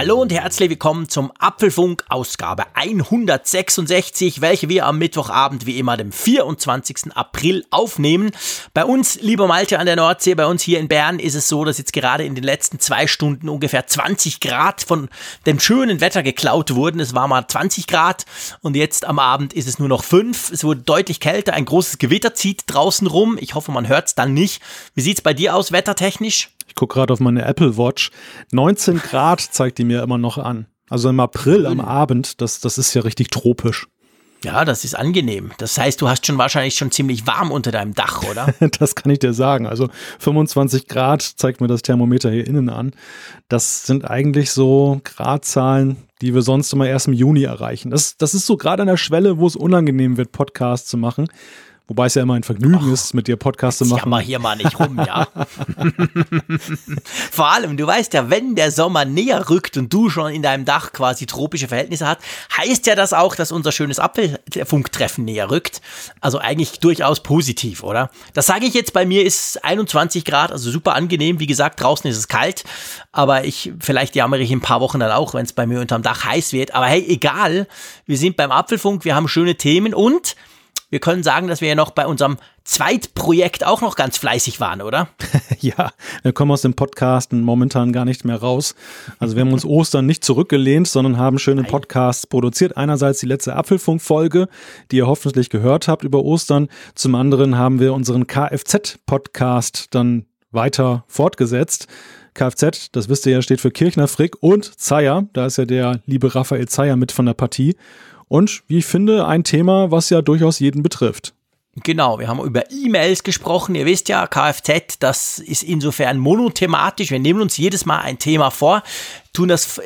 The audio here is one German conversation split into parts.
Hallo und herzlich willkommen zum Apfelfunk Ausgabe 166, welche wir am Mittwochabend wie immer dem 24. April aufnehmen. Bei uns, lieber Malte an der Nordsee, bei uns hier in Bern ist es so, dass jetzt gerade in den letzten zwei Stunden ungefähr 20 Grad von dem schönen Wetter geklaut wurden. Es war mal 20 Grad und jetzt am Abend ist es nur noch 5. Es wurde deutlich kälter, ein großes Gewitter zieht draußen rum. Ich hoffe, man hört es dann nicht. Wie sieht es bei dir aus, wettertechnisch? Ich gucke gerade auf meine Apple Watch. 19 Grad zeigt die mir immer noch an. Also im April am Abend, das, das ist ja richtig tropisch. Ja, das ist angenehm. Das heißt, du hast schon wahrscheinlich schon ziemlich warm unter deinem Dach, oder? das kann ich dir sagen. Also 25 Grad zeigt mir das Thermometer hier innen an. Das sind eigentlich so Gradzahlen, die wir sonst immer erst im Juni erreichen. Das, das ist so gerade an der Schwelle, wo es unangenehm wird, Podcasts zu machen. Wobei es ja immer ein Vergnügen Och, ist, mit dir Podcast zu machen. mal hier mal nicht rum, ja. Vor allem, du weißt ja, wenn der Sommer näher rückt und du schon in deinem Dach quasi tropische Verhältnisse hast, heißt ja das auch, dass unser schönes Apfelfunktreffen näher rückt. Also eigentlich durchaus positiv, oder? Das sage ich jetzt, bei mir ist 21 Grad, also super angenehm. Wie gesagt, draußen ist es kalt, aber ich, vielleicht jammere ich in ein paar Wochen dann auch, wenn es bei mir unterm Dach heiß wird. Aber hey, egal. Wir sind beim Apfelfunk, wir haben schöne Themen und wir können sagen, dass wir ja noch bei unserem Zweitprojekt auch noch ganz fleißig waren, oder? ja, wir kommen aus dem Podcasten momentan gar nicht mehr raus. Also wir haben uns Ostern nicht zurückgelehnt, sondern haben schöne Podcasts produziert. Einerseits die letzte Apfelfunk-Folge, die ihr hoffentlich gehört habt über Ostern. Zum anderen haben wir unseren Kfz-Podcast dann weiter fortgesetzt. Kfz, das wisst ihr ja, steht für Kirchner Frick und Zeyer. Da ist ja der liebe Raphael Zeyer mit von der Partie. Und wie ich finde, ein Thema, was ja durchaus jeden betrifft. Genau, wir haben über E-Mails gesprochen. Ihr wisst ja, Kfz, das ist insofern monothematisch. Wir nehmen uns jedes Mal ein Thema vor, tun das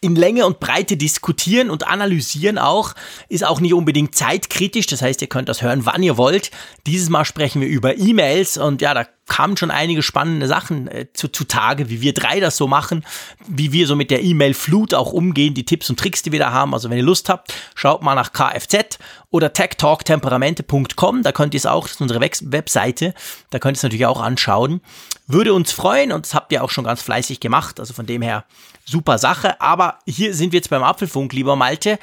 in Länge und Breite diskutieren und analysieren auch, ist auch nicht unbedingt zeitkritisch. Das heißt, ihr könnt das hören, wann ihr wollt. Dieses Mal sprechen wir über E-Mails und ja, da kamen schon einige spannende Sachen äh, zu, zutage, wie wir drei das so machen, wie wir so mit der E-Mail-Flut auch umgehen, die Tipps und Tricks, die wir da haben. Also wenn ihr Lust habt, schaut mal nach Kfz oder techtalktemperamente.com, da könnt ihr es auch, das ist unsere Webseite, da könnt ihr es natürlich auch anschauen. Würde uns freuen und das habt ihr auch schon ganz fleißig gemacht, also von dem her super Sache. Aber hier sind wir jetzt beim Apfelfunk, lieber Malte.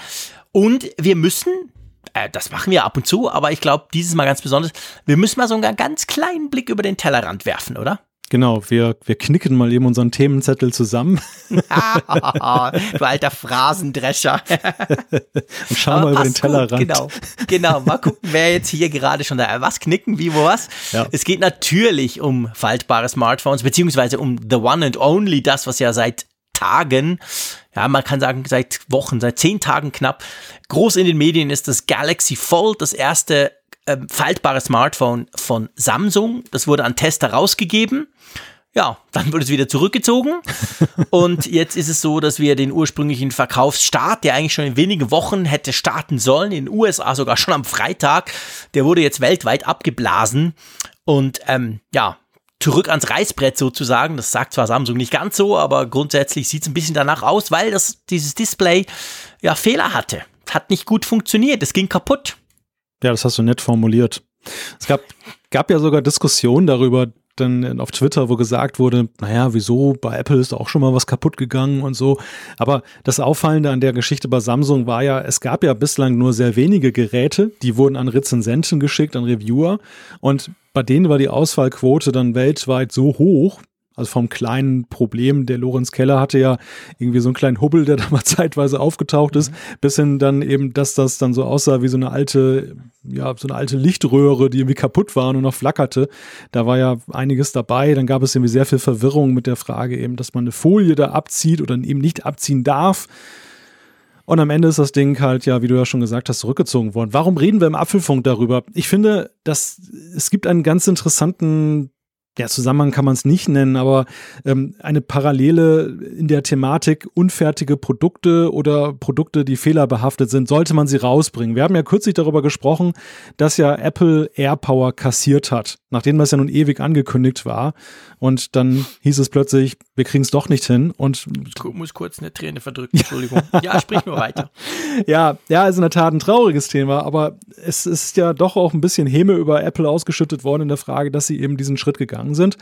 Und wir müssen äh, das machen wir ab und zu, aber ich glaube, dieses Mal ganz besonders, wir müssen mal so einen ganz kleinen Blick über den Tellerrand werfen, oder? Genau, wir, wir knicken mal eben unseren Themenzettel zusammen. du alter Phrasendrescher. Und schauen mal über den Tellerrand. Gut, genau, genau. Mal gucken, wer jetzt hier gerade schon da, was knicken, wie, wo, was. Ja. Es geht natürlich um faltbare Smartphones, beziehungsweise um the one and only, das, was ja seit Tagen, ja, man kann sagen seit Wochen, seit zehn Tagen knapp, groß in den Medien ist das Galaxy Fold, das erste äh, faltbare Smartphone von Samsung. Das wurde an Tester rausgegeben. Ja, dann wurde es wieder zurückgezogen. und jetzt ist es so, dass wir den ursprünglichen Verkaufsstart, der eigentlich schon in wenigen Wochen hätte starten sollen, in den USA sogar schon am Freitag, der wurde jetzt weltweit abgeblasen. Und ähm, ja, zurück ans Reißbrett sozusagen. Das sagt zwar Samsung nicht ganz so, aber grundsätzlich sieht es ein bisschen danach aus, weil das, dieses Display ja Fehler hatte. Hat nicht gut funktioniert, es ging kaputt. Ja, das hast du nett formuliert. Es gab, gab ja sogar Diskussionen darüber, dann auf Twitter, wo gesagt wurde, naja, wieso, bei Apple ist auch schon mal was kaputt gegangen und so. Aber das Auffallende an der Geschichte bei Samsung war ja, es gab ja bislang nur sehr wenige Geräte, die wurden an Rezensenten geschickt, an Reviewer. Und bei denen war die Auswahlquote dann weltweit so hoch, also vom kleinen Problem, der Lorenz Keller hatte ja irgendwie so einen kleinen Hubbel, der da mal zeitweise aufgetaucht ist, mhm. bis hin dann eben, dass das dann so aussah wie so eine alte, ja, so eine alte Lichtröhre, die irgendwie kaputt war und noch flackerte. Da war ja einiges dabei. Dann gab es irgendwie sehr viel Verwirrung mit der Frage eben, dass man eine Folie da abzieht oder eben nicht abziehen darf. Und am Ende ist das Ding halt, ja, wie du ja schon gesagt hast, zurückgezogen worden. Warum reden wir im Apfelfunk darüber? Ich finde, dass es gibt einen ganz interessanten ja, Zusammenhang kann man es nicht nennen, aber ähm, eine Parallele in der Thematik unfertige Produkte oder Produkte, die fehlerbehaftet sind, sollte man sie rausbringen. Wir haben ja kürzlich darüber gesprochen, dass ja Apple AirPower kassiert hat, nachdem das ja nun ewig angekündigt war. Und dann hieß es plötzlich, wir kriegen es doch nicht hin. Und ich muss kurz eine Träne verdrücken, Entschuldigung. ja, sprich nur weiter. Ja, ja, ist in der Tat ein trauriges Thema, aber es ist ja doch auch ein bisschen Häme über Apple ausgeschüttet worden in der Frage, dass sie eben diesen Schritt gegangen sind.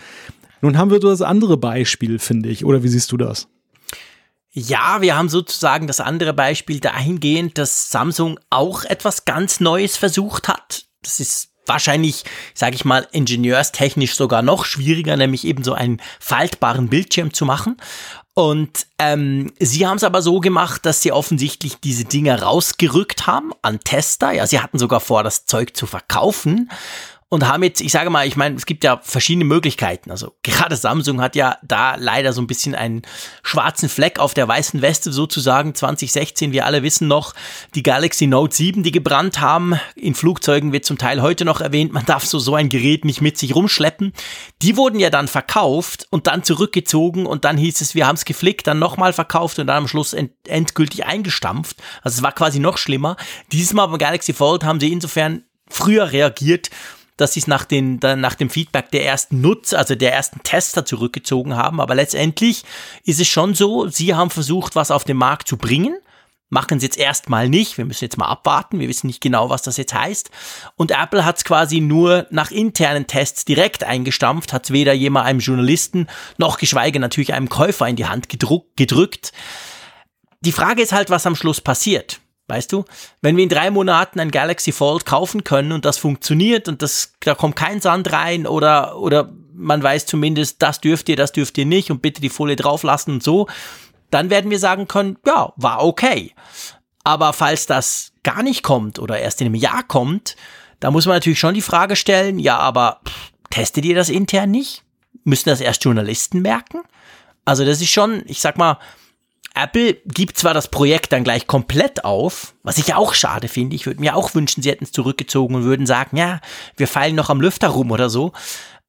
Nun haben wir das andere Beispiel, finde ich. Oder wie siehst du das? Ja, wir haben sozusagen das andere Beispiel dahingehend, dass Samsung auch etwas ganz Neues versucht hat. Das ist wahrscheinlich, sage ich mal, ingenieurstechnisch sogar noch schwieriger, nämlich eben so einen faltbaren Bildschirm zu machen. Und ähm, sie haben es aber so gemacht, dass sie offensichtlich diese Dinge rausgerückt haben an Tester. Ja, sie hatten sogar vor, das Zeug zu verkaufen und haben jetzt, ich sage mal, ich meine, es gibt ja verschiedene Möglichkeiten. Also gerade Samsung hat ja da leider so ein bisschen einen schwarzen Fleck auf der weißen Weste sozusagen. 2016, wir alle wissen noch, die Galaxy Note 7, die gebrannt haben. In Flugzeugen wird zum Teil heute noch erwähnt, man darf so, so ein Gerät nicht mit sich rumschleppen. Die wurden ja dann verkauft und dann zurückgezogen und dann hieß es, wir haben es geflickt, dann nochmal verkauft und dann am Schluss end endgültig eingestampft. Also es war quasi noch schlimmer. Dieses Mal beim Galaxy Fold haben sie insofern früher reagiert dass sie es nach, den, nach dem Feedback der ersten Nutzer, also der ersten Tester zurückgezogen haben. Aber letztendlich ist es schon so, sie haben versucht, was auf den Markt zu bringen machen es jetzt erstmal nicht. Wir müssen jetzt mal abwarten. Wir wissen nicht genau, was das jetzt heißt. Und Apple hat es quasi nur nach internen Tests direkt eingestampft, hat es weder jemand einem Journalisten noch geschweige natürlich einem Käufer in die Hand gedrückt. Die Frage ist halt, was am Schluss passiert. Weißt du, wenn wir in drei Monaten ein Galaxy Fold kaufen können und das funktioniert und das, da kommt kein Sand rein oder, oder man weiß zumindest, das dürft ihr, das dürft ihr nicht und bitte die Folie drauflassen und so, dann werden wir sagen können, ja, war okay. Aber falls das gar nicht kommt oder erst in einem Jahr kommt, da muss man natürlich schon die Frage stellen, ja, aber testet ihr das intern nicht? Müssen das erst Journalisten merken? Also das ist schon, ich sag mal, Apple gibt zwar das Projekt dann gleich komplett auf, was ich auch schade finde. Ich würde mir auch wünschen, sie hätten es zurückgezogen und würden sagen, ja, wir feilen noch am Lüfter rum oder so.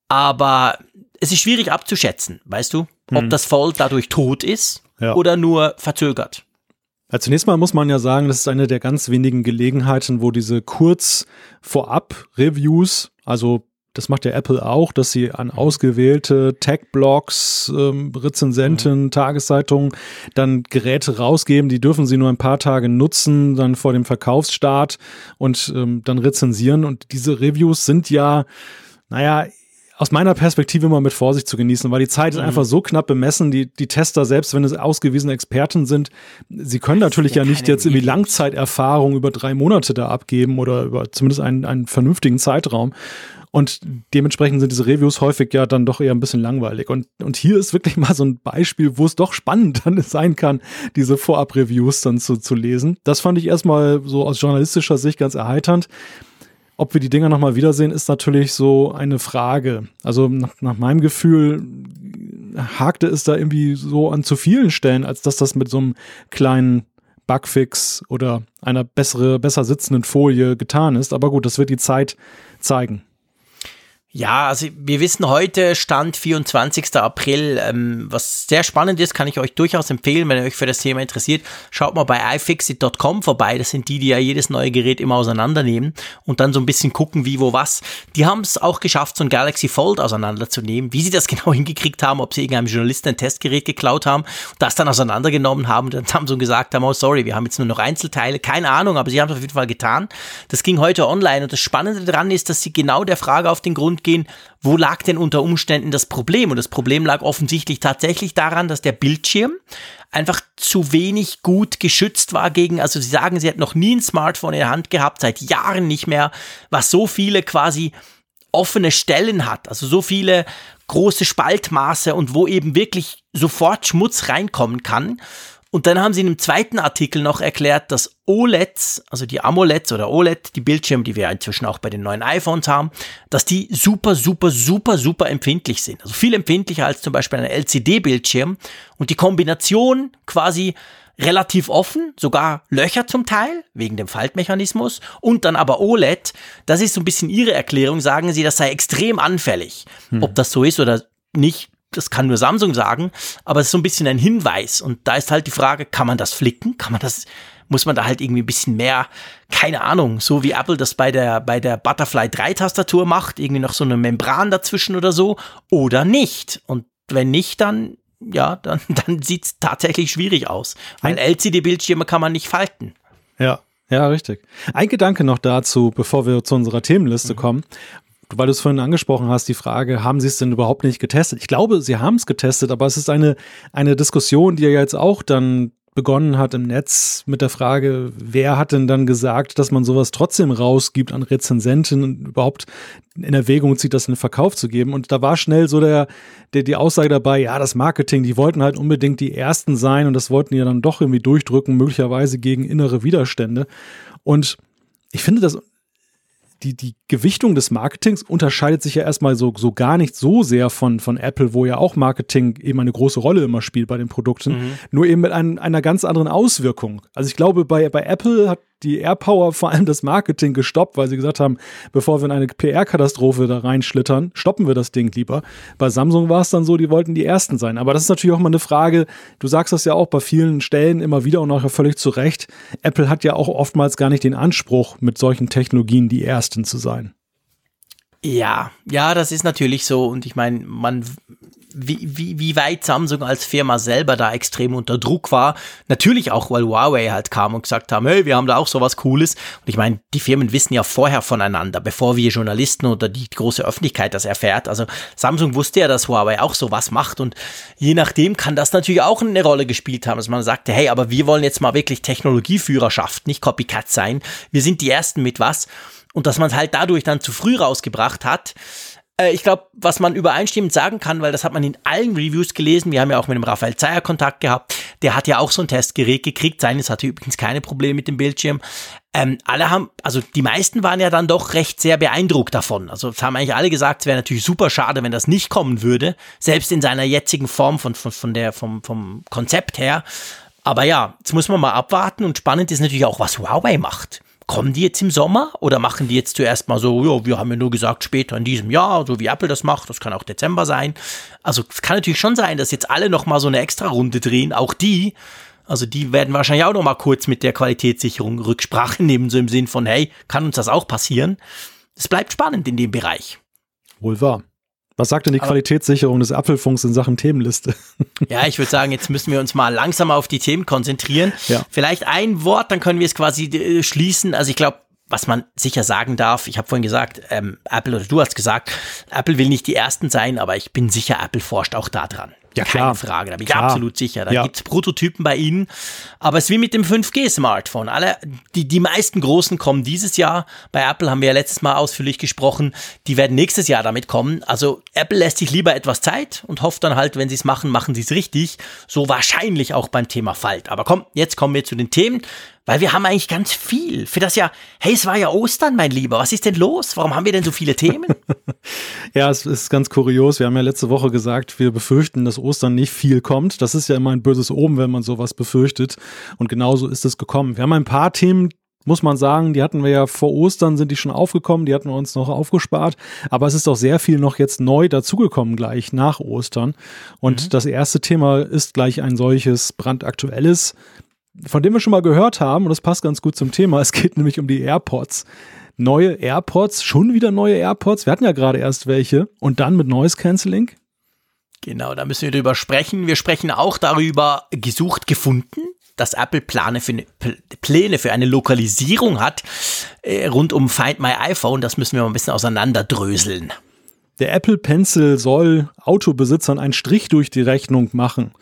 Aber es ist schwierig abzuschätzen, weißt du, ob hm. das Fold dadurch tot ist ja. oder nur verzögert. Ja, zunächst mal muss man ja sagen, das ist eine der ganz wenigen Gelegenheiten, wo diese kurz vorab Reviews, also das macht ja Apple auch, dass sie an ausgewählte Tech-Blogs, ähm, Rezensenten, mhm. Tageszeitungen dann Geräte rausgeben. Die dürfen sie nur ein paar Tage nutzen, dann vor dem Verkaufsstart und ähm, dann rezensieren. Und diese Reviews sind ja, naja, aus meiner Perspektive immer mit Vorsicht zu genießen, weil die Zeit ist mhm. einfach so knapp bemessen. Die, die Tester, selbst wenn es ausgewiesene Experten sind, sie können das natürlich ja nicht jetzt irgendwie Langzeiterfahrung über drei Monate da abgeben oder über zumindest einen, einen vernünftigen Zeitraum. Und dementsprechend sind diese Reviews häufig ja dann doch eher ein bisschen langweilig. Und, und hier ist wirklich mal so ein Beispiel, wo es doch spannend dann sein kann, diese Vorab-Reviews dann zu, zu lesen. Das fand ich erstmal so aus journalistischer Sicht ganz erheiternd. Ob wir die Dinger nochmal wiedersehen, ist natürlich so eine Frage. Also nach, nach meinem Gefühl hakte es da irgendwie so an zu vielen Stellen, als dass das mit so einem kleinen Bugfix oder einer bessere, besser sitzenden Folie getan ist. Aber gut, das wird die Zeit zeigen. Ja, also wir wissen heute, Stand 24. April, ähm, was sehr spannend ist, kann ich euch durchaus empfehlen, wenn ihr euch für das Thema interessiert. Schaut mal bei ifixit.com vorbei, das sind die, die ja jedes neue Gerät immer auseinandernehmen und dann so ein bisschen gucken, wie, wo, was. Die haben es auch geschafft, so ein Galaxy Fold auseinanderzunehmen. Wie sie das genau hingekriegt haben, ob sie irgendeinem Journalisten ein Testgerät geklaut haben, das dann auseinandergenommen haben und dann Samsung gesagt haben, oh sorry, wir haben jetzt nur noch Einzelteile, keine Ahnung, aber sie haben es auf jeden Fall getan. Das ging heute online und das Spannende daran ist, dass sie genau der Frage auf den Grund gehen, wo lag denn unter Umständen das Problem? Und das Problem lag offensichtlich tatsächlich daran, dass der Bildschirm einfach zu wenig gut geschützt war gegen, also sie sagen, sie hat noch nie ein Smartphone in der Hand gehabt, seit Jahren nicht mehr, was so viele quasi offene Stellen hat, also so viele große Spaltmaße und wo eben wirklich sofort Schmutz reinkommen kann. Und dann haben sie in einem zweiten Artikel noch erklärt, dass OLEDs, also die AMOLEDs oder OLED, die Bildschirme, die wir inzwischen auch bei den neuen iPhones haben, dass die super, super, super, super empfindlich sind. Also viel empfindlicher als zum Beispiel ein LCD-Bildschirm. Und die Kombination quasi relativ offen, sogar Löcher zum Teil, wegen dem Faltmechanismus, und dann aber OLED. Das ist so ein bisschen Ihre Erklärung, sagen Sie, das sei extrem anfällig. Hm. Ob das so ist oder nicht, das kann nur Samsung sagen, aber es ist so ein bisschen ein Hinweis. Und da ist halt die Frage, kann man das flicken? Kann man das, muss man da halt irgendwie ein bisschen mehr, keine Ahnung, so wie Apple das bei der, bei der Butterfly 3 Tastatur macht, irgendwie noch so eine Membran dazwischen oder so, oder nicht. Und wenn nicht, dann ja, dann, dann sieht es tatsächlich schwierig aus. Weil LCD-Bildschirme kann man nicht falten. Ja, ja, richtig. Ein Gedanke noch dazu, bevor wir zu unserer Themenliste mhm. kommen. Weil du es vorhin angesprochen hast, die Frage, haben sie es denn überhaupt nicht getestet? Ich glaube, sie haben es getestet, aber es ist eine, eine Diskussion, die ja jetzt auch dann begonnen hat im Netz mit der Frage, wer hat denn dann gesagt, dass man sowas trotzdem rausgibt an Rezensenten und überhaupt in Erwägung zieht, das in den Verkauf zu geben. Und da war schnell so der, der, die Aussage dabei, ja, das Marketing, die wollten halt unbedingt die Ersten sein und das wollten ja dann doch irgendwie durchdrücken, möglicherweise gegen innere Widerstände. Und ich finde das die, die Gewichtung des Marketings unterscheidet sich ja erstmal so, so gar nicht so sehr von, von Apple, wo ja auch Marketing eben eine große Rolle immer spielt bei den Produkten, mhm. nur eben mit ein, einer ganz anderen Auswirkung. Also ich glaube, bei, bei Apple hat die AirPower vor allem das Marketing gestoppt, weil sie gesagt haben, bevor wir in eine PR-Katastrophe da reinschlittern, stoppen wir das Ding lieber. Bei Samsung war es dann so, die wollten die Ersten sein. Aber das ist natürlich auch mal eine Frage, du sagst das ja auch bei vielen Stellen immer wieder und auch völlig zu Recht, Apple hat ja auch oftmals gar nicht den Anspruch, mit solchen Technologien die Ersten zu sein. Ja, ja, das ist natürlich so. Und ich meine, man wie, wie, wie weit Samsung als Firma selber da extrem unter Druck war. Natürlich auch, weil Huawei halt kam und gesagt haben, hey, wir haben da auch sowas Cooles. Und ich meine, die Firmen wissen ja vorher voneinander, bevor wir Journalisten oder die große Öffentlichkeit das erfährt. Also Samsung wusste ja, dass Huawei auch sowas macht und je nachdem kann das natürlich auch eine Rolle gespielt haben, dass man sagte, hey, aber wir wollen jetzt mal wirklich Technologieführerschaft, nicht Copycat sein. Wir sind die Ersten mit was. Und dass man es halt dadurch dann zu früh rausgebracht hat, äh, ich glaube, was man übereinstimmend sagen kann, weil das hat man in allen Reviews gelesen, wir haben ja auch mit dem Raphael Zeyer Kontakt gehabt, der hat ja auch so ein Testgerät gekriegt, seines hatte übrigens keine Probleme mit dem Bildschirm. Ähm, alle haben, also die meisten waren ja dann doch recht sehr beeindruckt davon. Also es haben eigentlich alle gesagt, es wäre natürlich super schade, wenn das nicht kommen würde, selbst in seiner jetzigen Form von, von, von der, vom, vom Konzept her. Aber ja, jetzt muss man mal abwarten und spannend ist natürlich auch, was Huawei macht kommen die jetzt im Sommer oder machen die jetzt zuerst mal so, ja, wir haben ja nur gesagt, später in diesem Jahr, so wie Apple das macht, das kann auch Dezember sein. Also es kann natürlich schon sein, dass jetzt alle noch mal so eine extra Runde drehen, auch die. Also die werden wahrscheinlich auch noch mal kurz mit der Qualitätssicherung Rücksprache nehmen, so im Sinn von, hey, kann uns das auch passieren? Es bleibt spannend in dem Bereich. Wohl wahr. Was sagt denn die Aber, Qualitätssicherung des Apfelfunks in Sachen Themenliste? Ja, ich würde sagen, jetzt müssen wir uns mal langsam auf die Themen konzentrieren. Ja. Vielleicht ein Wort, dann können wir es quasi äh, schließen. Also ich glaube, was man sicher sagen darf, ich habe vorhin gesagt, ähm, Apple oder du hast gesagt, Apple will nicht die Ersten sein, aber ich bin sicher, Apple forscht auch da dran. Ja, Keine klar. Frage, da bin klar. ich absolut sicher. Da ja. gibt's Prototypen bei Ihnen. Aber es ist wie mit dem 5G-Smartphone. Alle, die, die meisten großen kommen dieses Jahr. Bei Apple haben wir ja letztes Mal ausführlich gesprochen. Die werden nächstes Jahr damit kommen. Also Apple lässt sich lieber etwas Zeit und hofft dann halt, wenn sie es machen, machen sie es richtig. So wahrscheinlich auch beim Thema Falt. Aber komm, jetzt kommen wir zu den Themen. Weil wir haben eigentlich ganz viel. Für das ja, hey, es war ja Ostern, mein Lieber. Was ist denn los? Warum haben wir denn so viele Themen? ja, es ist ganz kurios. Wir haben ja letzte Woche gesagt, wir befürchten, dass Ostern nicht viel kommt. Das ist ja immer ein böses Oben, wenn man sowas befürchtet. Und genauso ist es gekommen. Wir haben ein paar Themen, muss man sagen, die hatten wir ja vor Ostern, sind die schon aufgekommen, die hatten wir uns noch aufgespart. Aber es ist doch sehr viel noch jetzt neu dazugekommen gleich nach Ostern. Und mhm. das erste Thema ist gleich ein solches brandaktuelles von dem wir schon mal gehört haben, und das passt ganz gut zum Thema, es geht nämlich um die AirPods. Neue AirPods, schon wieder neue AirPods. Wir hatten ja gerade erst welche. Und dann mit Noise Cancelling. Genau, da müssen wir drüber sprechen. Wir sprechen auch darüber, gesucht, gefunden, dass Apple Pläne für eine, Pläne für eine Lokalisierung hat äh, rund um Find My iPhone. Das müssen wir mal ein bisschen auseinanderdröseln. Der Apple Pencil soll Autobesitzern einen Strich durch die Rechnung machen.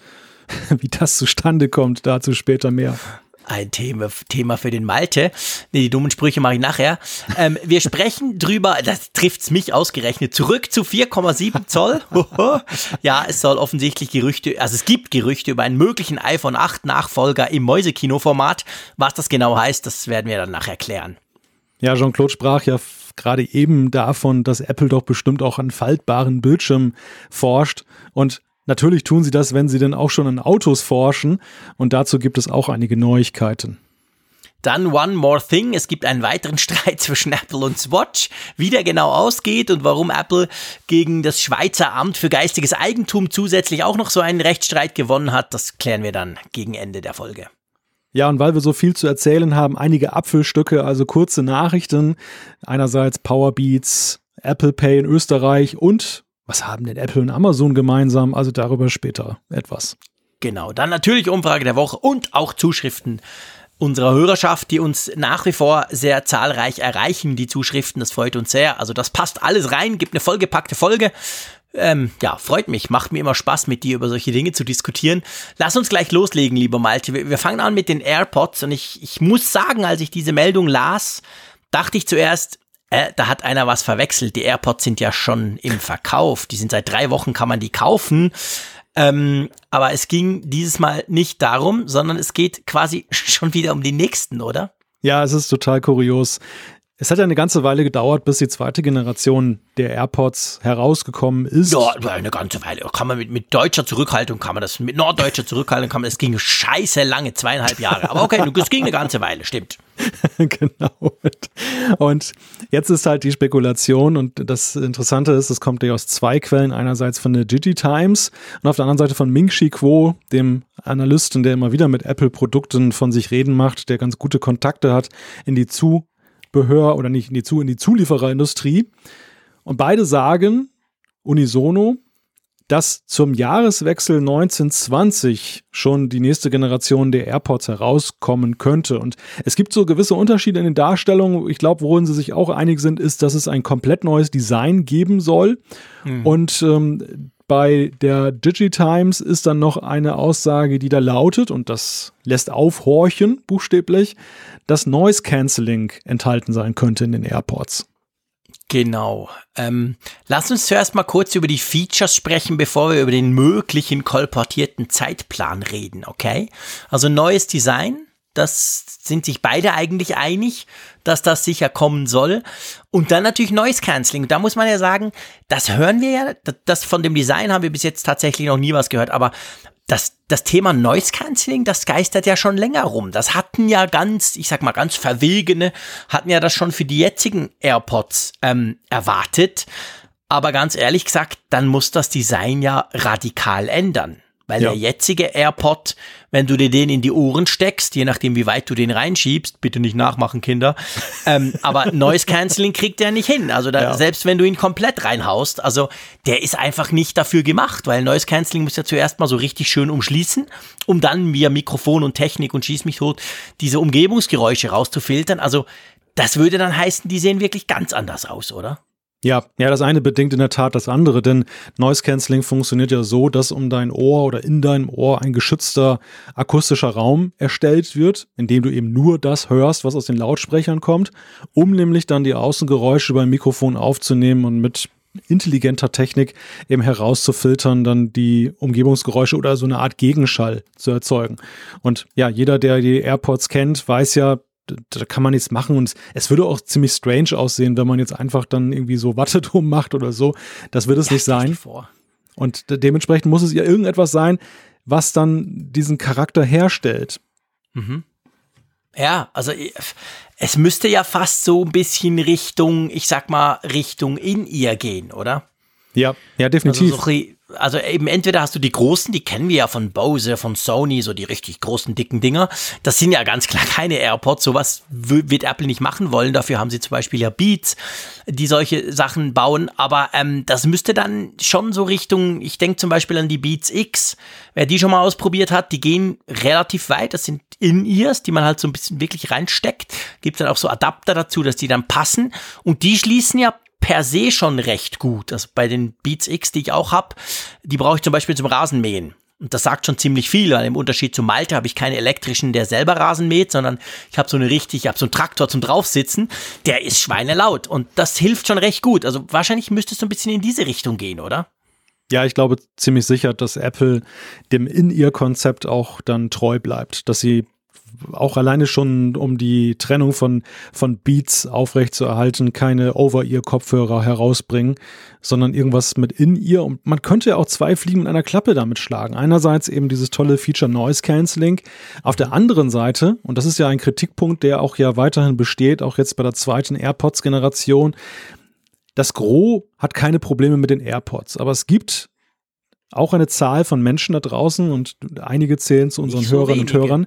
Wie das zustande kommt, dazu später mehr. Ein Thema, Thema für den Malte. Nee, die dummen Sprüche mache ich nachher. Ähm, wir sprechen drüber, das trifft's mich ausgerechnet, zurück zu 4,7 Zoll. ja, es soll offensichtlich Gerüchte, also es gibt Gerüchte über einen möglichen iPhone 8 Nachfolger im Mäusekino-Format. Was das genau heißt, das werden wir dann nachher klären. Ja, Jean-Claude sprach ja gerade eben davon, dass Apple doch bestimmt auch an faltbaren Bildschirmen forscht. Und Natürlich tun sie das, wenn sie denn auch schon an Autos forschen. Und dazu gibt es auch einige Neuigkeiten. Dann One More Thing. Es gibt einen weiteren Streit zwischen Apple und Swatch. Wie der genau ausgeht und warum Apple gegen das Schweizer Amt für geistiges Eigentum zusätzlich auch noch so einen Rechtsstreit gewonnen hat, das klären wir dann gegen Ende der Folge. Ja, und weil wir so viel zu erzählen haben, einige Apfelstücke, also kurze Nachrichten. Einerseits Powerbeats, Apple Pay in Österreich und was haben denn Apple und Amazon gemeinsam? Also darüber später etwas. Genau, dann natürlich Umfrage der Woche und auch Zuschriften unserer Hörerschaft, die uns nach wie vor sehr zahlreich erreichen, die Zuschriften. Das freut uns sehr. Also das passt alles rein, gibt eine vollgepackte Folge. Ähm, ja, freut mich, macht mir immer Spaß, mit dir über solche Dinge zu diskutieren. Lass uns gleich loslegen, lieber Malte. Wir, wir fangen an mit den AirPods und ich, ich muss sagen, als ich diese Meldung las, dachte ich zuerst, äh, da hat einer was verwechselt. Die AirPods sind ja schon im Verkauf. Die sind seit drei Wochen, kann man die kaufen. Ähm, aber es ging dieses Mal nicht darum, sondern es geht quasi schon wieder um die nächsten, oder? Ja, es ist total kurios. Es hat ja eine ganze Weile gedauert, bis die zweite Generation der AirPods herausgekommen ist. Ja, eine ganze Weile. Kann man mit, mit deutscher Zurückhaltung kann man das, mit norddeutscher Zurückhaltung kann man, es ging scheiße lange, zweieinhalb Jahre. Aber okay, es ging eine ganze Weile, stimmt. genau. Und jetzt ist halt die Spekulation und das Interessante ist, es kommt ja aus zwei Quellen. Einerseits von der Digitimes und auf der anderen Seite von Ming Chi Kuo, dem Analysten, der immer wieder mit Apple-Produkten von sich reden macht, der ganz gute Kontakte hat in die zu Zubehör oder nicht in die, in die Zuliefererindustrie. Und beide sagen unisono, dass zum Jahreswechsel 1920 schon die nächste Generation der AirPods herauskommen könnte. Und es gibt so gewisse Unterschiede in den Darstellungen. Ich glaube, worin sie sich auch einig sind, ist, dass es ein komplett neues Design geben soll. Mhm. Und ähm, bei der Digitimes ist dann noch eine Aussage, die da lautet, und das lässt aufhorchen, buchstäblich, dass Noise Cancelling enthalten sein könnte in den AirPods. Genau. Ähm, lass uns zuerst mal kurz über die Features sprechen, bevor wir über den möglichen kolportierten Zeitplan reden, okay? Also neues Design, das sind sich beide eigentlich einig, dass das sicher kommen soll. Und dann natürlich Noise Cancelling. Da muss man ja sagen, das hören wir ja, das von dem Design haben wir bis jetzt tatsächlich noch nie was gehört, aber das, das Thema Noise Cancelling, das geistert ja schon länger rum. Das hatten ja ganz, ich sag mal ganz verwegene, hatten ja das schon für die jetzigen AirPods ähm, erwartet. Aber ganz ehrlich gesagt, dann muss das Design ja radikal ändern. Weil ja. der jetzige AirPod, wenn du dir den in die Ohren steckst, je nachdem wie weit du den reinschiebst, bitte nicht nachmachen, Kinder, ähm, aber Noise Cancelling kriegt er nicht hin. Also da, ja. selbst wenn du ihn komplett reinhaust, also der ist einfach nicht dafür gemacht, weil Noise Cancelling muss ja zuerst mal so richtig schön umschließen, um dann via Mikrofon und Technik und schieß mich tot diese Umgebungsgeräusche rauszufiltern. Also das würde dann heißen, die sehen wirklich ganz anders aus, oder? Ja, ja, das eine bedingt in der Tat das andere, denn Noise Cancelling funktioniert ja so, dass um dein Ohr oder in deinem Ohr ein geschützter akustischer Raum erstellt wird, in dem du eben nur das hörst, was aus den Lautsprechern kommt, um nämlich dann die Außengeräusche beim Mikrofon aufzunehmen und mit intelligenter Technik eben herauszufiltern, dann die Umgebungsgeräusche oder so eine Art Gegenschall zu erzeugen. Und ja, jeder, der die AirPods kennt, weiß ja, da kann man nichts machen und es würde auch ziemlich strange aussehen, wenn man jetzt einfach dann irgendwie so Watte drum macht oder so. Das wird es ja, nicht sein. Und dementsprechend muss es ja irgendetwas sein, was dann diesen Charakter herstellt. Mhm. Ja, also es müsste ja fast so ein bisschen Richtung, ich sag mal, Richtung in ihr gehen, oder? Ja, ja, definitiv. Also so also eben entweder hast du die großen, die kennen wir ja von Bose, von Sony, so die richtig großen, dicken Dinger. Das sind ja ganz klar keine AirPods. Sowas wird Apple nicht machen wollen. Dafür haben sie zum Beispiel ja Beats, die solche Sachen bauen. Aber ähm, das müsste dann schon so Richtung, ich denke zum Beispiel an die Beats X. Wer die schon mal ausprobiert hat, die gehen relativ weit. Das sind In-Ears, die man halt so ein bisschen wirklich reinsteckt. Gibt dann auch so Adapter dazu, dass die dann passen. Und die schließen ja per se schon recht gut. Also bei den Beats X, die ich auch habe, die brauche ich zum Beispiel zum Rasenmähen. Und das sagt schon ziemlich viel, weil im Unterschied zu Malte habe ich keinen elektrischen, der selber Rasen mäht, sondern ich habe so eine richtig, ich habe so einen Traktor zum draufsitzen, der ist schweinelaut und das hilft schon recht gut. Also wahrscheinlich müsste es so ein bisschen in diese Richtung gehen, oder? Ja, ich glaube ziemlich sicher, dass Apple dem In-Ear-Konzept auch dann treu bleibt, dass sie auch alleine schon, um die Trennung von, von Beats aufrechtzuerhalten, keine Over-Ear-Kopfhörer herausbringen, sondern irgendwas mit In-Ear. Und man könnte ja auch zwei Fliegen mit einer Klappe damit schlagen. Einerseits eben dieses tolle Feature Noise Cancelling. Auf der anderen Seite, und das ist ja ein Kritikpunkt, der auch ja weiterhin besteht, auch jetzt bei der zweiten AirPods-Generation, das Gros hat keine Probleme mit den AirPods, aber es gibt auch eine Zahl von Menschen da draußen und einige zählen zu unseren so Hörerinnen wenige. und Hörern,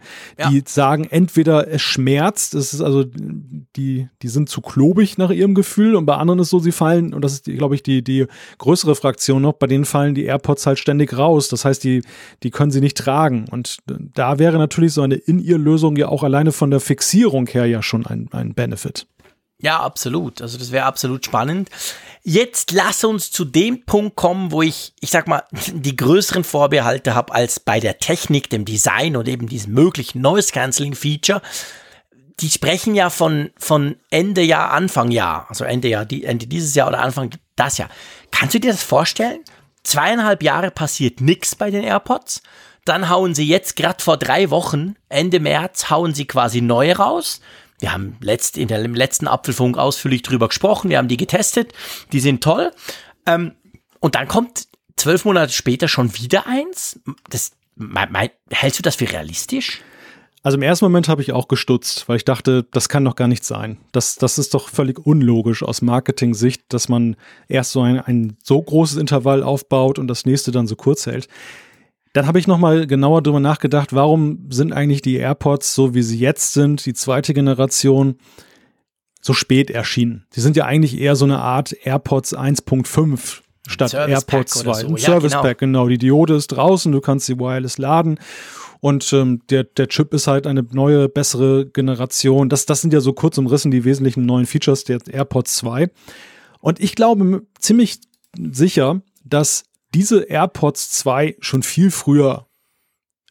die ja. sagen, entweder es schmerzt, es ist also, die, die sind zu klobig nach ihrem Gefühl und bei anderen ist so, sie fallen, und das ist, glaube ich, die, die größere Fraktion noch, bei denen fallen die AirPods halt ständig raus. Das heißt, die, die können sie nicht tragen. Und da wäre natürlich so eine In-Ear-Lösung ja auch alleine von der Fixierung her ja schon ein, ein Benefit. Ja, absolut. Also das wäre absolut spannend. Jetzt lass uns zu dem Punkt kommen, wo ich, ich sag mal, die größeren Vorbehalte habe als bei der Technik, dem Design und eben diesem möglichen Noise Cancelling Feature. Die sprechen ja von, von Ende Jahr, Anfang Jahr, also Ende Jahr, die, Ende dieses Jahr oder Anfang das Jahr. Kannst du dir das vorstellen? Zweieinhalb Jahre passiert nichts bei den AirPods. Dann hauen sie jetzt gerade vor drei Wochen, Ende März, hauen sie quasi neu raus wir haben letzt, in der, im letzten Apfelfunk ausführlich drüber gesprochen, wir haben die getestet, die sind toll. Ähm, und dann kommt zwölf Monate später schon wieder eins. Das, mein, mein, hältst du das für realistisch? Also im ersten Moment habe ich auch gestutzt, weil ich dachte, das kann doch gar nicht sein. Das, das ist doch völlig unlogisch aus Marketing-Sicht, dass man erst so ein, ein so großes Intervall aufbaut und das nächste dann so kurz hält. Dann habe ich nochmal genauer drüber nachgedacht, warum sind eigentlich die AirPods so wie sie jetzt sind, die zweite Generation, so spät erschienen. Sie sind ja eigentlich eher so eine Art AirPods 1.5 statt AirPods 2. So. Ein ja, Service genau. Pack, genau. Die Diode ist draußen, du kannst sie wireless laden. Und ähm, der, der Chip ist halt eine neue, bessere Generation. Das, das sind ja so kurz umrissen die wesentlichen neuen Features der AirPods 2. Und ich glaube ziemlich sicher, dass diese AirPods 2 schon viel früher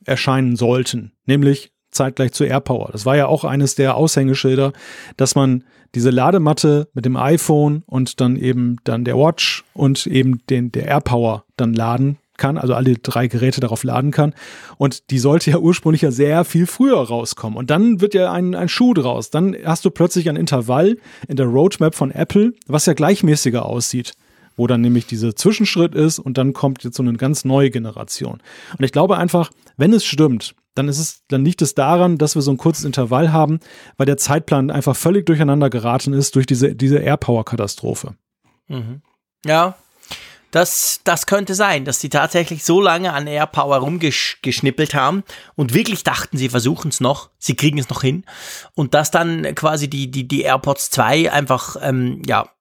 erscheinen sollten, nämlich zeitgleich zu AirPower. Das war ja auch eines der Aushängeschilder, dass man diese Ladematte mit dem iPhone und dann eben dann der Watch und eben den der AirPower dann laden kann, also alle drei Geräte darauf laden kann. Und die sollte ja ursprünglich ja sehr viel früher rauskommen. Und dann wird ja ein, ein Schuh draus. Dann hast du plötzlich ein Intervall in der Roadmap von Apple, was ja gleichmäßiger aussieht wo dann nämlich dieser Zwischenschritt ist und dann kommt jetzt so eine ganz neue Generation. Und ich glaube einfach, wenn es stimmt, dann ist es, dann liegt es daran, dass wir so ein kurzes Intervall haben, weil der Zeitplan einfach völlig durcheinander geraten ist durch diese, diese Airpower-Katastrophe. Mhm. Ja, das, das könnte sein, dass sie tatsächlich so lange an Airpower rumgeschnippelt haben und wirklich dachten, sie versuchen es noch, sie kriegen es noch hin und dass dann quasi die, die, die AirPods 2 einfach, ähm, ja,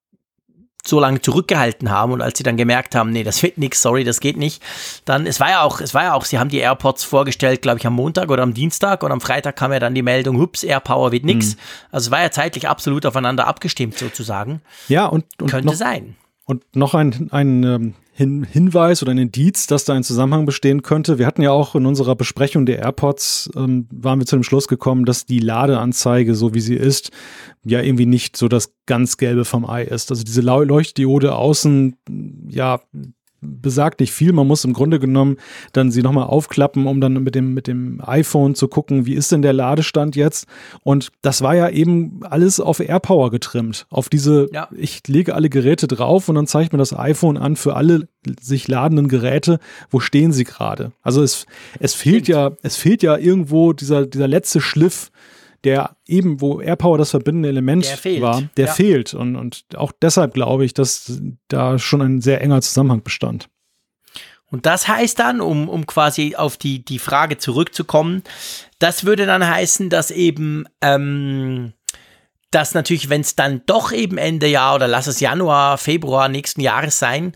so lange zurückgehalten haben und als sie dann gemerkt haben, nee, das wird nix, sorry, das geht nicht, dann, es war ja auch, es war ja auch, sie haben die AirPods vorgestellt, glaube ich, am Montag oder am Dienstag und am Freitag kam ja dann die Meldung, hups, AirPower wird nix. Mhm. Also es war ja zeitlich absolut aufeinander abgestimmt sozusagen. Ja, und, und könnte noch, sein. Und noch ein, ein ähm, Hin Hinweis oder ein Indiz, dass da ein Zusammenhang bestehen könnte. Wir hatten ja auch in unserer Besprechung der AirPods, ähm, waren wir zu dem Schluss gekommen, dass die Ladeanzeige, so wie sie ist, ja irgendwie nicht so das ganz Gelbe vom Ei ist. Also diese Leuchtdiode außen, ja, besagt nicht viel. Man muss im Grunde genommen dann sie nochmal aufklappen, um dann mit dem, mit dem iPhone zu gucken, wie ist denn der Ladestand jetzt? Und das war ja eben alles auf AirPower getrimmt. Auf diese, ja. ich lege alle Geräte drauf und dann zeigt mir das iPhone an für alle sich ladenden Geräte, wo stehen sie gerade? Also es, es fehlt ja, es fehlt ja irgendwo dieser, dieser letzte Schliff, der eben, wo AirPower das verbindende Element der war, der ja. fehlt. Und, und auch deshalb glaube ich, dass da schon ein sehr enger Zusammenhang bestand. Und das heißt dann, um, um quasi auf die, die Frage zurückzukommen, das würde dann heißen, dass eben, ähm, dass natürlich, wenn es dann doch eben Ende Jahr oder lass es Januar, Februar nächsten Jahres sein,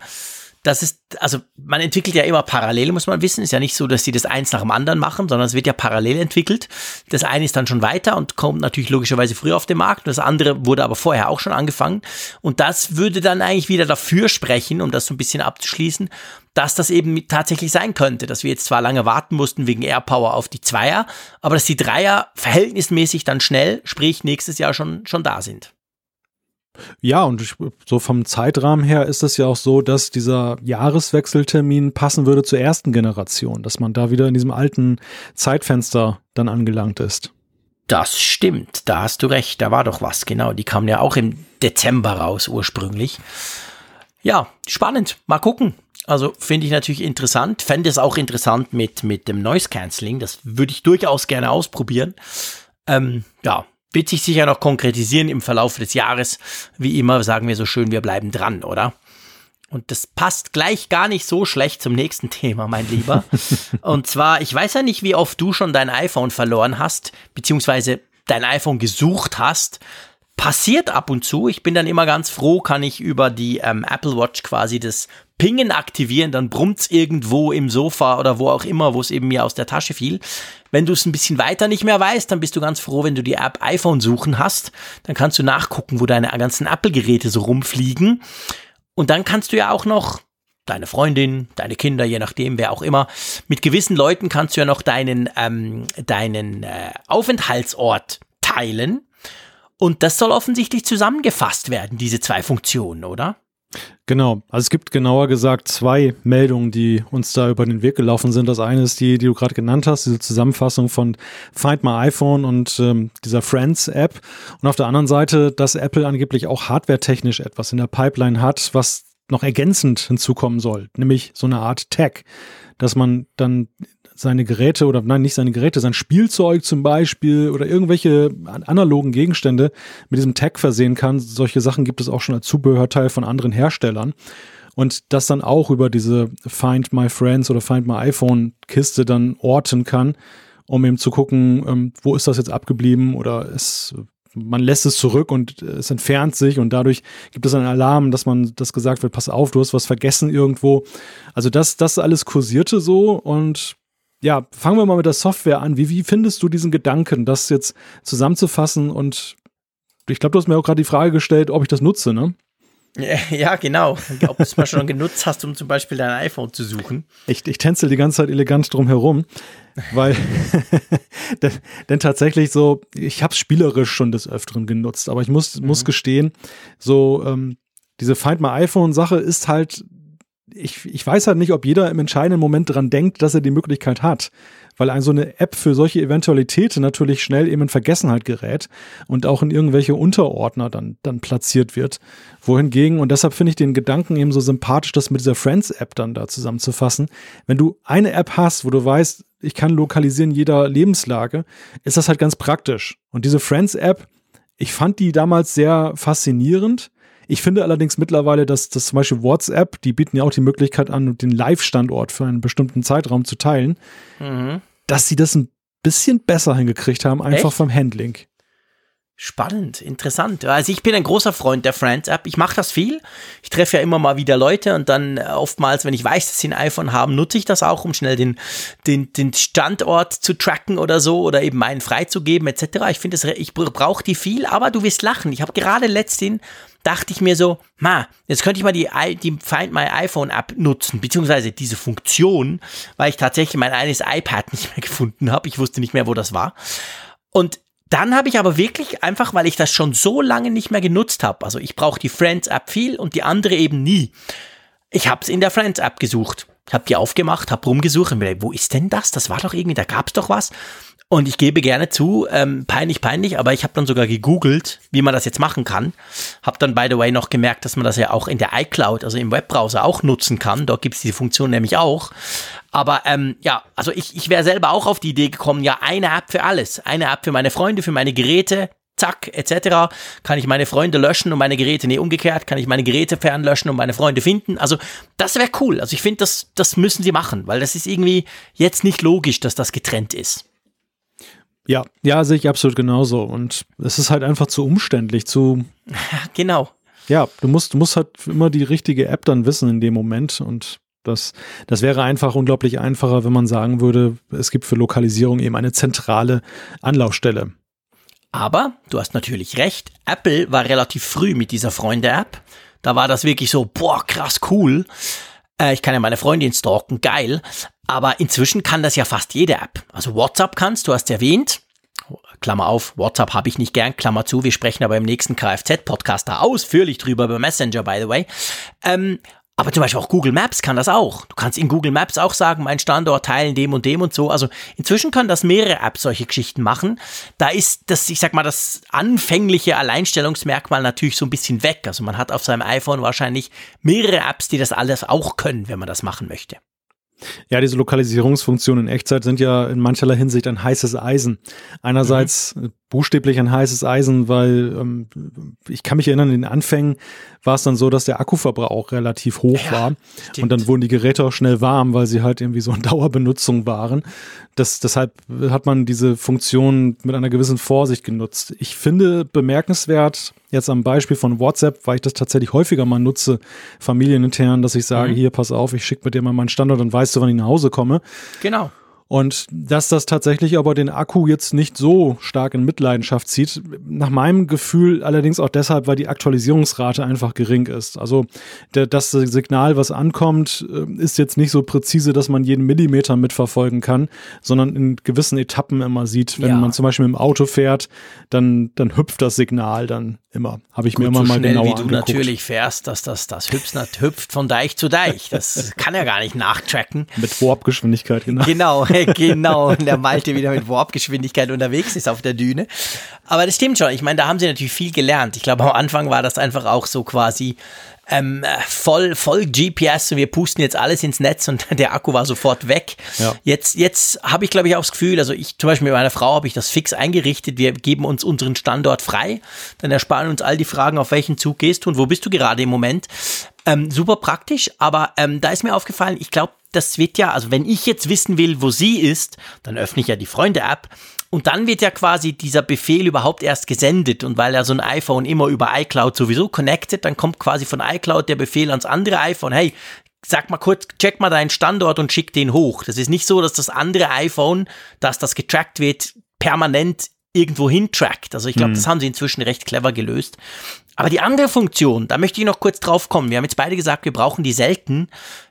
das ist, also man entwickelt ja immer parallel, muss man wissen. Ist ja nicht so, dass sie das eins nach dem anderen machen, sondern es wird ja parallel entwickelt. Das eine ist dann schon weiter und kommt natürlich logischerweise früher auf den Markt. Das andere wurde aber vorher auch schon angefangen. Und das würde dann eigentlich wieder dafür sprechen, um das so ein bisschen abzuschließen, dass das eben tatsächlich sein könnte, dass wir jetzt zwar lange warten mussten wegen AirPower auf die Zweier, aber dass die Dreier verhältnismäßig dann schnell, sprich nächstes Jahr schon, schon da sind. Ja, und ich, so vom Zeitrahmen her ist es ja auch so, dass dieser Jahreswechseltermin passen würde zur ersten Generation, dass man da wieder in diesem alten Zeitfenster dann angelangt ist. Das stimmt, da hast du recht, da war doch was, genau. Die kamen ja auch im Dezember raus ursprünglich. Ja, spannend, mal gucken. Also finde ich natürlich interessant, fände es auch interessant mit, mit dem Noise Cancelling, das würde ich durchaus gerne ausprobieren. Ähm, ja, wird sich sicher noch konkretisieren im Verlauf des Jahres. Wie immer sagen wir so schön, wir bleiben dran, oder? Und das passt gleich gar nicht so schlecht zum nächsten Thema, mein Lieber. Und zwar, ich weiß ja nicht, wie oft du schon dein iPhone verloren hast, beziehungsweise dein iPhone gesucht hast. Passiert ab und zu. Ich bin dann immer ganz froh, kann ich über die ähm, Apple Watch quasi das Pingen aktivieren, dann brummt's irgendwo im Sofa oder wo auch immer, wo es eben mir aus der Tasche fiel. Wenn du es ein bisschen weiter nicht mehr weißt, dann bist du ganz froh, wenn du die App iPhone suchen hast. Dann kannst du nachgucken, wo deine ganzen Apple-Geräte so rumfliegen. Und dann kannst du ja auch noch deine Freundin, deine Kinder, je nachdem, wer auch immer. Mit gewissen Leuten kannst du ja noch deinen, ähm, deinen äh, Aufenthaltsort teilen. Und das soll offensichtlich zusammengefasst werden, diese zwei Funktionen, oder? Genau, also es gibt genauer gesagt zwei Meldungen, die uns da über den Weg gelaufen sind. Das eine ist die, die du gerade genannt hast, diese Zusammenfassung von Find My iPhone und ähm, dieser Friends-App. Und auf der anderen Seite, dass Apple angeblich auch hardwaretechnisch etwas in der Pipeline hat, was noch ergänzend hinzukommen soll, nämlich so eine Art Tag, dass man dann seine Geräte oder nein, nicht seine Geräte, sein Spielzeug zum Beispiel oder irgendwelche analogen Gegenstände mit diesem Tag versehen kann. Solche Sachen gibt es auch schon als Zubehörteil von anderen Herstellern. Und das dann auch über diese Find My Friends oder Find My iPhone Kiste dann orten kann, um eben zu gucken, ähm, wo ist das jetzt abgeblieben oder es man lässt es zurück und es entfernt sich und dadurch gibt es einen Alarm, dass man das gesagt wird, pass auf, du hast was vergessen irgendwo. Also das, das alles kursierte so und ja, fangen wir mal mit der Software an. Wie, wie findest du diesen Gedanken, das jetzt zusammenzufassen? Und ich glaube, du hast mir auch gerade die Frage gestellt, ob ich das nutze, ne? Ja, genau. Ob du es mal schon genutzt hast, um zum Beispiel dein iPhone zu suchen. Ich, ich tänzel die ganze Zeit elegant drum herum, weil denn, denn, tatsächlich so, ich habe es spielerisch schon des Öfteren genutzt, aber ich muss, mhm. muss gestehen, so ähm, diese Find My iPhone Sache ist halt ich, ich weiß halt nicht, ob jeder im entscheidenden Moment dran denkt, dass er die Möglichkeit hat. Weil ein, so eine App für solche Eventualitäten natürlich schnell eben in Vergessenheit gerät und auch in irgendwelche Unterordner dann, dann platziert wird. Wohingegen, und deshalb finde ich den Gedanken eben so sympathisch, das mit dieser Friends-App dann da zusammenzufassen. Wenn du eine App hast, wo du weißt, ich kann lokalisieren jeder Lebenslage, ist das halt ganz praktisch. Und diese Friends-App, ich fand die damals sehr faszinierend ich finde allerdings mittlerweile, dass das zum Beispiel WhatsApp, die bieten ja auch die Möglichkeit an, den Live-Standort für einen bestimmten Zeitraum zu teilen, mhm. dass sie das ein bisschen besser hingekriegt haben, einfach Echt? vom Handling. Spannend, interessant. Also ich bin ein großer Freund der Friends-App. Ich mache das viel. Ich treffe ja immer mal wieder Leute und dann äh, oftmals, wenn ich weiß, dass sie ein iPhone haben, nutze ich das auch, um schnell den, den, den Standort zu tracken oder so oder eben meinen freizugeben etc. Ich finde, ich brauche die viel, aber du wirst lachen. Ich habe gerade letztens dachte ich mir so, ma, jetzt könnte ich mal die, die Find My iPhone App nutzen, beziehungsweise diese Funktion, weil ich tatsächlich mein eines iPad nicht mehr gefunden habe. Ich wusste nicht mehr, wo das war. Und dann habe ich aber wirklich einfach, weil ich das schon so lange nicht mehr genutzt habe, also ich brauche die Friends-App viel und die andere eben nie. Ich habe es in der Friends-App gesucht, habe die aufgemacht, habe rumgesucht und mir gedacht, wo ist denn das? Das war doch irgendwie, da gab es doch was. Und ich gebe gerne zu, ähm, peinlich, peinlich, aber ich habe dann sogar gegoogelt, wie man das jetzt machen kann. Habe dann, by the way, noch gemerkt, dass man das ja auch in der iCloud, also im Webbrowser auch nutzen kann. Dort gibt es diese Funktion nämlich auch. Aber ähm, ja, also ich, ich wäre selber auch auf die Idee gekommen, ja, eine App für alles. Eine App für meine Freunde, für meine Geräte, zack, etc. Kann ich meine Freunde löschen und meine Geräte, nee, umgekehrt, kann ich meine Geräte fernlöschen und meine Freunde finden. Also das wäre cool. Also ich finde, das, das müssen sie machen, weil das ist irgendwie jetzt nicht logisch, dass das getrennt ist. Ja, ja, sehe ich absolut genauso. Und es ist halt einfach zu umständlich, zu. genau. Ja, du musst, du musst halt immer die richtige App dann wissen in dem Moment. Und das, das wäre einfach unglaublich einfacher, wenn man sagen würde, es gibt für Lokalisierung eben eine zentrale Anlaufstelle. Aber du hast natürlich recht, Apple war relativ früh mit dieser Freunde-App. Da war das wirklich so, boah, krass cool. Äh, ich kann ja meine Freundin stalken, geil. Aber inzwischen kann das ja fast jede App. Also WhatsApp kannst, du hast erwähnt. Klammer auf, WhatsApp habe ich nicht gern, Klammer zu, wir sprechen aber im nächsten Kfz-Podcast da ausführlich drüber, über Messenger, by the way. Ähm, aber zum Beispiel auch Google Maps kann das auch. Du kannst in Google Maps auch sagen, mein Standort teilen dem und dem und so. Also inzwischen können das mehrere Apps solche Geschichten machen. Da ist das, ich sag mal, das anfängliche Alleinstellungsmerkmal natürlich so ein bisschen weg. Also man hat auf seinem iPhone wahrscheinlich mehrere Apps, die das alles auch können, wenn man das machen möchte. Ja, diese Lokalisierungsfunktionen in Echtzeit sind ja in mancherlei Hinsicht ein heißes Eisen. Einerseits mhm. buchstäblich ein heißes Eisen, weil ähm, ich kann mich erinnern, in den Anfängen war es dann so, dass der Akkuverbrauch relativ hoch ja, war. Stimmt. Und dann wurden die Geräte auch schnell warm, weil sie halt irgendwie so in Dauerbenutzung waren. Das, deshalb hat man diese Funktion mit einer gewissen Vorsicht genutzt. Ich finde bemerkenswert, jetzt am Beispiel von WhatsApp, weil ich das tatsächlich häufiger mal nutze, familienintern, dass ich sage, mhm. hier, pass auf, ich schicke mit dir mal meinen Standort und weißt du, wann ich nach Hause komme. Genau. Und dass das tatsächlich aber den Akku jetzt nicht so stark in Mitleidenschaft zieht, nach meinem Gefühl allerdings auch deshalb, weil die Aktualisierungsrate einfach gering ist. Also der, das Signal, was ankommt, äh, ist jetzt nicht so präzise, dass man jeden Millimeter mitverfolgen kann, sondern in gewissen Etappen immer sieht. Wenn ja. man zum Beispiel im Auto fährt, dann, dann hüpft das Signal dann immer. Habe ich Gut, mir immer so mal genauer wie du angeguckt. natürlich fährst, dass das, das hüpft, hüpft von Deich zu Deich. Das kann er gar nicht nachtracken. Mit Warpgeschwindigkeit, genau. Genau, genau. Und der Malte wieder mit Warpgeschwindigkeit unterwegs ist auf der Düne. Aber das stimmt schon. Ich meine, da haben sie natürlich viel gelernt. Ich glaube, am Anfang war das einfach auch so quasi, ähm, voll, voll GPS und wir pusten jetzt alles ins Netz und der Akku war sofort weg. Ja. Jetzt, jetzt habe ich, glaube ich, auch das Gefühl, also ich zum Beispiel mit meiner Frau habe ich das fix eingerichtet. Wir geben uns unseren Standort frei. Dann ersparen uns all die Fragen, auf welchen Zug gehst du und wo bist du gerade im Moment. Ähm, super praktisch, aber ähm, da ist mir aufgefallen, ich glaube, das wird ja, also wenn ich jetzt wissen will, wo sie ist, dann öffne ich ja die Freunde-App und dann wird ja quasi dieser Befehl überhaupt erst gesendet. Und weil ja so ein iPhone immer über iCloud sowieso connected, dann kommt quasi von iCloud der Befehl ans andere iPhone. Hey, sag mal kurz, check mal deinen Standort und schick den hoch. Das ist nicht so, dass das andere iPhone, dass das getrackt wird, permanent irgendwo hin trackt. Also ich glaube, hm. das haben sie inzwischen recht clever gelöst. Aber die andere Funktion, da möchte ich noch kurz drauf kommen. Wir haben jetzt beide gesagt, wir brauchen die selten.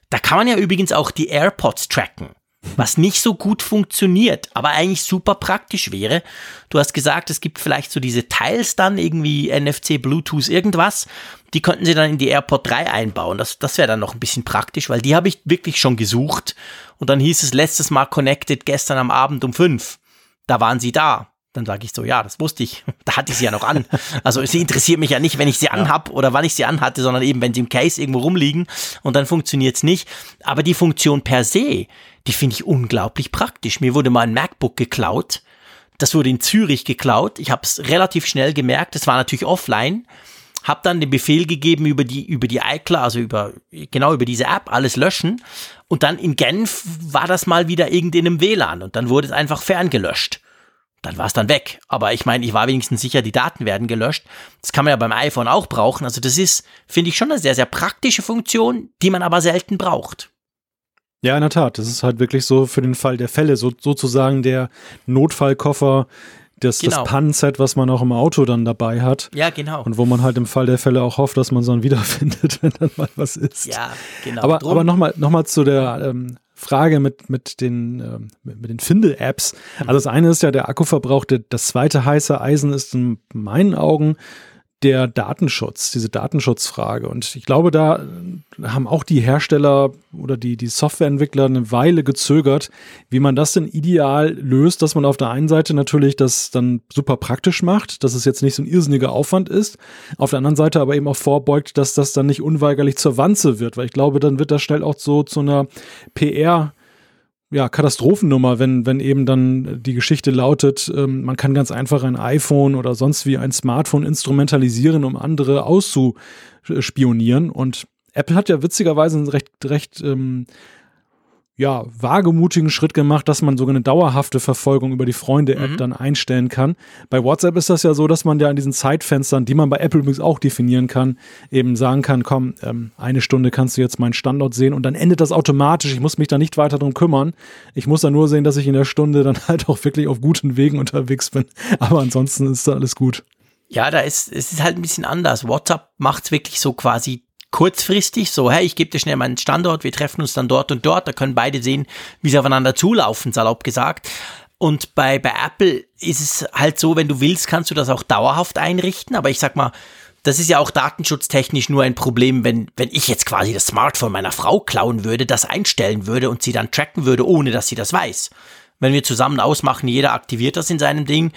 Da kann man ja übrigens auch die AirPods tracken was nicht so gut funktioniert, aber eigentlich super praktisch wäre. Du hast gesagt, es gibt vielleicht so diese Teils dann, irgendwie NFC, Bluetooth, irgendwas. Die könnten sie dann in die AirPod 3 einbauen. Das, das wäre dann noch ein bisschen praktisch, weil die habe ich wirklich schon gesucht. Und dann hieß es letztes Mal connected gestern am Abend um 5. Da waren sie da. Dann sage ich so, ja, das wusste ich. Da hatte ich sie ja noch an. Also sie interessiert mich ja nicht, wenn ich sie anhab oder wann ich sie anhatte, sondern eben, wenn sie im Case irgendwo rumliegen und dann funktioniert es nicht. Aber die Funktion per se, die finde ich unglaublich praktisch. Mir wurde mal ein MacBook geklaut. Das wurde in Zürich geklaut. Ich habe es relativ schnell gemerkt. Es war natürlich offline. Hab dann den Befehl gegeben über die über die iCloud, also über genau über diese App alles löschen. Und dann in Genf war das mal wieder irgendwie in einem WLAN und dann wurde es einfach ferngelöscht. Dann war es dann weg. Aber ich meine, ich war wenigstens sicher, die Daten werden gelöscht. Das kann man ja beim iPhone auch brauchen. Also das ist, finde ich, schon eine sehr, sehr praktische Funktion, die man aber selten braucht. Ja, in der Tat. Das ist halt wirklich so für den Fall der Fälle, so, sozusagen der Notfallkoffer, das, genau. das Pannenset, was man auch im Auto dann dabei hat. Ja, genau. Und wo man halt im Fall der Fälle auch hofft, dass man es dann wiederfindet, wenn dann mal was ist. Ja, genau. Aber, aber nochmal noch mal zu der ähm, Frage mit, mit den, ähm, mit den Findel-Apps. Also das eine ist ja der Akkuverbrauch, das zweite heiße Eisen ist in meinen Augen der Datenschutz, diese Datenschutzfrage. Und ich glaube, da haben auch die Hersteller oder die, die Softwareentwickler eine Weile gezögert, wie man das denn ideal löst, dass man auf der einen Seite natürlich das dann super praktisch macht, dass es jetzt nicht so ein irrsinniger Aufwand ist, auf der anderen Seite aber eben auch vorbeugt, dass das dann nicht unweigerlich zur Wanze wird, weil ich glaube, dann wird das schnell auch so zu einer PR- ja, Katastrophennummer, wenn, wenn eben dann die Geschichte lautet, ähm, man kann ganz einfach ein iPhone oder sonst wie ein Smartphone instrumentalisieren, um andere auszuspionieren. Und Apple hat ja witzigerweise ein recht, recht ähm, ja, wagemutigen Schritt gemacht, dass man sogar eine dauerhafte Verfolgung über die Freunde-App mhm. dann einstellen kann. Bei WhatsApp ist das ja so, dass man ja an diesen Zeitfenstern, die man bei Apple übrigens auch definieren kann, eben sagen kann, komm, ähm, eine Stunde kannst du jetzt meinen Standort sehen und dann endet das automatisch. Ich muss mich da nicht weiter drum kümmern. Ich muss da nur sehen, dass ich in der Stunde dann halt auch wirklich auf guten Wegen unterwegs bin. Aber ansonsten ist da alles gut. Ja, da ist, es ist halt ein bisschen anders. WhatsApp macht es wirklich so quasi kurzfristig, so, hey, ich gebe dir schnell meinen Standort, wir treffen uns dann dort und dort, da können beide sehen, wie sie aufeinander zulaufen, salopp gesagt. Und bei, bei Apple ist es halt so, wenn du willst, kannst du das auch dauerhaft einrichten. Aber ich sag mal, das ist ja auch datenschutztechnisch nur ein Problem, wenn, wenn ich jetzt quasi das Smartphone meiner Frau klauen würde, das einstellen würde und sie dann tracken würde, ohne dass sie das weiß. Wenn wir zusammen ausmachen, jeder aktiviert das in seinem Ding,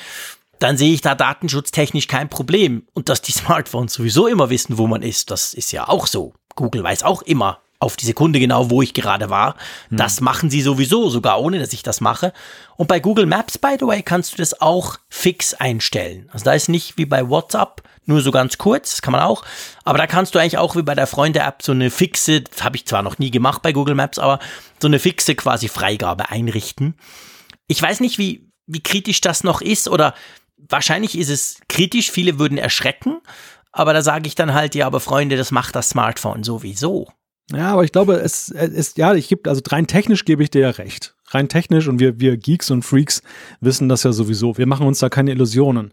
dann sehe ich da datenschutztechnisch kein Problem. Und dass die Smartphones sowieso immer wissen, wo man ist, das ist ja auch so. Google weiß auch immer auf die Sekunde genau, wo ich gerade war. Hm. Das machen sie sowieso, sogar ohne, dass ich das mache. Und bei Google Maps, by the way, kannst du das auch fix einstellen. Also da ist nicht wie bei WhatsApp, nur so ganz kurz, das kann man auch. Aber da kannst du eigentlich auch wie bei der Freunde-App so eine fixe, das habe ich zwar noch nie gemacht bei Google Maps, aber so eine fixe quasi Freigabe einrichten. Ich weiß nicht, wie, wie kritisch das noch ist oder wahrscheinlich ist es kritisch, viele würden erschrecken, aber da sage ich dann halt, ja, aber Freunde, das macht das Smartphone sowieso. Ja, aber ich glaube, es ist, ja, ich gibt, also rein technisch gebe ich dir ja recht. Rein technisch und wir, wir Geeks und Freaks wissen das ja sowieso. Wir machen uns da keine Illusionen.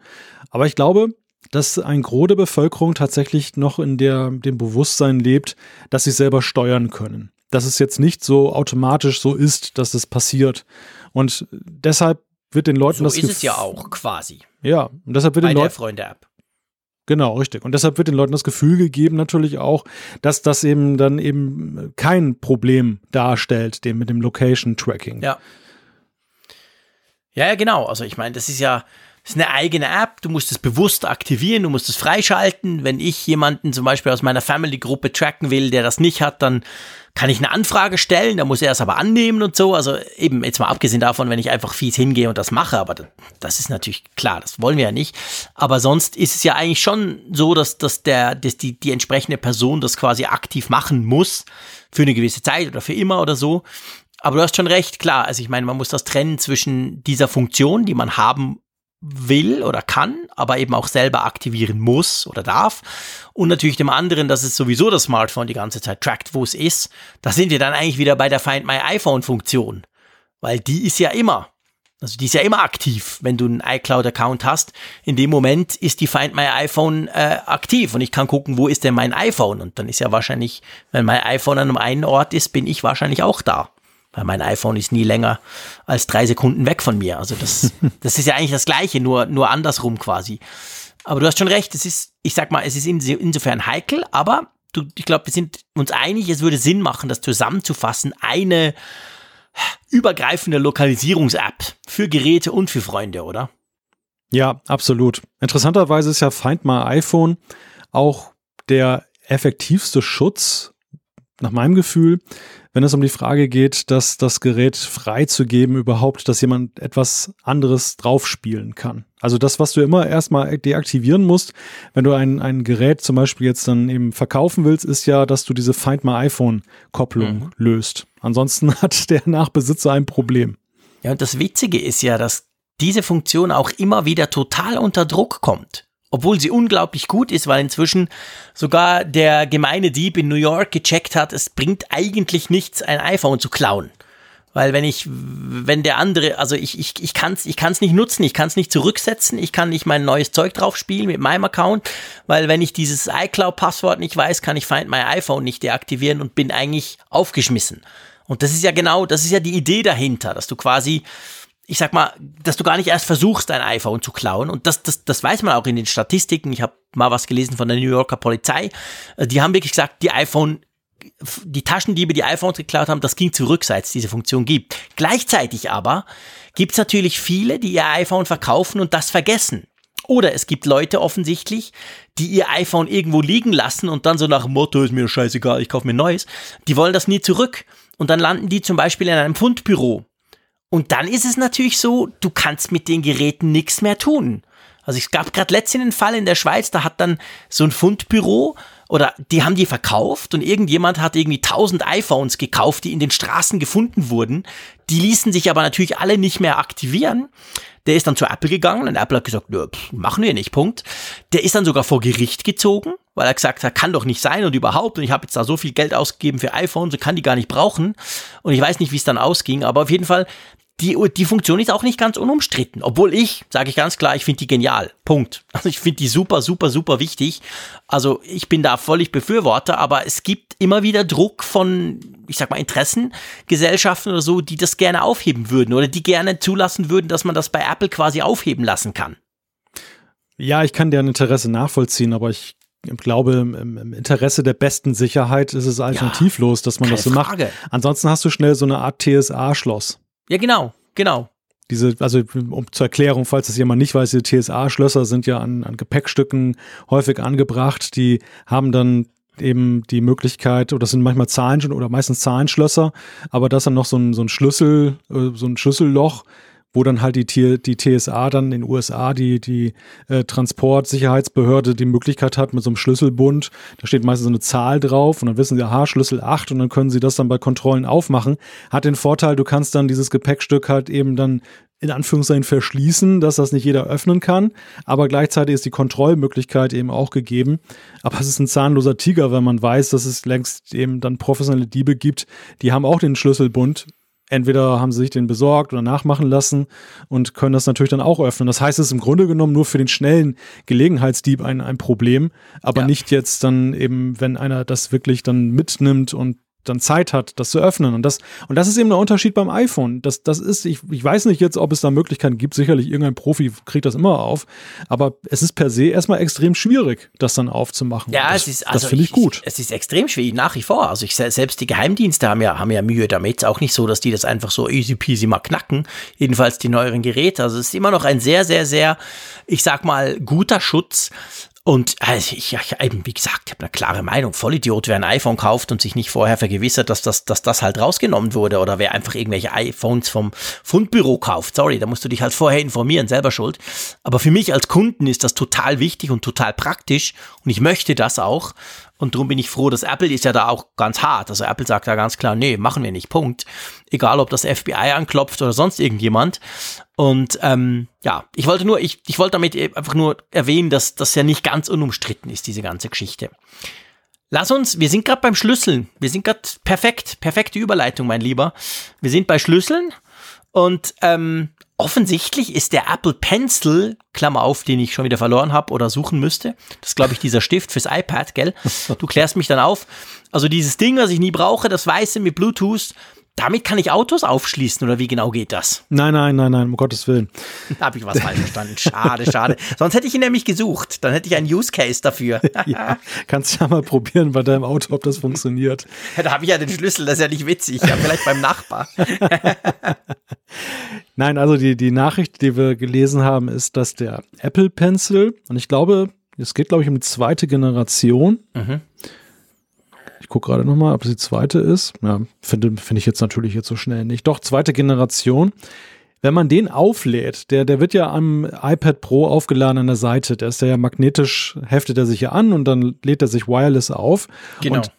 Aber ich glaube, dass ein Gros der Bevölkerung tatsächlich noch in der, dem Bewusstsein lebt, dass sie selber steuern können. Dass es jetzt nicht so automatisch so ist, dass es passiert. Und deshalb wird den Leuten so das ist es ja auch quasi. Ja, und deshalb wird Bei den Leuten Freunde-App. Genau, richtig. Und deshalb wird den Leuten das Gefühl gegeben, natürlich auch, dass das eben dann eben kein Problem darstellt, dem mit dem Location Tracking. Ja. Ja, ja, genau. Also ich meine, das ist ja, ist eine eigene App, du musst es bewusst aktivieren, du musst es freischalten. Wenn ich jemanden zum Beispiel aus meiner Family-Gruppe tracken will, der das nicht hat, dann kann ich eine Anfrage stellen, da muss er es aber annehmen und so. Also eben, jetzt mal abgesehen davon, wenn ich einfach fies hingehe und das mache, aber das ist natürlich klar, das wollen wir ja nicht. Aber sonst ist es ja eigentlich schon so, dass, dass, der, dass die, die entsprechende Person das quasi aktiv machen muss, für eine gewisse Zeit oder für immer oder so. Aber du hast schon recht, klar. Also ich meine, man muss das trennen zwischen dieser Funktion, die man haben will oder kann, aber eben auch selber aktivieren muss oder darf. Und natürlich dem anderen, dass es sowieso das Smartphone die ganze Zeit trackt, wo es ist. Da sind wir dann eigentlich wieder bei der Find My iPhone Funktion. Weil die ist ja immer. Also die ist ja immer aktiv, wenn du einen iCloud-Account hast. In dem Moment ist die Find My iPhone äh, aktiv und ich kann gucken, wo ist denn mein iPhone? Und dann ist ja wahrscheinlich, wenn mein iPhone an einem einen Ort ist, bin ich wahrscheinlich auch da weil mein iPhone ist nie länger als drei Sekunden weg von mir. Also das, das ist ja eigentlich das Gleiche, nur, nur andersrum quasi. Aber du hast schon recht, es ist, ich sag mal, es ist insofern heikel, aber du, ich glaube, wir sind uns einig, es würde Sinn machen, das zusammenzufassen, eine übergreifende Lokalisierungs-App für Geräte und für Freunde, oder? Ja, absolut. Interessanterweise ist ja Find My iPhone auch der effektivste Schutz, nach meinem Gefühl, wenn es um die Frage geht, dass das Gerät freizugeben überhaupt, dass jemand etwas anderes draufspielen kann. Also das, was du immer erstmal deaktivieren musst, wenn du ein, ein Gerät zum Beispiel jetzt dann eben verkaufen willst, ist ja, dass du diese Find My iPhone Kopplung mhm. löst. Ansonsten hat der Nachbesitzer ein Problem. Ja, und das Witzige ist ja, dass diese Funktion auch immer wieder total unter Druck kommt obwohl sie unglaublich gut ist, weil inzwischen sogar der gemeine Dieb in New York gecheckt hat, es bringt eigentlich nichts, ein iPhone zu klauen. Weil wenn ich, wenn der andere, also ich, ich, ich kann es ich kann's nicht nutzen, ich kann es nicht zurücksetzen, ich kann nicht mein neues Zeug drauf spielen mit meinem Account, weil wenn ich dieses iCloud-Passwort nicht weiß, kann ich Find My iPhone nicht deaktivieren und bin eigentlich aufgeschmissen. Und das ist ja genau, das ist ja die Idee dahinter, dass du quasi ich sag mal, dass du gar nicht erst versuchst, ein iPhone zu klauen. Und das, das, das weiß man auch in den Statistiken. Ich habe mal was gelesen von der New Yorker Polizei. Äh, die haben wirklich gesagt, die iPhone, die Taschendiebe, die iPhones geklaut haben, das ging zurück, seit es diese Funktion gibt. Gleichzeitig aber gibt es natürlich viele, die ihr iPhone verkaufen und das vergessen. Oder es gibt Leute offensichtlich, die ihr iPhone irgendwo liegen lassen und dann so nach dem Motto, ist mir scheißegal, ich kaufe mir ein neues. Die wollen das nie zurück. Und dann landen die zum Beispiel in einem Fundbüro und dann ist es natürlich so, du kannst mit den Geräten nichts mehr tun. Also es gab gerade letztens einen Fall in der Schweiz, da hat dann so ein Fundbüro oder die haben die verkauft und irgendjemand hat irgendwie 1000 iPhones gekauft, die in den Straßen gefunden wurden. Die ließen sich aber natürlich alle nicht mehr aktivieren. Der ist dann zu Apple gegangen und Apple hat gesagt, nö, machen wir nicht, Punkt. Der ist dann sogar vor Gericht gezogen, weil er gesagt hat, kann doch nicht sein und überhaupt und ich habe jetzt da so viel Geld ausgegeben für iPhones, so kann die gar nicht brauchen und ich weiß nicht, wie es dann ausging, aber auf jeden Fall die, die Funktion ist auch nicht ganz unumstritten. Obwohl ich, sage ich ganz klar, ich finde die genial. Punkt. Also ich finde die super, super, super wichtig. Also ich bin da völlig Befürworter, aber es gibt immer wieder Druck von, ich sag mal, Interessengesellschaften oder so, die das gerne aufheben würden oder die gerne zulassen würden, dass man das bei Apple quasi aufheben lassen kann. Ja, ich kann deren Interesse nachvollziehen, aber ich glaube, im, Interesse der besten Sicherheit ist es alternativlos, ja, dass man das so Frage. macht. Ansonsten hast du schnell so eine Art TSA-Schloss. Ja, genau, genau. Diese, also um zur Erklärung, falls das jemand nicht weiß, diese TSA-Schlösser sind ja an, an Gepäckstücken häufig angebracht. Die haben dann eben die Möglichkeit, oder das sind manchmal Zahlen oder meistens Zahlenschlösser, aber das dann noch so ein, so ein Schlüssel, äh, so ein Schlüsselloch, wo dann halt die, die TSA dann in den USA, die, die äh, Transportsicherheitsbehörde, die Möglichkeit hat mit so einem Schlüsselbund, da steht meistens so eine Zahl drauf und dann wissen sie, aha, Schlüssel 8 und dann können sie das dann bei Kontrollen aufmachen. Hat den Vorteil, du kannst dann dieses Gepäckstück halt eben dann in Anführungszeichen verschließen, dass das nicht jeder öffnen kann, aber gleichzeitig ist die Kontrollmöglichkeit eben auch gegeben. Aber es ist ein zahnloser Tiger, wenn man weiß, dass es längst eben dann professionelle Diebe gibt, die haben auch den Schlüsselbund entweder haben sie sich den besorgt oder nachmachen lassen und können das natürlich dann auch öffnen. Das heißt, es ist im Grunde genommen nur für den schnellen Gelegenheitsdieb ein, ein Problem, aber ja. nicht jetzt dann eben, wenn einer das wirklich dann mitnimmt und dann Zeit hat, das zu öffnen. Und das, und das ist eben der Unterschied beim iPhone. Das, das ist, ich, ich weiß nicht jetzt, ob es da Möglichkeiten gibt. Sicherlich irgendein Profi kriegt das immer auf. Aber es ist per se erstmal extrem schwierig, das dann aufzumachen. Ja, das, es ist, also das finde ich, ich, gut. Es ist extrem schwierig, nach wie vor. Also ich, selbst die Geheimdienste haben ja, haben ja Mühe damit. Auch nicht so, dass die das einfach so easy peasy mal knacken. Jedenfalls die neueren Geräte. Also es ist immer noch ein sehr, sehr, sehr, ich sag mal, guter Schutz und also ich, ja, eben, wie gesagt, ich habe eine klare Meinung. Vollidiot, wer ein iPhone kauft und sich nicht vorher vergewissert, dass das, dass das halt rausgenommen wurde oder wer einfach irgendwelche iPhones vom Fundbüro kauft. Sorry, da musst du dich halt vorher informieren, selber schuld. Aber für mich als Kunden ist das total wichtig und total praktisch und ich möchte das auch. Und darum bin ich froh, dass Apple ist ja da auch ganz hart. Also Apple sagt da ganz klar, nee, machen wir nicht, Punkt. Egal, ob das FBI anklopft oder sonst irgendjemand. Und ähm, ja, ich wollte nur, ich, ich wollte damit einfach nur erwähnen, dass das ja nicht ganz unumstritten ist, diese ganze Geschichte. Lass uns, wir sind gerade beim Schlüsseln. Wir sind gerade perfekt, perfekte Überleitung, mein Lieber. Wir sind bei Schlüsseln und ähm, offensichtlich ist der Apple Pencil, Klammer auf, den ich schon wieder verloren habe oder suchen müsste. Das ist, glaube ich, dieser Stift fürs iPad, gell? Du klärst mich dann auf. Also dieses Ding, was ich nie brauche, das weiße mit Bluetooth, damit kann ich Autos aufschließen oder wie genau geht das? Nein, nein, nein, nein, um Gottes Willen. Da habe ich was falsch verstanden. Schade, schade. Sonst hätte ich ihn nämlich gesucht. Dann hätte ich einen Use Case dafür. ja, kannst du ja mal probieren bei deinem Auto, ob das funktioniert. Da habe ich ja den Schlüssel, das ist ja nicht witzig. Ja, vielleicht beim Nachbar. nein, also die, die Nachricht, die wir gelesen haben, ist, dass der Apple Pencil, und ich glaube, es geht, glaube ich, um die zweite Generation. Mhm ich gucke gerade nochmal, ob es die zweite ist. Ja, finde find ich jetzt natürlich jetzt so schnell nicht. Doch, zweite Generation. Wenn man den auflädt, der, der wird ja am iPad Pro aufgeladen an der Seite. Der ist ja magnetisch, heftet er sich ja an und dann lädt er sich wireless auf. Genau. Und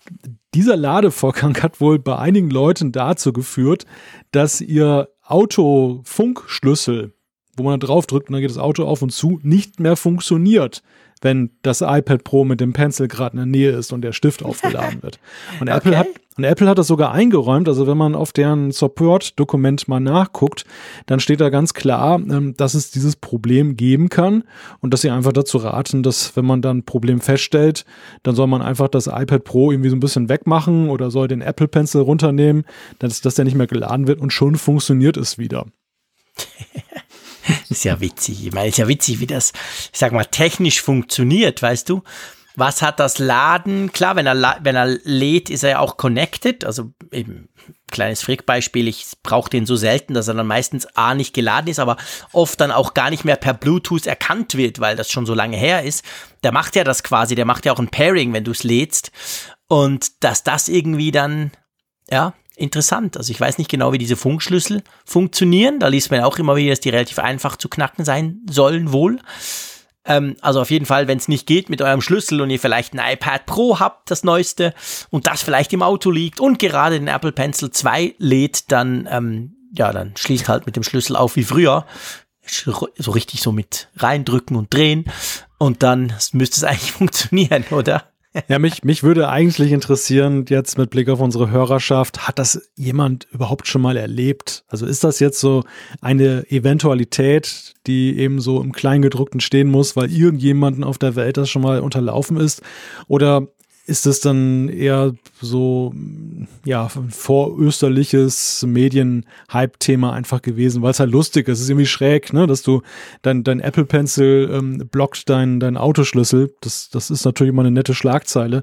dieser Ladevorgang hat wohl bei einigen Leuten dazu geführt, dass ihr Autofunkschlüssel, wo man drauf drückt und dann geht das Auto auf und zu, nicht mehr funktioniert wenn das iPad Pro mit dem Pencil gerade in der Nähe ist und der Stift aufgeladen wird. Und Apple, okay. hat, und Apple hat das sogar eingeräumt. Also wenn man auf deren Support-Dokument mal nachguckt, dann steht da ganz klar, ähm, dass es dieses Problem geben kann und dass sie einfach dazu raten, dass wenn man dann ein Problem feststellt, dann soll man einfach das iPad Pro irgendwie so ein bisschen wegmachen oder soll den Apple Pencil runternehmen, dass, dass der nicht mehr geladen wird und schon funktioniert es wieder. ist ja witzig. Ich meine, ist ja witzig, wie das, ich sag mal, technisch funktioniert, weißt du? Was hat das Laden? Klar, wenn er, wenn er lädt, ist er ja auch connected. Also eben, kleines Frick-Beispiel, ich brauche den so selten, dass er dann meistens A nicht geladen ist, aber oft dann auch gar nicht mehr per Bluetooth erkannt wird, weil das schon so lange her ist. Der macht ja das quasi, der macht ja auch ein Pairing, wenn du es lädst. Und dass das irgendwie dann, ja, interessant. Also ich weiß nicht genau, wie diese Funkschlüssel funktionieren. Da liest man auch immer wieder, dass die relativ einfach zu knacken sein sollen wohl. Ähm, also auf jeden Fall, wenn es nicht geht mit eurem Schlüssel und ihr vielleicht ein iPad Pro habt, das neueste, und das vielleicht im Auto liegt und gerade den Apple Pencil 2 lädt, dann, ähm, ja, dann schließt halt mit dem Schlüssel auf wie früher. So richtig so mit reindrücken und drehen. Und dann müsste es eigentlich funktionieren, oder? Ja, mich, mich würde eigentlich interessieren, jetzt mit Blick auf unsere Hörerschaft, hat das jemand überhaupt schon mal erlebt? Also ist das jetzt so eine Eventualität, die eben so im Kleingedruckten stehen muss, weil irgendjemanden auf der Welt das schon mal unterlaufen ist? Oder ist es dann eher so, ja, vorösterliches Medien-Hype-Thema einfach gewesen, weil es halt lustig ist. Es ist irgendwie schräg, ne, dass du dein, dein Apple Pencil ähm, blockt dein, dein Autoschlüssel. Das, das ist natürlich mal eine nette Schlagzeile,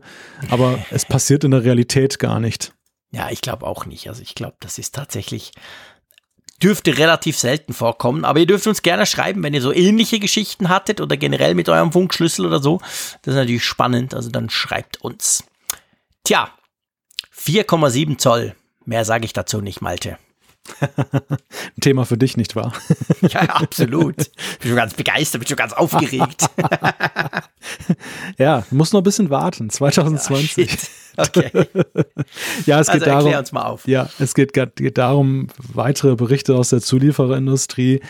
aber es passiert in der Realität gar nicht. Ja, ich glaube auch nicht. Also ich glaube, das ist tatsächlich dürfte relativ selten vorkommen, aber ihr dürft uns gerne schreiben, wenn ihr so ähnliche Geschichten hattet oder generell mit eurem Funkschlüssel oder so. Das ist natürlich spannend, also dann schreibt uns. Tja, 4,7 Zoll. Mehr sage ich dazu nicht, Malte. Ein Thema für dich, nicht wahr? ja, absolut. Bin schon ganz begeistert, bin schon ganz aufgeregt. ja, muss noch ein bisschen warten. 2020. Ja, okay. ja, es also geht darum. uns mal auf. Ja, es geht, geht darum, weitere Berichte aus der Zuliefererindustrie,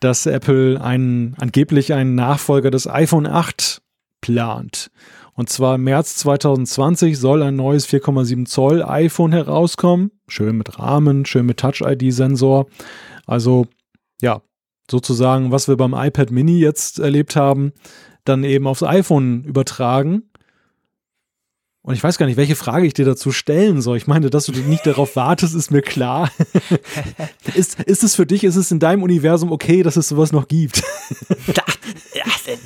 dass Apple einen, angeblich einen Nachfolger des iPhone 8 plant. Und zwar im März 2020 soll ein neues 4,7 Zoll iPhone herauskommen. Schön mit Rahmen, schön mit Touch-ID-Sensor. Also ja, sozusagen, was wir beim iPad Mini jetzt erlebt haben, dann eben aufs iPhone übertragen. Und ich weiß gar nicht, welche Frage ich dir dazu stellen soll. Ich meine, dass du nicht darauf wartest, ist mir klar. ist, ist es für dich, ist es in deinem Universum okay, dass es sowas noch gibt?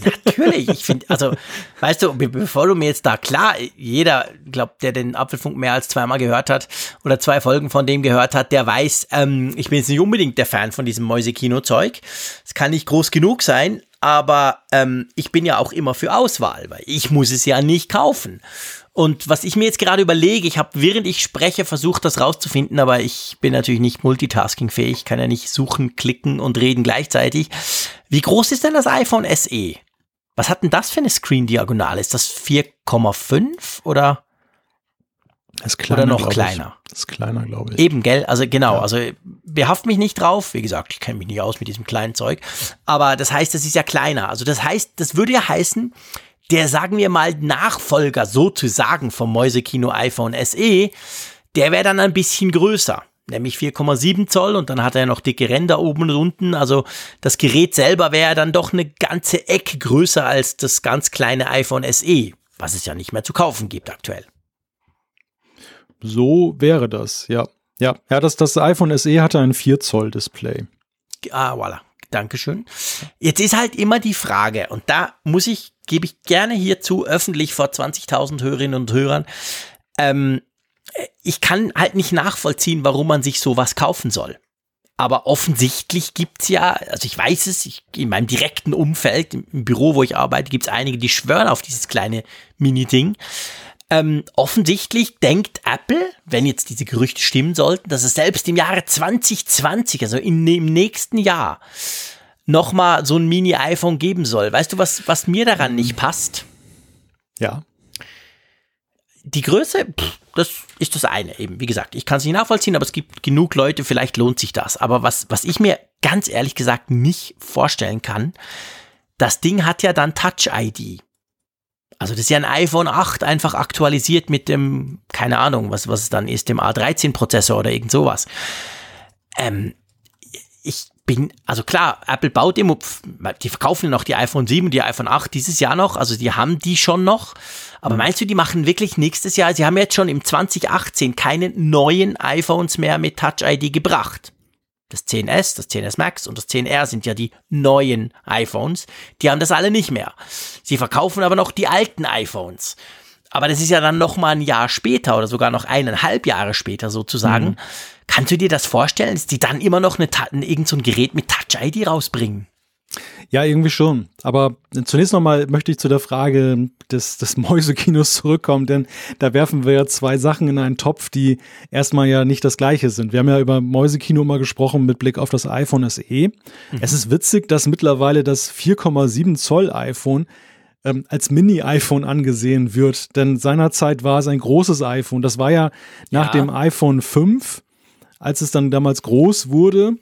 Natürlich. Ich finde, also, weißt du, bevor du mir jetzt da klar, jeder, glaubt, der den Apfelfunk mehr als zweimal gehört hat oder zwei Folgen von dem gehört hat, der weiß, ähm, ich bin jetzt nicht unbedingt der Fan von diesem Mäusekino-Zeug. Es kann nicht groß genug sein, aber ähm, ich bin ja auch immer für Auswahl, weil ich muss es ja nicht kaufen. Und was ich mir jetzt gerade überlege, ich habe während ich spreche versucht, das rauszufinden, aber ich bin natürlich nicht multitaskingfähig, kann ja nicht suchen, klicken und reden gleichzeitig. Wie groß ist denn das iPhone SE? Was hat denn das für eine Screen-Diagonale? Ist das 4,5 oder? ist kleiner, oder noch kleiner? Ich. ist kleiner, glaube ich. Eben, gell? Also genau, ja. also behaftet mich nicht drauf. Wie gesagt, ich kenne mich nicht aus mit diesem kleinen Zeug. Aber das heißt, das ist ja kleiner. Also das heißt, das würde ja heißen, der, sagen wir mal, Nachfolger sozusagen vom Mäusekino iPhone SE, der wäre dann ein bisschen größer. Nämlich 4,7 Zoll und dann hat er noch dicke Ränder oben und unten. Also das Gerät selber wäre dann doch eine ganze Ecke größer als das ganz kleine iPhone SE, was es ja nicht mehr zu kaufen gibt aktuell. So wäre das, ja. Ja, ja das, das iPhone SE hatte ein 4 Zoll Display. Ah, voilà. Dankeschön. Jetzt ist halt immer die Frage, und da muss ich, gebe ich gerne hierzu öffentlich vor 20.000 Hörerinnen und Hörern, ähm, ich kann halt nicht nachvollziehen, warum man sich sowas kaufen soll. Aber offensichtlich gibt's ja, also ich weiß es, ich, in meinem direkten Umfeld, im Büro, wo ich arbeite, gibt's einige, die schwören auf dieses kleine Mini-Ding. Ähm, offensichtlich denkt Apple, wenn jetzt diese Gerüchte stimmen sollten, dass es selbst im Jahre 2020, also in, im nächsten Jahr, nochmal so ein Mini-iPhone geben soll. Weißt du, was, was mir daran nicht passt? Ja. Die Größe, pff, das ist das eine eben. Wie gesagt, ich kann es nicht nachvollziehen, aber es gibt genug Leute, vielleicht lohnt sich das. Aber was, was ich mir ganz ehrlich gesagt nicht vorstellen kann, das Ding hat ja dann Touch-ID. Also das ist ja ein iPhone 8 einfach aktualisiert mit dem, keine Ahnung, was, was es dann ist, dem A13-Prozessor oder irgend sowas. Ähm, ich bin, also klar, Apple baut immer, die verkaufen noch die iPhone 7 und die iPhone 8 dieses Jahr noch, also die haben die schon noch. Aber mhm. meinst du, die machen wirklich nächstes Jahr, sie haben jetzt schon im 2018 keine neuen iPhones mehr mit Touch ID gebracht? Das 10S, das 10S Max und das 10R sind ja die neuen iPhones. Die haben das alle nicht mehr. Sie verkaufen aber noch die alten iPhones. Aber das ist ja dann noch mal ein Jahr später oder sogar noch eineinhalb Jahre später sozusagen. Mhm. Kannst du dir das vorstellen, dass die dann immer noch eine, irgend so ein Gerät mit Touch ID rausbringen? Ja, irgendwie schon. Aber zunächst nochmal möchte ich zu der Frage des, des Mäusekinos zurückkommen, denn da werfen wir ja zwei Sachen in einen Topf, die erstmal ja nicht das gleiche sind. Wir haben ja über Mäusekino mal gesprochen mit Blick auf das iPhone SE. Mhm. Es ist witzig, dass mittlerweile das 4,7 Zoll iPhone ähm, als Mini-iPhone angesehen wird, denn seinerzeit war es ein großes iPhone. Das war ja nach ja. dem iPhone 5, als es dann damals groß wurde,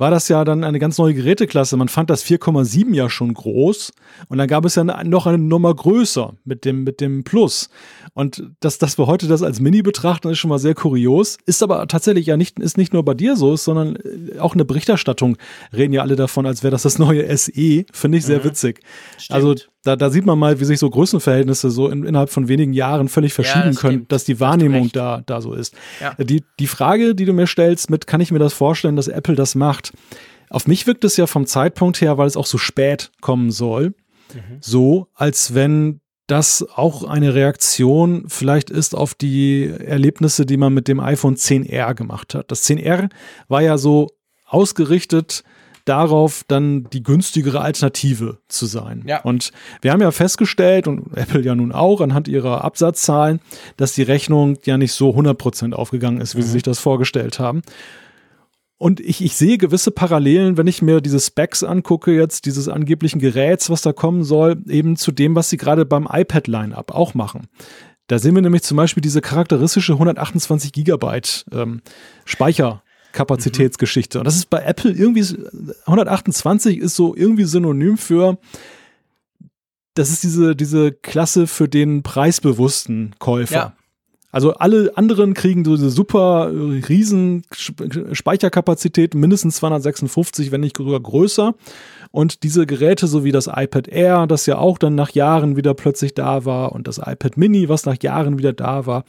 war das ja dann eine ganz neue Geräteklasse. Man fand das 4,7 ja schon groß und dann gab es ja noch eine Nummer größer mit dem, mit dem Plus. Und dass, dass wir heute das als Mini betrachten, ist schon mal sehr kurios. Ist aber tatsächlich ja nicht, ist nicht nur bei dir so, sondern äh, auch eine Berichterstattung reden ja alle davon, als wäre das das neue SE. Finde ich sehr mhm. witzig. Stimmt. Also da, da sieht man mal, wie sich so Größenverhältnisse so in, innerhalb von wenigen Jahren völlig verschieben ja, das können, stimmt. dass die Wahrnehmung da, da so ist. Ja. Die, die Frage, die du mir stellst, mit kann ich mir das vorstellen, dass Apple das macht? Auf mich wirkt es ja vom Zeitpunkt her, weil es auch so spät kommen soll, mhm. so, als wenn das auch eine Reaktion vielleicht ist auf die Erlebnisse, die man mit dem iPhone 10R gemacht hat. Das 10R war ja so ausgerichtet darauf, dann die günstigere Alternative zu sein. Ja. Und wir haben ja festgestellt, und Apple ja nun auch, anhand ihrer Absatzzahlen, dass die Rechnung ja nicht so 100% aufgegangen ist, wie mhm. sie sich das vorgestellt haben. Und ich, ich sehe gewisse Parallelen, wenn ich mir diese Specs angucke, jetzt dieses angeblichen Geräts, was da kommen soll, eben zu dem, was sie gerade beim iPad-Line-Up auch machen. Da sehen wir nämlich zum Beispiel diese charakteristische 128 Gigabyte ähm, Speicherkapazitätsgeschichte. Und das ist bei Apple irgendwie 128 ist so irgendwie synonym für das ist diese, diese Klasse für den preisbewussten Käufer. Ja. Also alle anderen kriegen so diese super äh, riesen Speicherkapazität, mindestens 256, wenn nicht sogar größer. Und diese Geräte, so wie das iPad Air, das ja auch dann nach Jahren wieder plötzlich da war, und das iPad Mini, was nach Jahren wieder da war,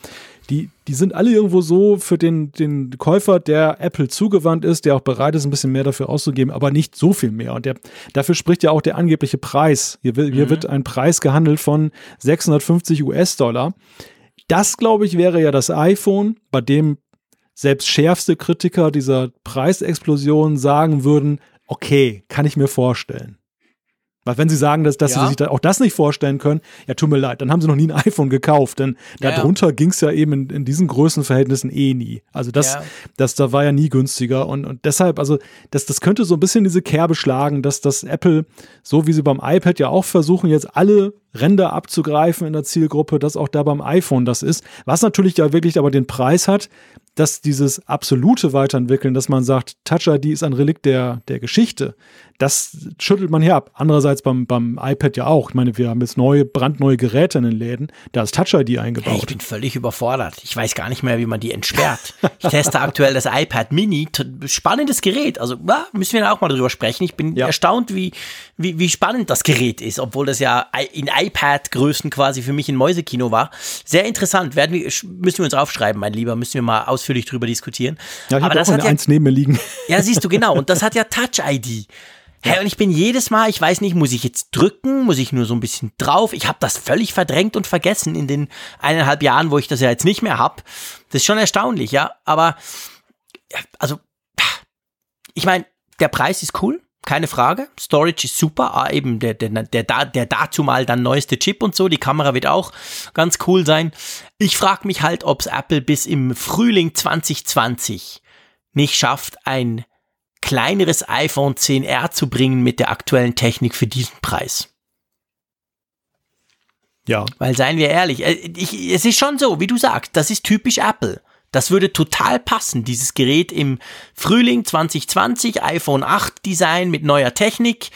die, die sind alle irgendwo so für den, den Käufer, der Apple zugewandt ist, der auch bereit ist, ein bisschen mehr dafür auszugeben, aber nicht so viel mehr. Und der, dafür spricht ja auch der angebliche Preis. Hier, hier mhm. wird ein Preis gehandelt von 650 US-Dollar. Das, glaube ich, wäre ja das iPhone, bei dem selbst schärfste Kritiker dieser Preisexplosion sagen würden, okay, kann ich mir vorstellen. Weil wenn sie sagen, dass, dass ja. sie sich auch das nicht vorstellen können, ja, tut mir leid, dann haben sie noch nie ein iPhone gekauft, denn ja, darunter ja. ging es ja eben in, in, diesen Größenverhältnissen eh nie. Also das, ja. das da war ja nie günstiger und, und deshalb, also das, das könnte so ein bisschen diese Kerbe schlagen, dass das Apple, so wie sie beim iPad ja auch versuchen, jetzt alle Ränder abzugreifen in der Zielgruppe, dass auch da beim iPhone das ist, was natürlich ja wirklich aber den Preis hat, dass dieses absolute Weiterentwickeln, dass man sagt, Touch ID ist ein Relikt der, der Geschichte, das schüttelt man hier ab. Andererseits beim, beim iPad ja auch. Ich meine, wir haben jetzt neue, brandneue Geräte in den Läden, da ist Touch ID eingebaut. ich bin völlig überfordert. Ich weiß gar nicht mehr, wie man die entsperrt. Ich teste aktuell das iPad Mini. Spannendes Gerät. Also, ja, müssen wir auch mal drüber sprechen. Ich bin ja. erstaunt, wie, wie, wie spannend das Gerät ist, obwohl das ja in iPad-Größen quasi für mich ein Mäusekino war. Sehr interessant. Werden wir, müssen wir uns aufschreiben, mein Lieber. Müssen wir mal ausführlich drüber diskutieren. Ja, ich habe auch eine ja, eins neben mir liegen. Ja, siehst du, genau. Und das hat ja Touch ID. Hey, und ich bin jedes Mal, ich weiß nicht, muss ich jetzt drücken, muss ich nur so ein bisschen drauf? Ich habe das völlig verdrängt und vergessen in den eineinhalb Jahren, wo ich das ja jetzt nicht mehr hab. Das ist schon erstaunlich, ja. Aber also, ich meine, der Preis ist cool, keine Frage. Storage ist super, ah, eben der, der, der, der, dazu mal dann neueste Chip und so. Die Kamera wird auch ganz cool sein. Ich frage mich halt, ob es Apple bis im Frühling 2020 nicht schafft, ein kleineres iPhone 10R zu bringen mit der aktuellen Technik für diesen Preis. Ja. Weil seien wir ehrlich, äh, ich, es ist schon so, wie du sagst, das ist typisch Apple. Das würde total passen, dieses Gerät im Frühling 2020, iPhone 8 Design mit neuer Technik.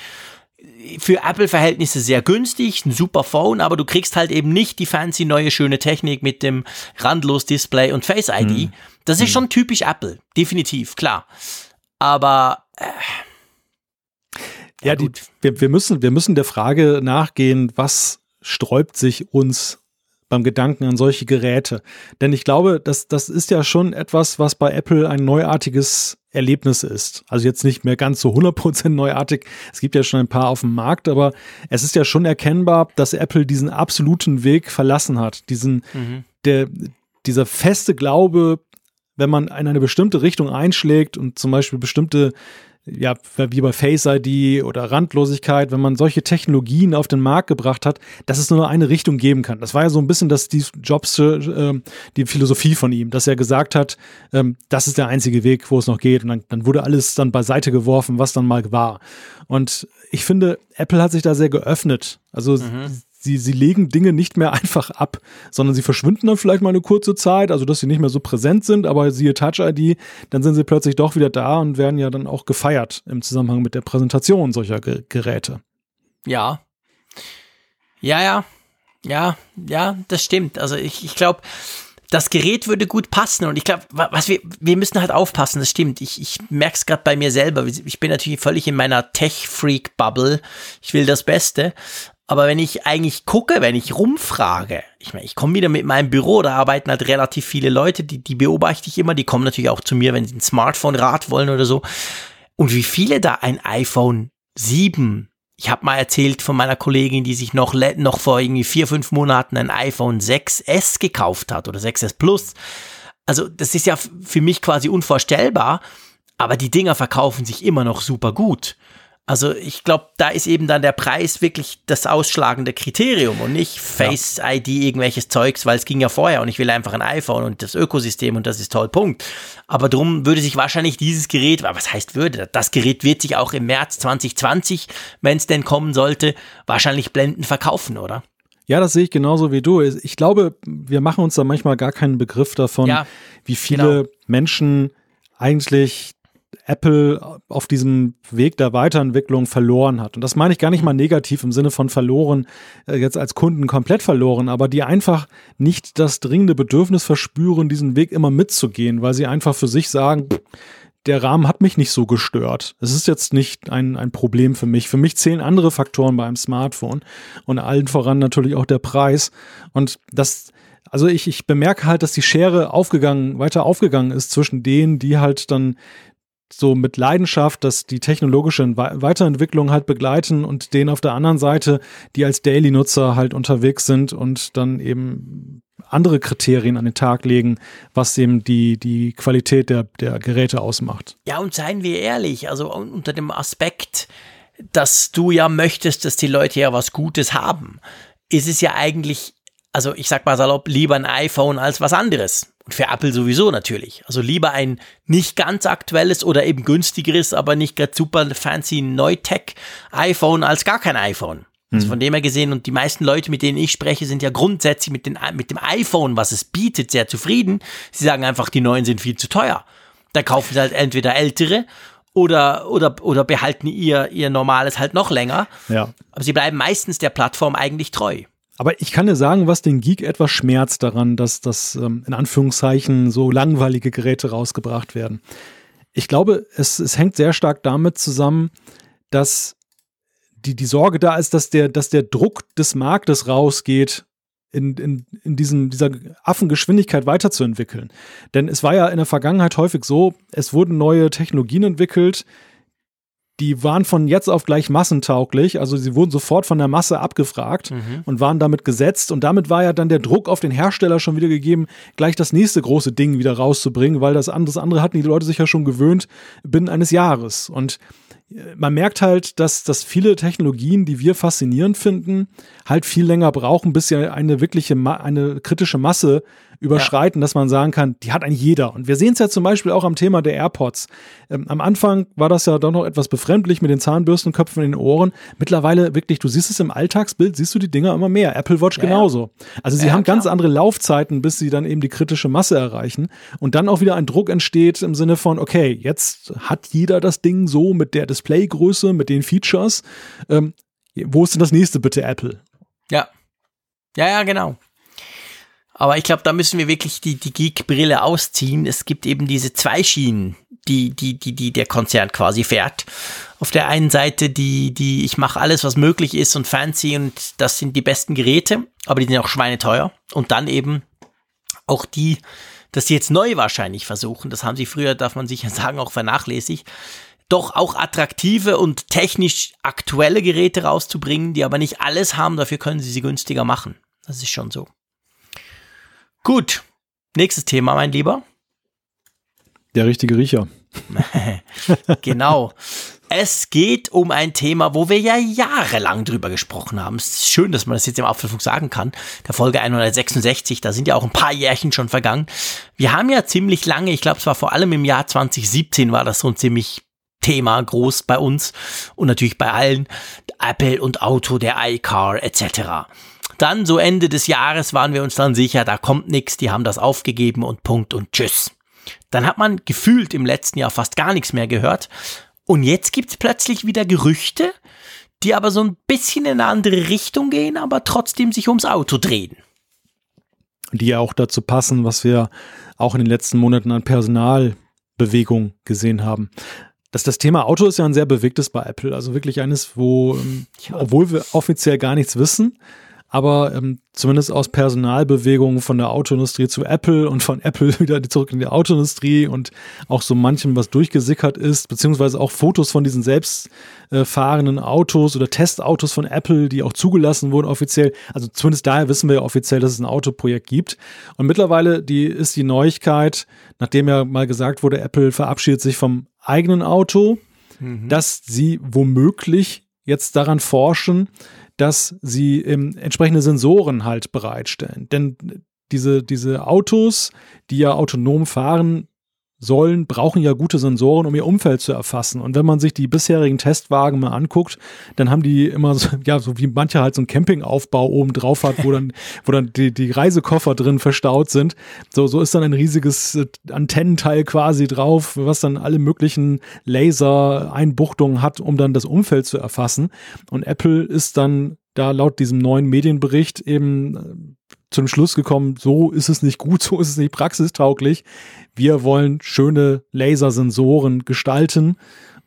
Für Apple-Verhältnisse sehr günstig, ein super Phone, aber du kriegst halt eben nicht die fancy neue schöne Technik mit dem randlos Display und Face ID. Hm. Das ist hm. schon typisch Apple, definitiv, klar. Aber äh, ja, ja die, wir, wir, müssen, wir müssen der Frage nachgehen, was sträubt sich uns beim Gedanken an solche Geräte? Denn ich glaube, das, das ist ja schon etwas, was bei Apple ein neuartiges Erlebnis ist. Also jetzt nicht mehr ganz so 100% neuartig. Es gibt ja schon ein paar auf dem Markt, aber es ist ja schon erkennbar, dass Apple diesen absoluten Weg verlassen hat. Diesen, mhm. der, dieser feste Glaube, wenn man in eine bestimmte Richtung einschlägt und zum Beispiel bestimmte, ja, wie bei Face ID oder Randlosigkeit, wenn man solche Technologien auf den Markt gebracht hat, dass es nur eine Richtung geben kann. Das war ja so ein bisschen das Steve Jobs, äh, die Philosophie von ihm, dass er gesagt hat, ähm, das ist der einzige Weg, wo es noch geht. Und dann, dann wurde alles dann beiseite geworfen, was dann mal war. Und ich finde, Apple hat sich da sehr geöffnet. Also mhm sie, sie legen Dinge nicht mehr einfach ab, sondern sie verschwinden dann vielleicht mal eine kurze Zeit, also dass sie nicht mehr so präsent sind, aber siehe Touch ID, dann sind sie plötzlich doch wieder da und werden ja dann auch gefeiert im Zusammenhang mit der Präsentation solcher Ge Geräte. Ja. Ja, ja. Ja, ja, das stimmt. Also ich, ich glaube, das Gerät würde gut passen und ich glaube, was wir, wir müssen halt aufpassen, das stimmt. Ich, ich merke es gerade bei mir selber. Ich bin natürlich völlig in meiner Tech-Freak-Bubble. Ich will das Beste. Aber wenn ich eigentlich gucke, wenn ich rumfrage, ich meine, ich komme wieder mit meinem Büro, da arbeiten halt relativ viele Leute, die, die beobachte ich immer, die kommen natürlich auch zu mir, wenn sie ein Smartphone-Rad wollen oder so. Und wie viele da ein iPhone 7, ich habe mal erzählt von meiner Kollegin, die sich noch, noch vor irgendwie vier, fünf Monaten ein iPhone 6S gekauft hat oder 6S Plus. Also das ist ja für mich quasi unvorstellbar, aber die Dinger verkaufen sich immer noch super gut. Also ich glaube, da ist eben dann der Preis wirklich das ausschlagende Kriterium und nicht Face ID irgendwelches Zeugs, weil es ging ja vorher und ich will einfach ein iPhone und das Ökosystem und das ist toll, Punkt. Aber drum würde sich wahrscheinlich dieses Gerät, was heißt würde, das Gerät wird sich auch im März 2020, wenn es denn kommen sollte, wahrscheinlich blenden verkaufen, oder? Ja, das sehe ich genauso wie du. Ich glaube, wir machen uns da manchmal gar keinen Begriff davon, ja, wie viele genau. Menschen eigentlich Apple auf diesem Weg der Weiterentwicklung verloren hat. Und das meine ich gar nicht mal negativ im Sinne von verloren, äh, jetzt als Kunden komplett verloren, aber die einfach nicht das dringende Bedürfnis verspüren, diesen Weg immer mitzugehen, weil sie einfach für sich sagen, der Rahmen hat mich nicht so gestört. Es ist jetzt nicht ein, ein Problem für mich. Für mich zählen andere Faktoren beim Smartphone und allen voran natürlich auch der Preis. Und das, also ich, ich bemerke halt, dass die Schere aufgegangen, weiter aufgegangen ist zwischen denen, die halt dann so mit Leidenschaft, dass die technologische Weiterentwicklung halt begleiten und den auf der anderen Seite, die als Daily-Nutzer halt unterwegs sind und dann eben andere Kriterien an den Tag legen, was eben die, die Qualität der, der Geräte ausmacht. Ja, und seien wir ehrlich, also unter dem Aspekt, dass du ja möchtest, dass die Leute ja was Gutes haben, ist es ja eigentlich, also ich sag mal salopp, lieber ein iPhone als was anderes. Und für Apple sowieso natürlich. Also lieber ein nicht ganz aktuelles oder eben günstigeres, aber nicht gerade super fancy Neutech-iPhone als gar kein iPhone. Also mhm. von dem her gesehen, und die meisten Leute, mit denen ich spreche, sind ja grundsätzlich mit, den, mit dem iPhone, was es bietet, sehr zufrieden. Sie sagen einfach, die neuen sind viel zu teuer. Da kaufen sie halt entweder ältere oder, oder, oder behalten ihr, ihr normales halt noch länger. Ja. Aber sie bleiben meistens der Plattform eigentlich treu. Aber ich kann dir sagen, was den Geek etwas schmerzt daran, dass das ähm, in Anführungszeichen so langweilige Geräte rausgebracht werden. Ich glaube, es, es hängt sehr stark damit zusammen, dass die, die Sorge da ist, dass der, dass der Druck des Marktes rausgeht, in, in, in diesem, dieser Affengeschwindigkeit weiterzuentwickeln. Denn es war ja in der Vergangenheit häufig so, es wurden neue Technologien entwickelt, die waren von jetzt auf gleich massentauglich, also sie wurden sofort von der Masse abgefragt mhm. und waren damit gesetzt. Und damit war ja dann der Druck auf den Hersteller schon wieder gegeben, gleich das nächste große Ding wieder rauszubringen, weil das andere, das andere hatten die Leute sich ja schon gewöhnt binnen eines Jahres. Und äh, man merkt halt, dass, dass viele Technologien, die wir faszinierend finden, halt viel länger brauchen, bis sie eine wirkliche, eine kritische Masse überschreiten, ja. dass man sagen kann, die hat ein jeder. Und wir sehen es ja zum Beispiel auch am Thema der AirPods. Ähm, am Anfang war das ja doch noch etwas befremdlich mit den Zahnbürstenköpfen in den Ohren. Mittlerweile wirklich, du siehst es im Alltagsbild, siehst du die Dinger immer mehr. Apple Watch ja, genauso. Also sie haben klar. ganz andere Laufzeiten, bis sie dann eben die kritische Masse erreichen. Und dann auch wieder ein Druck entsteht im Sinne von, okay, jetzt hat jeder das Ding so mit der Displaygröße, mit den Features. Ähm, wo ist denn das nächste bitte Apple? Ja. Ja, ja, genau. Aber ich glaube, da müssen wir wirklich die, die Geek-Brille ausziehen. Es gibt eben diese zwei Schienen, die, die, die, die der Konzern quasi fährt. Auf der einen Seite die, die, ich mache alles, was möglich ist und fancy und das sind die besten Geräte, aber die sind auch schweineteuer. Und dann eben auch die, dass sie jetzt neu wahrscheinlich versuchen, das haben sie früher, darf man sicher sagen, auch vernachlässigt, doch auch attraktive und technisch aktuelle Geräte rauszubringen, die aber nicht alles haben, dafür können sie sie günstiger machen. Das ist schon so. Gut, nächstes Thema, mein Lieber. Der richtige Riecher. genau. Es geht um ein Thema, wo wir ja jahrelang drüber gesprochen haben. Es ist schön, dass man das jetzt im Apfelfunk sagen kann. Der Folge 166, da sind ja auch ein paar Jährchen schon vergangen. Wir haben ja ziemlich lange, ich glaube, es war vor allem im Jahr 2017 war das so ein ziemlich Thema groß bei uns und natürlich bei allen. Apple und Auto, der iCar etc. Dann so Ende des Jahres waren wir uns dann sicher, da kommt nichts, die haben das aufgegeben und Punkt und Tschüss. Dann hat man gefühlt im letzten Jahr fast gar nichts mehr gehört. Und jetzt gibt's plötzlich wieder Gerüchte, die aber so ein bisschen in eine andere Richtung gehen, aber trotzdem sich ums Auto drehen. Die ja auch dazu passen, was wir auch in den letzten Monaten an Personalbewegung gesehen haben. Das, das Thema Auto ist ja ein sehr bewegtes bei Apple. Also wirklich eines, wo, ähm, obwohl wir offiziell gar nichts wissen, aber ähm, zumindest aus Personalbewegungen von der Autoindustrie zu Apple und von Apple wieder zurück in die Autoindustrie und auch so manchem, was durchgesickert ist, beziehungsweise auch Fotos von diesen selbstfahrenden Autos oder Testautos von Apple, die auch zugelassen wurden offiziell. Also zumindest daher wissen wir ja offiziell, dass es ein Autoprojekt gibt. Und mittlerweile die ist die Neuigkeit, nachdem ja mal gesagt wurde, Apple verabschiedet sich vom eigenen Auto, mhm. dass sie womöglich jetzt daran forschen, dass sie ähm, entsprechende Sensoren halt bereitstellen. Denn diese, diese Autos, die ja autonom fahren, sollen, brauchen ja gute Sensoren, um ihr Umfeld zu erfassen. Und wenn man sich die bisherigen Testwagen mal anguckt, dann haben die immer so, ja, so wie manche halt so einen Campingaufbau oben drauf hat, wo dann, wo dann die, die Reisekoffer drin verstaut sind. So, so ist dann ein riesiges äh, Antennenteil quasi drauf, was dann alle möglichen Laser-Einbuchtungen hat, um dann das Umfeld zu erfassen. Und Apple ist dann da laut diesem neuen Medienbericht eben äh, zum Schluss gekommen, so ist es nicht gut, so ist es nicht praxistauglich. Wir wollen schöne Lasersensoren gestalten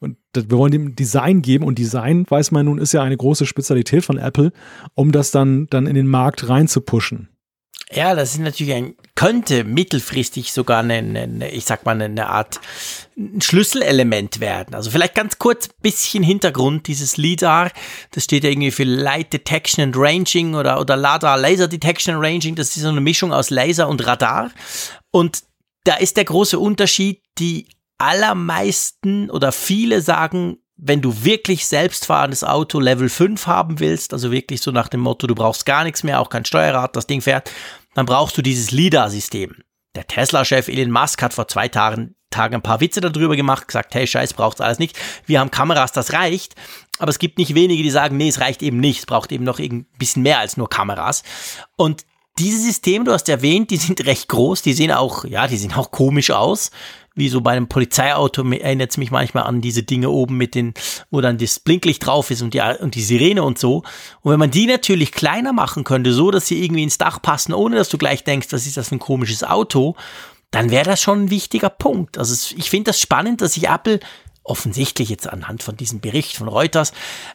und wir wollen dem Design geben und Design, weiß man nun, ist ja eine große Spezialität von Apple, um das dann, dann in den Markt reinzupuschen. Ja, das ist natürlich ein, könnte mittelfristig sogar eine, eine ich sag mal, eine Art Schlüsselelement werden. Also vielleicht ganz kurz bisschen Hintergrund dieses LIDAR. Das steht ja irgendwie für Light Detection and Ranging oder, oder LADAR, Laser Detection and Ranging. Das ist so eine Mischung aus Laser und Radar. Und da ist der große Unterschied, die allermeisten oder viele sagen, wenn du wirklich selbstfahrendes Auto Level 5 haben willst, also wirklich so nach dem Motto, du brauchst gar nichts mehr, auch kein Steuerrad, das Ding fährt, dann brauchst du dieses LIDAR-System. Der Tesla-Chef Elon Musk hat vor zwei Tagen, Tagen ein paar Witze darüber gemacht, gesagt, hey, scheiß, braucht's alles nicht. Wir haben Kameras, das reicht. Aber es gibt nicht wenige, die sagen, nee, es reicht eben nicht. Es braucht eben noch ein bisschen mehr als nur Kameras. Und diese Systeme, du hast erwähnt, die sind recht groß, die sehen auch, ja, die sehen auch komisch aus wie so bei einem Polizeiauto erinnert es mich manchmal an diese Dinge oben mit den, wo dann das Blinklicht drauf ist und die, und die Sirene und so. Und wenn man die natürlich kleiner machen könnte, so dass sie irgendwie ins Dach passen, ohne dass du gleich denkst, was ist das ein komisches Auto, dann wäre das schon ein wichtiger Punkt. Also ich finde das spannend, dass sich Apple offensichtlich jetzt anhand von diesem Bericht von Reuters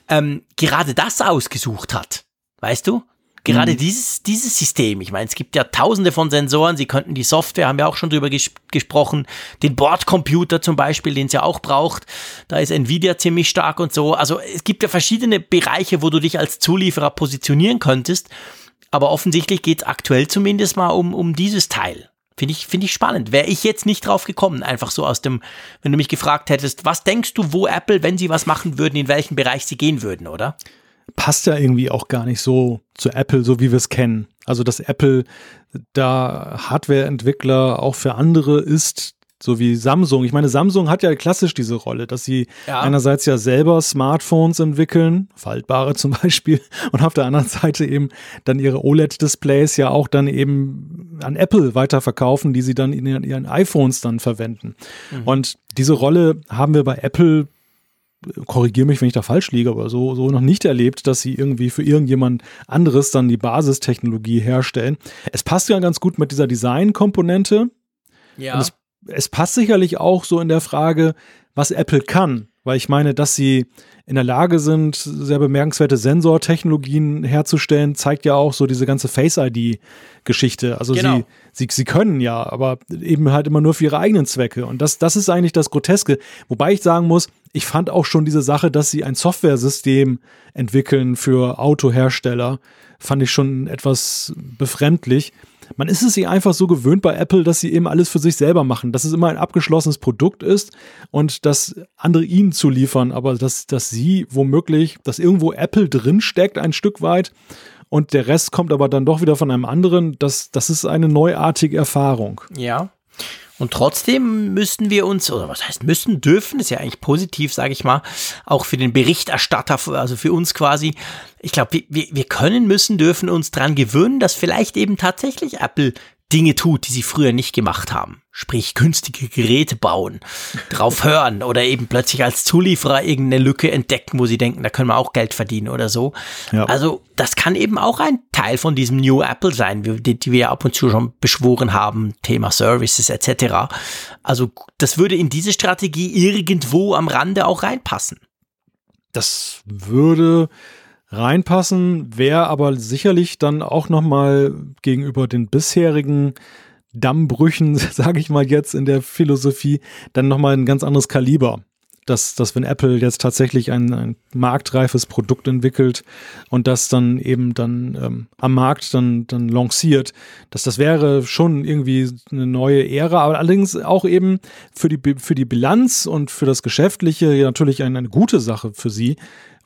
ähm, gerade das ausgesucht hat. Weißt du? Gerade mhm. dieses, dieses System, ich meine, es gibt ja tausende von Sensoren, sie könnten die Software, haben wir auch schon drüber ges gesprochen, den Bordcomputer zum Beispiel, den es ja auch braucht, da ist Nvidia ziemlich stark und so. Also es gibt ja verschiedene Bereiche, wo du dich als Zulieferer positionieren könntest, aber offensichtlich geht es aktuell zumindest mal um, um dieses Teil. Finde ich, finde ich spannend. Wäre ich jetzt nicht drauf gekommen, einfach so aus dem, wenn du mich gefragt hättest, was denkst du, wo Apple, wenn sie was machen würden, in welchen Bereich sie gehen würden, oder? Passt ja irgendwie auch gar nicht so zu Apple, so wie wir es kennen. Also, dass Apple da Hardware-Entwickler auch für andere ist, so wie Samsung. Ich meine, Samsung hat ja klassisch diese Rolle, dass sie ja. einerseits ja selber Smartphones entwickeln, faltbare zum Beispiel, und auf der anderen Seite eben dann ihre OLED-Displays ja auch dann eben an Apple weiterverkaufen, die sie dann in ihren iPhones dann verwenden. Mhm. Und diese Rolle haben wir bei Apple korrigiere mich, wenn ich da falsch liege, aber so, so noch nicht erlebt, dass sie irgendwie für irgendjemand anderes dann die Basistechnologie herstellen. Es passt ja ganz gut mit dieser Design-Komponente. Ja. Und es, es passt sicherlich auch so in der Frage, was Apple kann. Weil ich meine, dass sie in der Lage sind, sehr bemerkenswerte Sensortechnologien herzustellen, zeigt ja auch so diese ganze Face-ID-Geschichte. Also genau. sie, sie, sie können ja, aber eben halt immer nur für ihre eigenen Zwecke. Und das, das ist eigentlich das Groteske. Wobei ich sagen muss, ich fand auch schon diese Sache, dass sie ein Softwaresystem entwickeln für Autohersteller, fand ich schon etwas befremdlich. Man ist es sich einfach so gewöhnt bei Apple, dass sie eben alles für sich selber machen, dass es immer ein abgeschlossenes Produkt ist und dass andere ihnen zuliefern, aber dass, dass sie womöglich, dass irgendwo Apple drin steckt, ein Stück weit und der Rest kommt aber dann doch wieder von einem anderen, das, das ist eine neuartige Erfahrung. Ja. Und trotzdem müssen wir uns, oder was heißt müssen, dürfen, ist ja eigentlich positiv, sage ich mal, auch für den Berichterstatter, also für uns quasi. Ich glaube, wir, wir können, müssen, dürfen uns dran gewöhnen, dass vielleicht eben tatsächlich Apple Dinge tut, die sie früher nicht gemacht haben. Sprich, günstige Geräte bauen, drauf hören oder eben plötzlich als Zulieferer irgendeine Lücke entdecken, wo sie denken, da können wir auch Geld verdienen oder so. Ja. Also, das kann eben auch ein Teil von diesem New Apple sein, die, die wir ab und zu schon beschworen haben, Thema Services etc. Also, das würde in diese Strategie irgendwo am Rande auch reinpassen. Das würde reinpassen, wäre aber sicherlich dann auch nochmal gegenüber den bisherigen Dammbrüchen, sage ich mal jetzt in der Philosophie, dann nochmal ein ganz anderes Kaliber. Dass, dass wenn Apple jetzt tatsächlich ein, ein marktreifes Produkt entwickelt und das dann eben dann ähm, am Markt dann, dann lanciert, dass das wäre schon irgendwie eine neue Ära, aber allerdings auch eben für die, für die Bilanz und für das Geschäftliche natürlich eine, eine gute Sache für sie,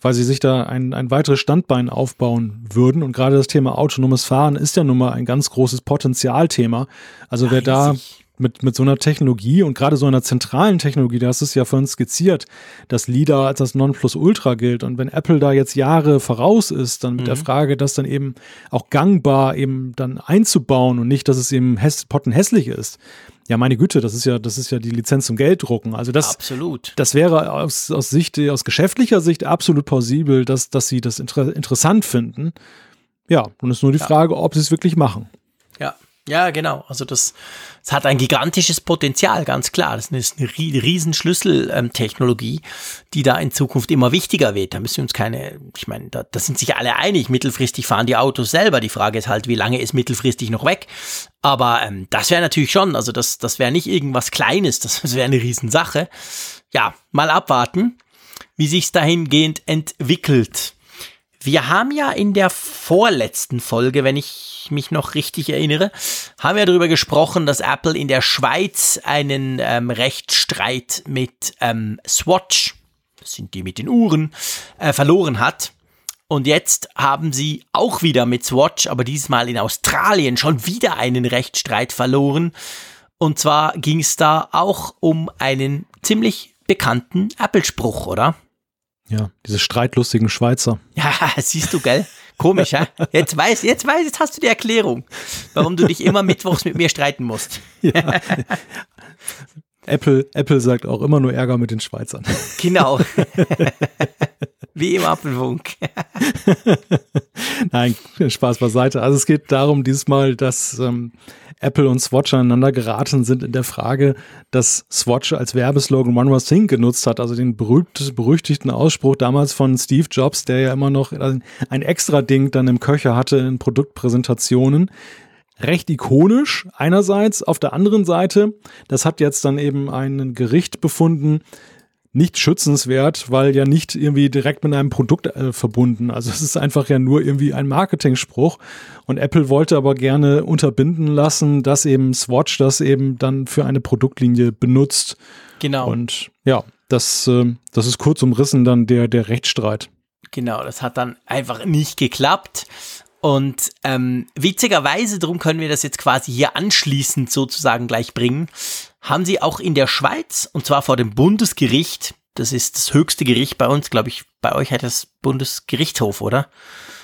weil sie sich da ein, ein weiteres Standbein aufbauen würden. Und gerade das Thema autonomes Fahren ist ja nun mal ein ganz großes Potenzialthema. Also wer da mit, mit so einer Technologie und gerade so einer zentralen Technologie, das ist ja von uns skizziert, dass LIDAR als das Nonplusultra gilt. Und wenn Apple da jetzt Jahre voraus ist, dann mit mhm. der Frage, das dann eben auch gangbar eben dann einzubauen und nicht, dass es eben häss, pottenhässlich ist, ja, meine Güte, das ist ja, das ist ja die Lizenz zum Gelddrucken. Also das, absolut. das wäre aus, aus Sicht, aus geschäftlicher Sicht absolut plausibel, dass, dass sie das inter interessant finden. Ja, und es ist nur die ja. Frage, ob sie es wirklich machen. Ja, ja, genau. Also das, das hat ein gigantisches Potenzial, ganz klar. Das ist eine riesen Schlüsseltechnologie, die da in Zukunft immer wichtiger wird. Da müssen wir uns keine, ich meine, da, da sind sich alle einig. Mittelfristig fahren die Autos selber. Die Frage ist halt, wie lange ist mittelfristig noch weg? Aber ähm, das wäre natürlich schon, also das, das wäre nicht irgendwas Kleines, das, das wäre eine Riesensache. Ja, mal abwarten, wie sich's dahingehend entwickelt. Wir haben ja in der vorletzten Folge, wenn ich mich noch richtig erinnere, haben wir darüber gesprochen, dass Apple in der Schweiz einen ähm, Rechtsstreit mit ähm, Swatch, das sind die mit den Uhren, äh, verloren hat. Und jetzt haben sie auch wieder mit Swatch, aber diesmal in Australien, schon wieder einen Rechtsstreit verloren. Und zwar ging es da auch um einen ziemlich bekannten Apple-Spruch, oder? Ja, diese streitlustigen Schweizer. Ja, siehst du, gell? Komisch, ja? Jetzt weiß, jetzt weiß, jetzt hast du die Erklärung, warum du dich immer mittwochs mit mir streiten musst. Ja. Apple, Apple sagt auch immer nur Ärger mit den Schweizern. Genau. Wie im Apfelfunk. Nein, Spaß beiseite. Also es geht darum diesmal, dass ähm, Apple und Swatch aneinander geraten sind in der Frage, dass Swatch als Werbeslogan One More Thing genutzt hat, also den berühmt, berüchtigten Ausspruch damals von Steve Jobs, der ja immer noch ein extra Ding dann im Köcher hatte in Produktpräsentationen recht ikonisch einerseits. Auf der anderen Seite, das hat jetzt dann eben ein Gericht befunden, nicht schützenswert, weil ja nicht irgendwie direkt mit einem Produkt äh, verbunden. Also es ist einfach ja nur irgendwie ein Marketingspruch. Und Apple wollte aber gerne unterbinden lassen, dass eben Swatch das eben dann für eine Produktlinie benutzt. Genau. Und ja, das, äh, das ist kurz umrissen dann der, der Rechtsstreit. Genau, das hat dann einfach nicht geklappt. Und ähm, witzigerweise, darum können wir das jetzt quasi hier anschließend sozusagen gleich bringen, haben sie auch in der Schweiz, und zwar vor dem Bundesgericht, das ist das höchste Gericht bei uns, glaube ich, bei euch hat das Bundesgerichtshof, oder?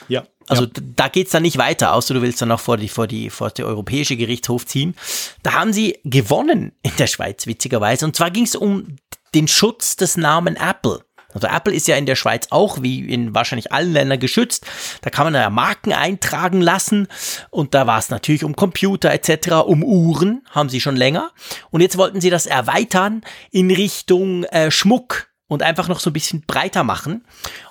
Ja. Also ja. da geht's dann nicht weiter, außer du willst dann noch vor die, vor die, vor die europäische Gerichtshof ziehen. Da haben sie gewonnen in der Schweiz, witzigerweise. Und zwar ging es um den Schutz des Namen Apple. Also Apple ist ja in der Schweiz auch, wie in wahrscheinlich allen Ländern, geschützt. Da kann man ja Marken eintragen lassen und da war es natürlich um Computer etc., um Uhren, haben sie schon länger. Und jetzt wollten sie das erweitern in Richtung äh, Schmuck und einfach noch so ein bisschen breiter machen.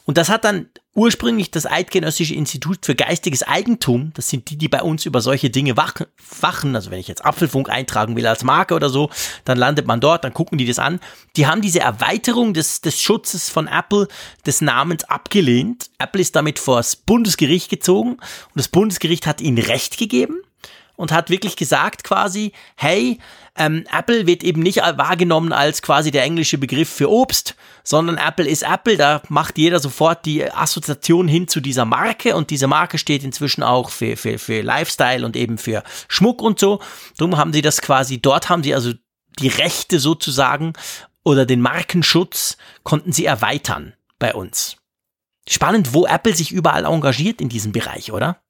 Und das hat dann ursprünglich das Eidgenössische Institut für geistiges Eigentum, das sind die, die bei uns über solche Dinge wachen, also wenn ich jetzt Apfelfunk eintragen will als Marke oder so, dann landet man dort, dann gucken die das an. Die haben diese Erweiterung des, des Schutzes von Apple, des Namens abgelehnt. Apple ist damit vor das Bundesgericht gezogen und das Bundesgericht hat ihnen Recht gegeben und hat wirklich gesagt quasi, hey, ähm, Apple wird eben nicht wahrgenommen als quasi der englische Begriff für Obst, sondern Apple ist Apple. Da macht jeder sofort die Assoziation hin zu dieser Marke und diese Marke steht inzwischen auch für, für, für Lifestyle und eben für Schmuck und so. Darum haben sie das quasi, dort haben sie also die Rechte sozusagen oder den Markenschutz konnten sie erweitern bei uns. Spannend, wo Apple sich überall engagiert in diesem Bereich, oder?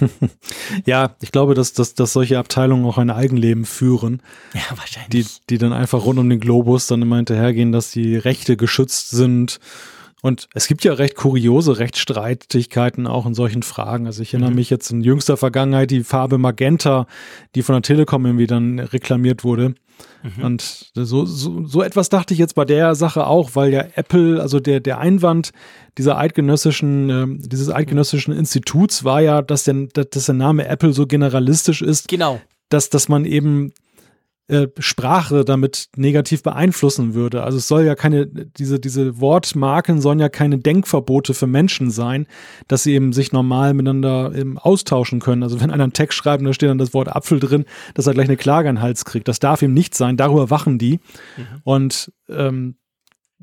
ja, ich glaube, dass, dass, dass solche Abteilungen auch ein Eigenleben führen. Ja, wahrscheinlich. Die, die dann einfach rund um den Globus dann immer hinterhergehen, dass die Rechte geschützt sind. Und es gibt ja recht kuriose Rechtsstreitigkeiten auch in solchen Fragen. Also ich erinnere mhm. mich jetzt in jüngster Vergangenheit die Farbe Magenta, die von der Telekom irgendwie dann reklamiert wurde. Mhm. Und so, so, so etwas dachte ich jetzt bei der Sache auch, weil ja Apple, also der, der Einwand dieser eidgenössischen, äh, dieses eidgenössischen Instituts war ja, dass der, dass der Name Apple so generalistisch ist. Genau. Dass, dass man eben äh, Sprache damit negativ beeinflussen würde. Also es soll ja keine, diese, diese Wortmarken sollen ja keine Denkverbote für Menschen sein, dass sie eben sich normal miteinander eben austauschen können. Also wenn einer einen Text schreibt und da steht dann das Wort Apfel drin, dass er gleich eine Klage an den Hals kriegt. Das darf ihm nicht sein, darüber wachen die. Mhm. Und ähm,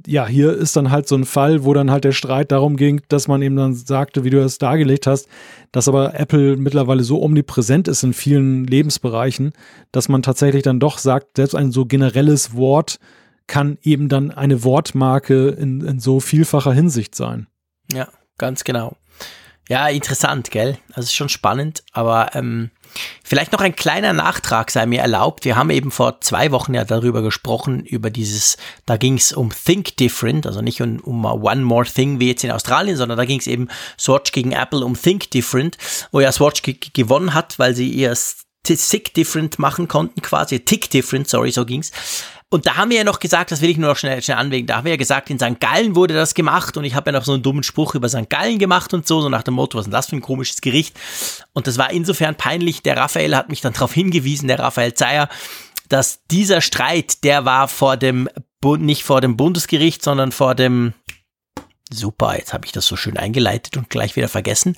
ja, hier ist dann halt so ein Fall, wo dann halt der Streit darum ging, dass man eben dann sagte, wie du das dargelegt hast, dass aber Apple mittlerweile so omnipräsent ist in vielen Lebensbereichen, dass man tatsächlich dann doch sagt, selbst ein so generelles Wort kann eben dann eine Wortmarke in, in so vielfacher Hinsicht sein. Ja, ganz genau. Ja, interessant, gell? Also schon spannend, aber ähm, Vielleicht noch ein kleiner Nachtrag sei mir erlaubt. Wir haben eben vor zwei Wochen ja darüber gesprochen, über dieses, da ging es um Think Different, also nicht um, um One More Thing wie jetzt in Australien, sondern da ging es eben Swatch gegen Apple um Think Different, wo ja Swatch gewonnen hat, weil sie ihr Sick Different machen konnten, quasi Tick Different, sorry, so ging's. Und da haben wir ja noch gesagt, das will ich nur noch schnell, schnell anwägen, da haben wir ja gesagt, in St. Gallen wurde das gemacht und ich habe ja noch so einen dummen Spruch über St. Gallen gemacht und so, so nach dem Motto, was ist denn das für ein komisches Gericht? Und das war insofern peinlich, der Raphael hat mich dann darauf hingewiesen, der Raphael Zeyer, dass dieser Streit, der war vor dem, nicht vor dem Bundesgericht, sondern vor dem, super, jetzt habe ich das so schön eingeleitet und gleich wieder vergessen,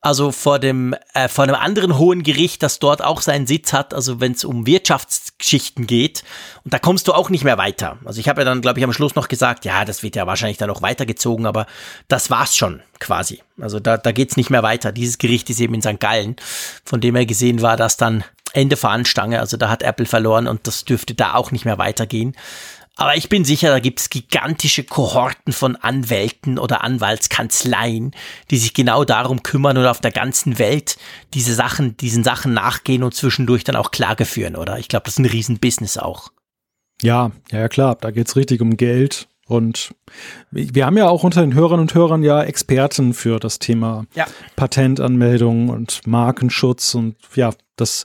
also vor dem äh, vor einem anderen hohen Gericht, das dort auch seinen Sitz hat, also wenn es um Wirtschaftsgeschichten geht und da kommst du auch nicht mehr weiter. Also ich habe ja dann glaube ich am Schluss noch gesagt, ja, das wird ja wahrscheinlich dann noch weitergezogen, aber das war's schon quasi. Also da da geht's nicht mehr weiter. Dieses Gericht ist eben in St. Gallen, von dem er gesehen war, dass dann Ende Fahnenstange, also da hat Apple verloren und das dürfte da auch nicht mehr weitergehen. Aber ich bin sicher, da gibt es gigantische Kohorten von Anwälten oder Anwaltskanzleien, die sich genau darum kümmern und auf der ganzen Welt diese Sachen, diesen Sachen nachgehen und zwischendurch dann auch Klage führen, oder? Ich glaube, das ist ein Riesenbusiness auch. Ja, ja, klar, da geht's richtig um Geld. Und wir haben ja auch unter den Hörern und Hörern ja Experten für das Thema ja. Patentanmeldung und Markenschutz und ja, das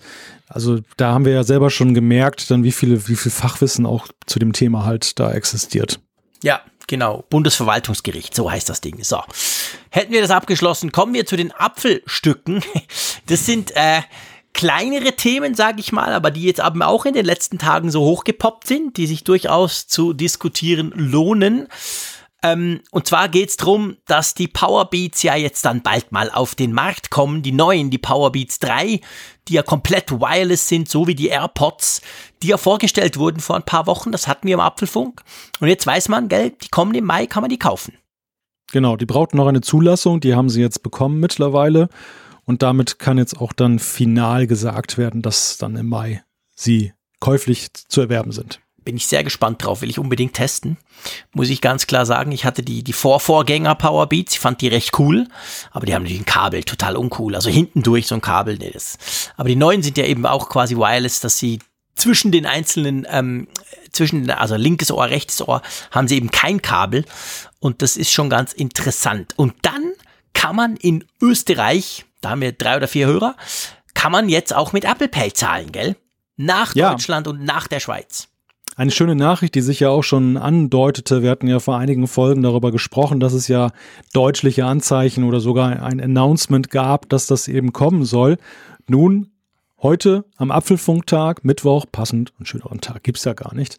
also da haben wir ja selber schon gemerkt, dann wie viele, wie viel Fachwissen auch zu dem Thema halt da existiert. Ja, genau. Bundesverwaltungsgericht, so heißt das Ding. So. Hätten wir das abgeschlossen, kommen wir zu den Apfelstücken. Das sind äh, kleinere Themen, sage ich mal, aber die jetzt aber auch in den letzten Tagen so hochgepoppt sind, die sich durchaus zu diskutieren lohnen. Ähm, und zwar geht's drum, dass die Powerbeats ja jetzt dann bald mal auf den Markt kommen, die neuen, die Powerbeats 3, die ja komplett wireless sind, so wie die AirPods, die ja vorgestellt wurden vor ein paar Wochen, das hatten wir im Apfelfunk. Und jetzt weiß man, gell, die kommen im Mai, kann man die kaufen. Genau, die brauchten noch eine Zulassung, die haben sie jetzt bekommen mittlerweile. Und damit kann jetzt auch dann final gesagt werden, dass dann im Mai sie käuflich zu erwerben sind bin ich sehr gespannt drauf, will ich unbedingt testen. Muss ich ganz klar sagen, ich hatte die, die Vorvorgänger Powerbeats, ich fand die recht cool, aber die haben natürlich ein Kabel, total uncool. Also hinten durch so ein Kabel. Nee, das. Aber die neuen sind ja eben auch quasi wireless, dass sie zwischen den einzelnen, ähm, zwischen, also linkes Ohr, rechtes Ohr, haben sie eben kein Kabel. Und das ist schon ganz interessant. Und dann kann man in Österreich, da haben wir drei oder vier Hörer, kann man jetzt auch mit Apple Pay zahlen, gell? Nach ja. Deutschland und nach der Schweiz. Eine schöne Nachricht, die sich ja auch schon andeutete. Wir hatten ja vor einigen Folgen darüber gesprochen, dass es ja deutliche Anzeichen oder sogar ein Announcement gab, dass das eben kommen soll. Nun, heute am Apfelfunktag, Mittwoch, passend, einen schöneren Tag gibt's ja gar nicht,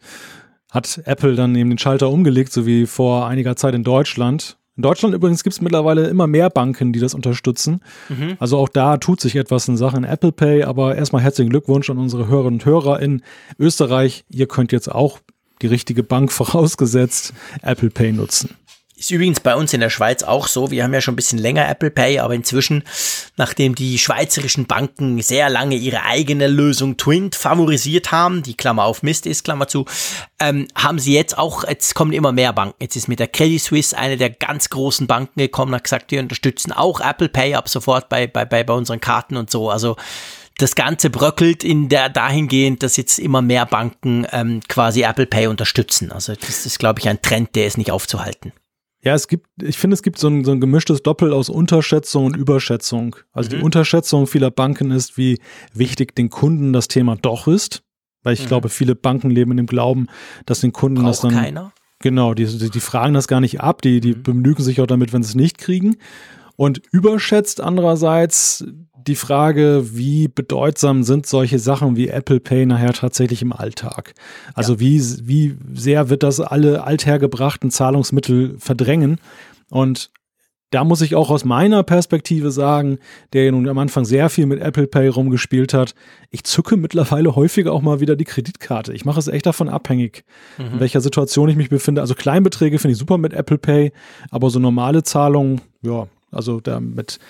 hat Apple dann eben den Schalter umgelegt, so wie vor einiger Zeit in Deutschland. In Deutschland übrigens gibt es mittlerweile immer mehr Banken, die das unterstützen. Mhm. Also auch da tut sich etwas in Sachen Apple Pay. Aber erstmal herzlichen Glückwunsch an unsere Hörerinnen und Hörer in Österreich. Ihr könnt jetzt auch die richtige Bank vorausgesetzt Apple Pay nutzen. Ist übrigens bei uns in der Schweiz auch so. Wir haben ja schon ein bisschen länger Apple Pay, aber inzwischen, nachdem die schweizerischen Banken sehr lange ihre eigene Lösung Twint favorisiert haben, die Klammer auf Mist ist, Klammer zu, ähm, haben sie jetzt auch, jetzt kommen immer mehr Banken. Jetzt ist mit der Credit Suisse eine der ganz großen Banken gekommen, hat gesagt, wir unterstützen auch Apple Pay ab sofort bei, bei, bei, bei unseren Karten und so. Also das Ganze bröckelt in der dahingehend, dass jetzt immer mehr Banken ähm, quasi Apple Pay unterstützen. Also das ist, glaube ich, ein Trend, der ist nicht aufzuhalten. Ja, es gibt, ich finde, es gibt so ein, so ein gemischtes Doppel aus Unterschätzung und Überschätzung. Also mhm. die Unterschätzung vieler Banken ist, wie wichtig den Kunden das Thema doch ist. Weil ich mhm. glaube, viele Banken leben in dem Glauben, dass den Kunden Braucht das dann. keiner. Genau, die, die, die fragen das gar nicht ab, die, die mhm. begnügen sich auch damit, wenn sie es nicht kriegen. Und überschätzt andererseits die Frage, wie bedeutsam sind solche Sachen wie Apple Pay nachher tatsächlich im Alltag? Also ja. wie, wie sehr wird das alle althergebrachten Zahlungsmittel verdrängen? Und da muss ich auch aus meiner Perspektive sagen, der ja nun am Anfang sehr viel mit Apple Pay rumgespielt hat, ich zücke mittlerweile häufiger auch mal wieder die Kreditkarte. Ich mache es echt davon abhängig, mhm. in welcher Situation ich mich befinde. Also Kleinbeträge finde ich super mit Apple Pay, aber so normale Zahlungen, ja, also da mit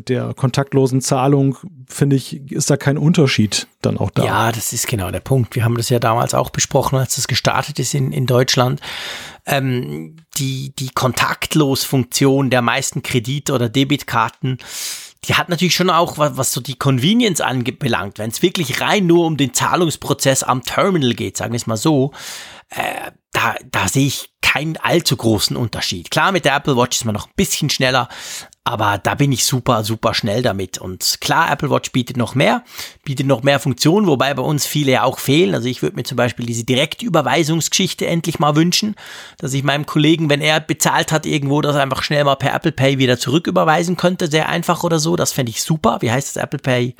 mit der kontaktlosen Zahlung, finde ich, ist da kein Unterschied dann auch da. Ja, das ist genau der Punkt. Wir haben das ja damals auch besprochen, als das gestartet ist in, in Deutschland. Ähm, die, die Kontaktlos-Funktion der meisten Kredit- oder Debitkarten, die hat natürlich schon auch, was, was so die Convenience anbelangt, wenn es wirklich rein nur um den Zahlungsprozess am Terminal geht, sagen wir es mal so, äh, da, da sehe ich keinen allzu großen Unterschied. Klar, mit der Apple Watch ist man noch ein bisschen schneller, aber da bin ich super, super schnell damit. Und klar, Apple Watch bietet noch mehr, bietet noch mehr Funktionen, wobei bei uns viele ja auch fehlen. Also ich würde mir zum Beispiel diese Direktüberweisungsgeschichte endlich mal wünschen, dass ich meinem Kollegen, wenn er bezahlt hat irgendwo, das einfach schnell mal per Apple Pay wieder zurücküberweisen könnte, sehr einfach oder so. Das fände ich super. Wie heißt das Apple Pay?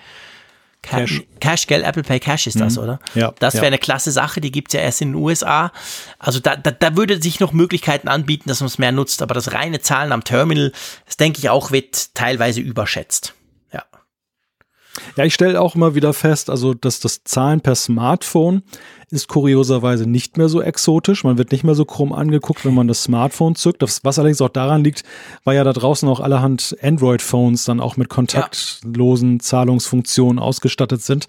Cash. Cash, gell? Apple Pay Cash ist das, mhm. oder? Ja. Das wäre ja. eine klasse Sache, die gibt's ja erst in den USA. Also da, da, da würde sich noch Möglichkeiten anbieten, dass man es mehr nutzt, aber das reine Zahlen am Terminal, das denke ich auch, wird teilweise überschätzt. Ja. Ich stelle auch immer wieder fest, also dass das Zahlen per Smartphone ist kurioserweise nicht mehr so exotisch. Man wird nicht mehr so krumm angeguckt, wenn man das Smartphone zückt. Das, was allerdings auch daran liegt, weil ja da draußen auch allerhand Android-Phones dann auch mit kontaktlosen Zahlungsfunktionen ausgestattet sind.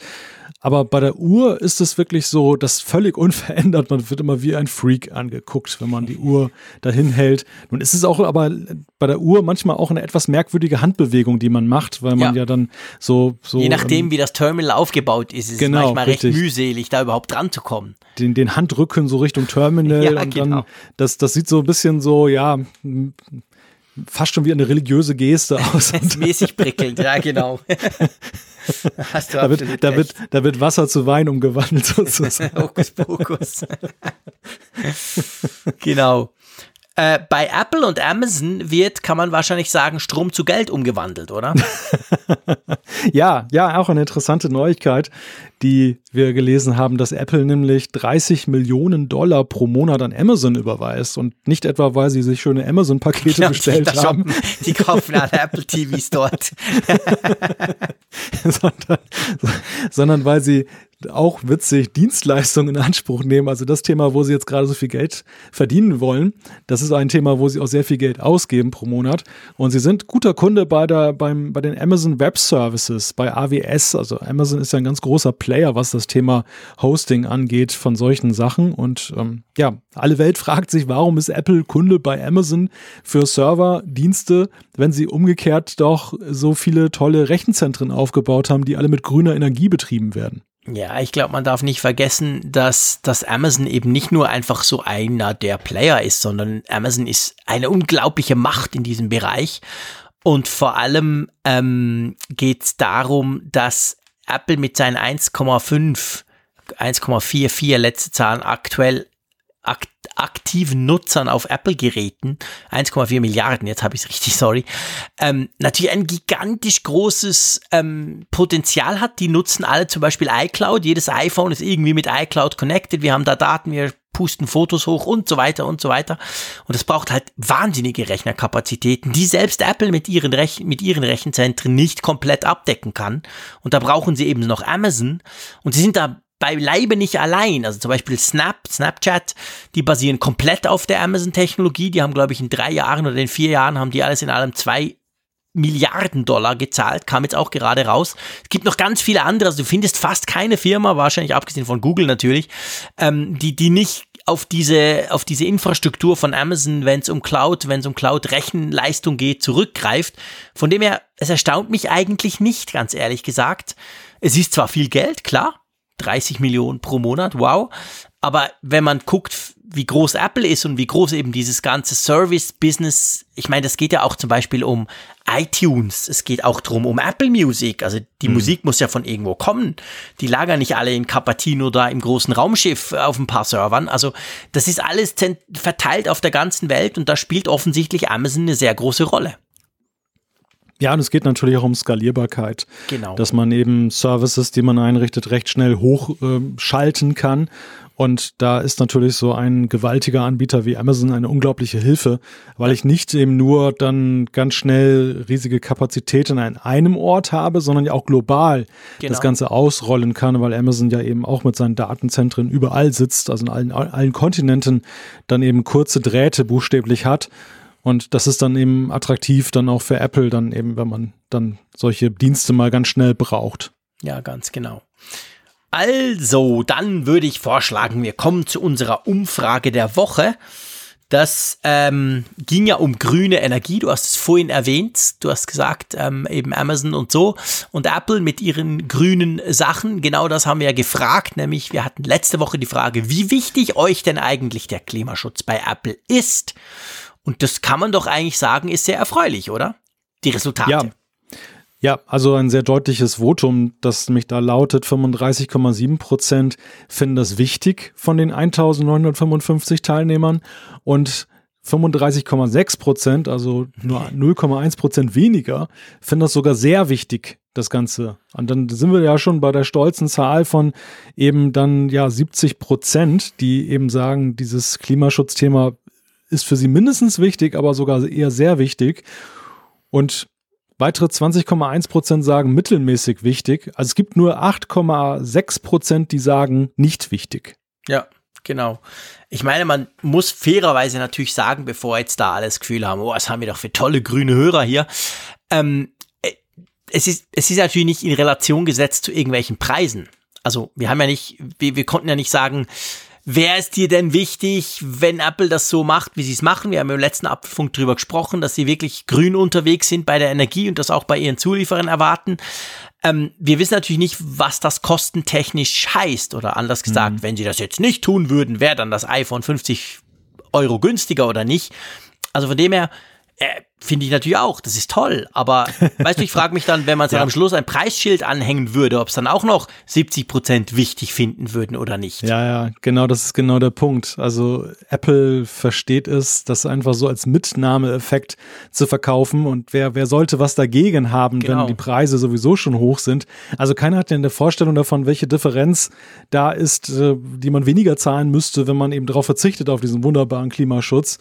Aber bei der Uhr ist es wirklich so, dass völlig unverändert, man wird immer wie ein Freak angeguckt, wenn man die Uhr dahin hält. Nun ist es auch aber bei der Uhr manchmal auch eine etwas merkwürdige Handbewegung, die man macht, weil man ja, ja dann so, so. Je nachdem, ähm, wie das Terminal aufgebaut ist, ist genau, es manchmal richtig. recht mühselig, da überhaupt dran zu kommen. Den, den Handrücken so Richtung Terminal ja, und genau. dann, das, das sieht so ein bisschen so, ja, fast schon wie eine religiöse Geste aus. mäßig prickelnd, ja, genau. Hast du da, wird, da, wird, da wird Wasser zu Wein umgewandelt sozusagen. Hokus Pokus. genau. Äh, bei Apple und Amazon wird, kann man wahrscheinlich sagen, Strom zu Geld umgewandelt, oder? ja, ja, auch eine interessante Neuigkeit, die wir gelesen haben, dass Apple nämlich 30 Millionen Dollar pro Monat an Amazon überweist und nicht etwa, weil sie sich schöne Amazon-Pakete ja, bestellt haben. Die kaufen alle Apple TVs dort. sondern, sondern weil sie auch witzig Dienstleistungen in Anspruch nehmen. Also das Thema, wo sie jetzt gerade so viel Geld verdienen wollen, das ist ein Thema, wo sie auch sehr viel Geld ausgeben pro Monat. Und sie sind guter Kunde bei, der, beim, bei den Amazon Web Services, bei AWS. Also Amazon ist ja ein ganz großer Player, was das Thema Hosting angeht von solchen Sachen. Und ähm, ja, alle Welt fragt sich, warum ist Apple Kunde bei Amazon für Serverdienste, wenn sie umgekehrt doch so viele tolle Rechenzentren aufgebaut haben, die alle mit grüner Energie betrieben werden. Ja, ich glaube, man darf nicht vergessen, dass, dass Amazon eben nicht nur einfach so einer der Player ist, sondern Amazon ist eine unglaubliche Macht in diesem Bereich. Und vor allem ähm, geht es darum, dass Apple mit seinen 1,5, 1,44 letzte Zahlen aktuell akt aktiven Nutzern auf Apple-Geräten, 1,4 Milliarden, jetzt habe ich es richtig, sorry, ähm, natürlich ein gigantisch großes ähm, Potenzial hat. Die nutzen alle zum Beispiel iCloud. Jedes iPhone ist irgendwie mit iCloud connected. Wir haben da Daten, wir pusten Fotos hoch und so weiter und so weiter. Und es braucht halt wahnsinnige Rechnerkapazitäten, die selbst Apple mit ihren, Rech mit ihren Rechenzentren nicht komplett abdecken kann. Und da brauchen sie eben noch Amazon. Und sie sind da beileibe nicht allein. Also zum Beispiel Snap, Snapchat, die basieren komplett auf der Amazon-Technologie. Die haben, glaube ich, in drei Jahren oder in vier Jahren haben die alles in allem zwei Milliarden Dollar gezahlt, kam jetzt auch gerade raus. Es gibt noch ganz viele andere, also du findest fast keine Firma, wahrscheinlich abgesehen von Google natürlich, ähm, die, die nicht auf diese, auf diese Infrastruktur von Amazon, wenn es um Cloud, wenn es um Cloud-Rechenleistung geht, zurückgreift. Von dem her, es erstaunt mich eigentlich nicht, ganz ehrlich gesagt. Es ist zwar viel Geld, klar, 30 Millionen pro Monat, wow. Aber wenn man guckt, wie groß Apple ist und wie groß eben dieses ganze Service-Business, ich meine, das geht ja auch zum Beispiel um iTunes, es geht auch drum um Apple Music, also die mhm. Musik muss ja von irgendwo kommen. Die lagern nicht alle in Cupertino da im großen Raumschiff auf ein paar Servern. Also das ist alles verteilt auf der ganzen Welt und da spielt offensichtlich Amazon eine sehr große Rolle. Ja, und es geht natürlich auch um Skalierbarkeit. Genau. Dass man eben Services, die man einrichtet, recht schnell hochschalten äh, kann. Und da ist natürlich so ein gewaltiger Anbieter wie Amazon eine unglaubliche Hilfe, weil ich nicht eben nur dann ganz schnell riesige Kapazitäten an einem Ort habe, sondern ja auch global genau. das Ganze ausrollen kann, weil Amazon ja eben auch mit seinen Datenzentren überall sitzt, also in allen, allen Kontinenten dann eben kurze Drähte buchstäblich hat und das ist dann eben attraktiv dann auch für Apple, dann eben, wenn man dann solche Dienste mal ganz schnell braucht. Ja, ganz genau. Also, dann würde ich vorschlagen, wir kommen zu unserer Umfrage der Woche. Das ähm, ging ja um grüne Energie. Du hast es vorhin erwähnt. Du hast gesagt, ähm, eben Amazon und so und Apple mit ihren grünen Sachen. Genau das haben wir ja gefragt. Nämlich, wir hatten letzte Woche die Frage, wie wichtig euch denn eigentlich der Klimaschutz bei Apple ist. Und das kann man doch eigentlich sagen, ist sehr erfreulich, oder? Die Resultate. Ja. Ja, also ein sehr deutliches Votum, das mich da lautet, 35,7 Prozent finden das wichtig von den 1955 Teilnehmern und 35,6 Prozent, also nur 0,1 Prozent weniger, finden das sogar sehr wichtig, das Ganze. Und dann sind wir ja schon bei der stolzen Zahl von eben dann ja 70 Prozent, die eben sagen, dieses Klimaschutzthema ist für sie mindestens wichtig, aber sogar eher sehr wichtig. Und weitere 20,1 Prozent sagen mittelmäßig wichtig. Also es gibt nur 8,6 Prozent, die sagen nicht wichtig. Ja, genau. Ich meine, man muss fairerweise natürlich sagen, bevor jetzt da alles Gefühl haben, oh, was haben wir doch für tolle grüne Hörer hier. Ähm, äh, es ist, es ist natürlich nicht in Relation gesetzt zu irgendwelchen Preisen. Also wir haben ja nicht, wir, wir konnten ja nicht sagen, Wer ist dir denn wichtig, wenn Apple das so macht, wie sie es machen? Wir haben im letzten Apfelfunk drüber gesprochen, dass sie wirklich grün unterwegs sind bei der Energie und das auch bei ihren Zulieferern erwarten. Ähm, wir wissen natürlich nicht, was das kostentechnisch heißt oder anders gesagt, mhm. wenn sie das jetzt nicht tun würden, wäre dann das iPhone 50 Euro günstiger oder nicht. Also von dem her, äh, Finde ich natürlich auch, das ist toll. Aber weißt du, ich frage mich dann, wenn man dann ja. am Schluss ein Preisschild anhängen würde, ob es dann auch noch 70 Prozent wichtig finden würden oder nicht. Ja, ja, genau, das ist genau der Punkt. Also Apple versteht es, das einfach so als Mitnahmeeffekt zu verkaufen. Und wer, wer sollte was dagegen haben, genau. wenn die Preise sowieso schon hoch sind? Also keiner hat ja eine Vorstellung davon, welche Differenz da ist, äh, die man weniger zahlen müsste, wenn man eben darauf verzichtet, auf diesen wunderbaren Klimaschutz.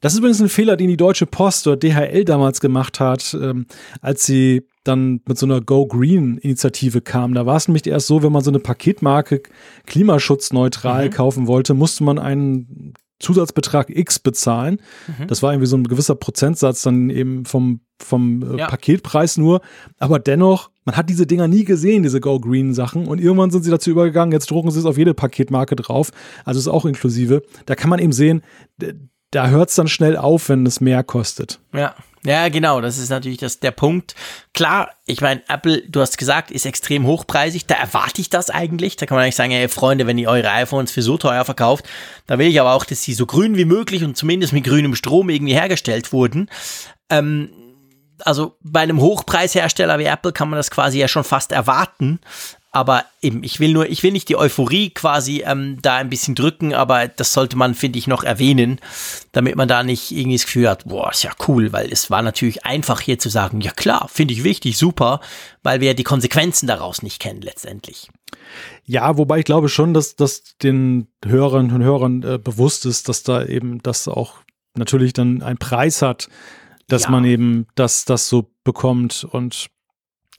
Das ist übrigens ein Fehler, den die Deutsche Post oder DHL damals gemacht hat, ähm, als sie dann mit so einer Go Green Initiative kam. Da war es nämlich erst so, wenn man so eine Paketmarke klimaschutzneutral mhm. kaufen wollte, musste man einen Zusatzbetrag X bezahlen. Mhm. Das war irgendwie so ein gewisser Prozentsatz dann eben vom, vom äh, ja. Paketpreis nur. Aber dennoch, man hat diese Dinger nie gesehen, diese Go Green Sachen. Und irgendwann sind sie dazu übergegangen, jetzt drucken sie es auf jede Paketmarke drauf. Also ist auch inklusive. Da kann man eben sehen, da hört es dann schnell auf, wenn es mehr kostet. Ja. Ja, genau, das ist natürlich das, der Punkt. Klar, ich meine, Apple, du hast gesagt, ist extrem hochpreisig, da erwarte ich das eigentlich. Da kann man eigentlich sagen, ey Freunde, wenn ihr eure iPhones für so teuer verkauft, da will ich aber auch, dass sie so grün wie möglich und zumindest mit grünem Strom irgendwie hergestellt wurden. Ähm, also bei einem Hochpreishersteller wie Apple kann man das quasi ja schon fast erwarten. Aber eben, ich will nur, ich will nicht die Euphorie quasi ähm, da ein bisschen drücken, aber das sollte man, finde ich, noch erwähnen, damit man da nicht irgendwie das Gefühl hat, boah, ist ja cool, weil es war natürlich einfach hier zu sagen, ja klar, finde ich wichtig, super, weil wir die Konsequenzen daraus nicht kennen letztendlich. Ja, wobei ich glaube schon, dass das den Hörerinnen und Hörern äh, bewusst ist, dass da eben das auch natürlich dann einen Preis hat, dass ja. man eben das, das so bekommt und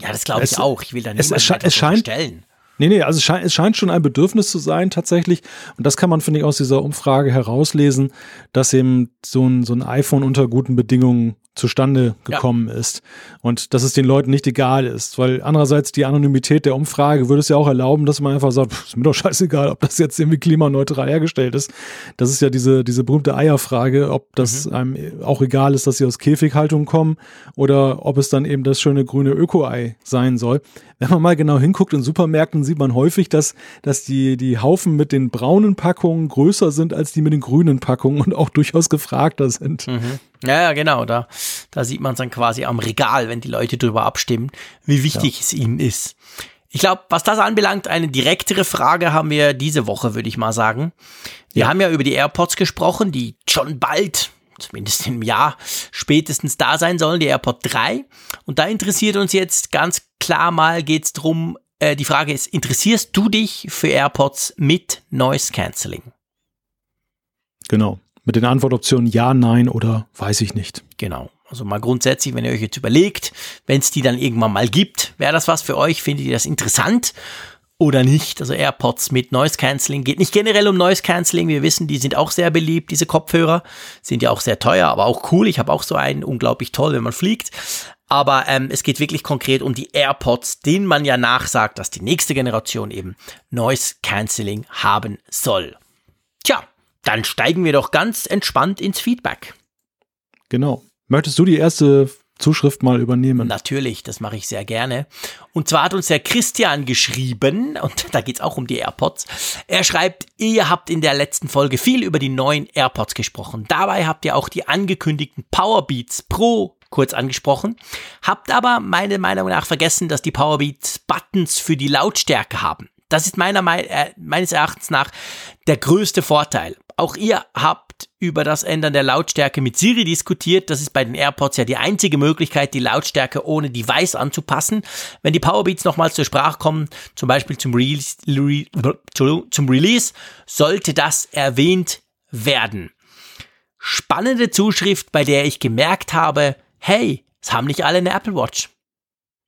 ja, das glaube ich auch. Ich will da nicht es, es, es scheint, stellen. Nee, nee, also es scheint, es scheint schon ein Bedürfnis zu sein tatsächlich. Und das kann man, finde ich, aus dieser Umfrage herauslesen, dass eben so ein, so ein iPhone unter guten Bedingungen zustande gekommen ja. ist und dass es den Leuten nicht egal ist, weil andererseits die Anonymität der Umfrage würde es ja auch erlauben, dass man einfach sagt, ist mir doch scheißegal, ob das jetzt irgendwie klimaneutral hergestellt ist. Das ist ja diese, diese berühmte Eierfrage, ob das mhm. einem auch egal ist, dass sie aus Käfighaltung kommen oder ob es dann eben das schöne grüne Öko-Ei sein soll. Wenn man mal genau hinguckt in Supermärkten, sieht man häufig, dass, dass die, die Haufen mit den braunen Packungen größer sind als die mit den grünen Packungen und auch durchaus gefragter sind. Mhm. Ja, ja, genau. Da, da sieht man es dann quasi am Regal, wenn die Leute darüber abstimmen, wie wichtig ja. es ihnen ist. Ich glaube, was das anbelangt, eine direktere Frage haben wir diese Woche, würde ich mal sagen. Wir ja. haben ja über die AirPods gesprochen, die schon bald, zumindest im Jahr, spätestens da sein sollen, die AirPod 3. Und da interessiert uns jetzt ganz klar mal, geht es darum, äh, die Frage ist, interessierst du dich für AirPods mit Noise Cancelling? Genau. Mit den Antwortoptionen ja, nein oder weiß ich nicht. Genau. Also mal grundsätzlich, wenn ihr euch jetzt überlegt, wenn es die dann irgendwann mal gibt, wäre das was für euch? Findet ihr das interessant oder nicht? Also AirPods mit Noise Cancelling geht nicht generell um Noise Cancelling. Wir wissen, die sind auch sehr beliebt, diese Kopfhörer. Sind ja auch sehr teuer, aber auch cool. Ich habe auch so einen, unglaublich toll, wenn man fliegt. Aber ähm, es geht wirklich konkret um die AirPods, denen man ja nachsagt, dass die nächste Generation eben Noise Cancelling haben soll. Tja, dann steigen wir doch ganz entspannt ins Feedback. Genau. Möchtest du die erste Zuschrift mal übernehmen? Natürlich, das mache ich sehr gerne. Und zwar hat uns der Christian geschrieben, und da geht es auch um die AirPods. Er schreibt, ihr habt in der letzten Folge viel über die neuen AirPods gesprochen. Dabei habt ihr auch die angekündigten Powerbeats Pro kurz angesprochen. Habt aber meiner Meinung nach vergessen, dass die Powerbeats Buttons für die Lautstärke haben. Das ist meiner, äh, meines Erachtens nach der größte Vorteil. Auch ihr habt über das Ändern der Lautstärke mit Siri diskutiert. Das ist bei den AirPods ja die einzige Möglichkeit, die Lautstärke ohne Device anzupassen. Wenn die Powerbeats nochmal zur Sprache kommen, zum Beispiel zum Release, zum Release, sollte das erwähnt werden. Spannende Zuschrift, bei der ich gemerkt habe, hey, es haben nicht alle eine Apple Watch.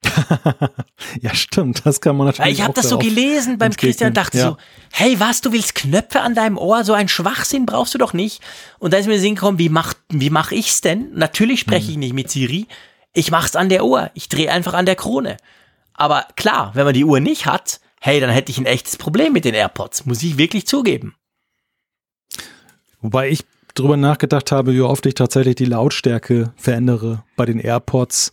ja, stimmt, das kann man natürlich. Ich habe das so gelesen beim Christian und dachte ja. so, hey, was, du willst Knöpfe an deinem Ohr? So ein Schwachsinn brauchst du doch nicht. Und da ist mir Sinn gekommen, wie mach, wie mach ich's denn? Natürlich spreche ich hm. nicht mit Siri. Ich mach's an der Uhr. Ich drehe einfach an der Krone. Aber klar, wenn man die Uhr nicht hat, hey, dann hätte ich ein echtes Problem mit den AirPods. Muss ich wirklich zugeben. Wobei ich drüber nachgedacht habe, wie oft ich tatsächlich die Lautstärke verändere bei den AirPods.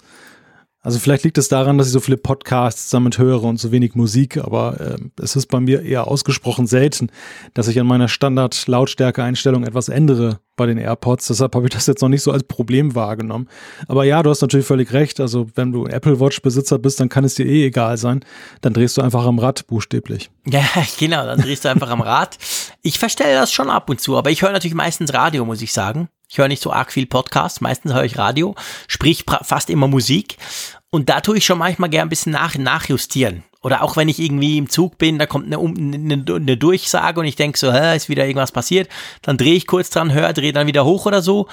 Also vielleicht liegt es daran, dass ich so viele Podcasts damit höre und so wenig Musik, aber äh, es ist bei mir eher ausgesprochen selten, dass ich an meiner Standard-Lautstärke-Einstellung etwas ändere bei den AirPods. Deshalb habe ich das jetzt noch nicht so als Problem wahrgenommen. Aber ja, du hast natürlich völlig recht. Also wenn du Apple Watch-Besitzer bist, dann kann es dir eh egal sein. Dann drehst du einfach am Rad, buchstäblich. Ja, genau, dann drehst du einfach am Rad. Ich verstelle das schon ab und zu, aber ich höre natürlich meistens Radio, muss ich sagen. Ich höre nicht so arg viel Podcasts, meistens höre ich Radio, sprich fast immer Musik. Und da tue ich schon manchmal gern ein bisschen nach, nachjustieren. Oder auch wenn ich irgendwie im Zug bin, da kommt eine, eine, eine Durchsage und ich denke so, hä, ist wieder irgendwas passiert. Dann drehe ich kurz dran, höre, drehe dann wieder hoch oder so.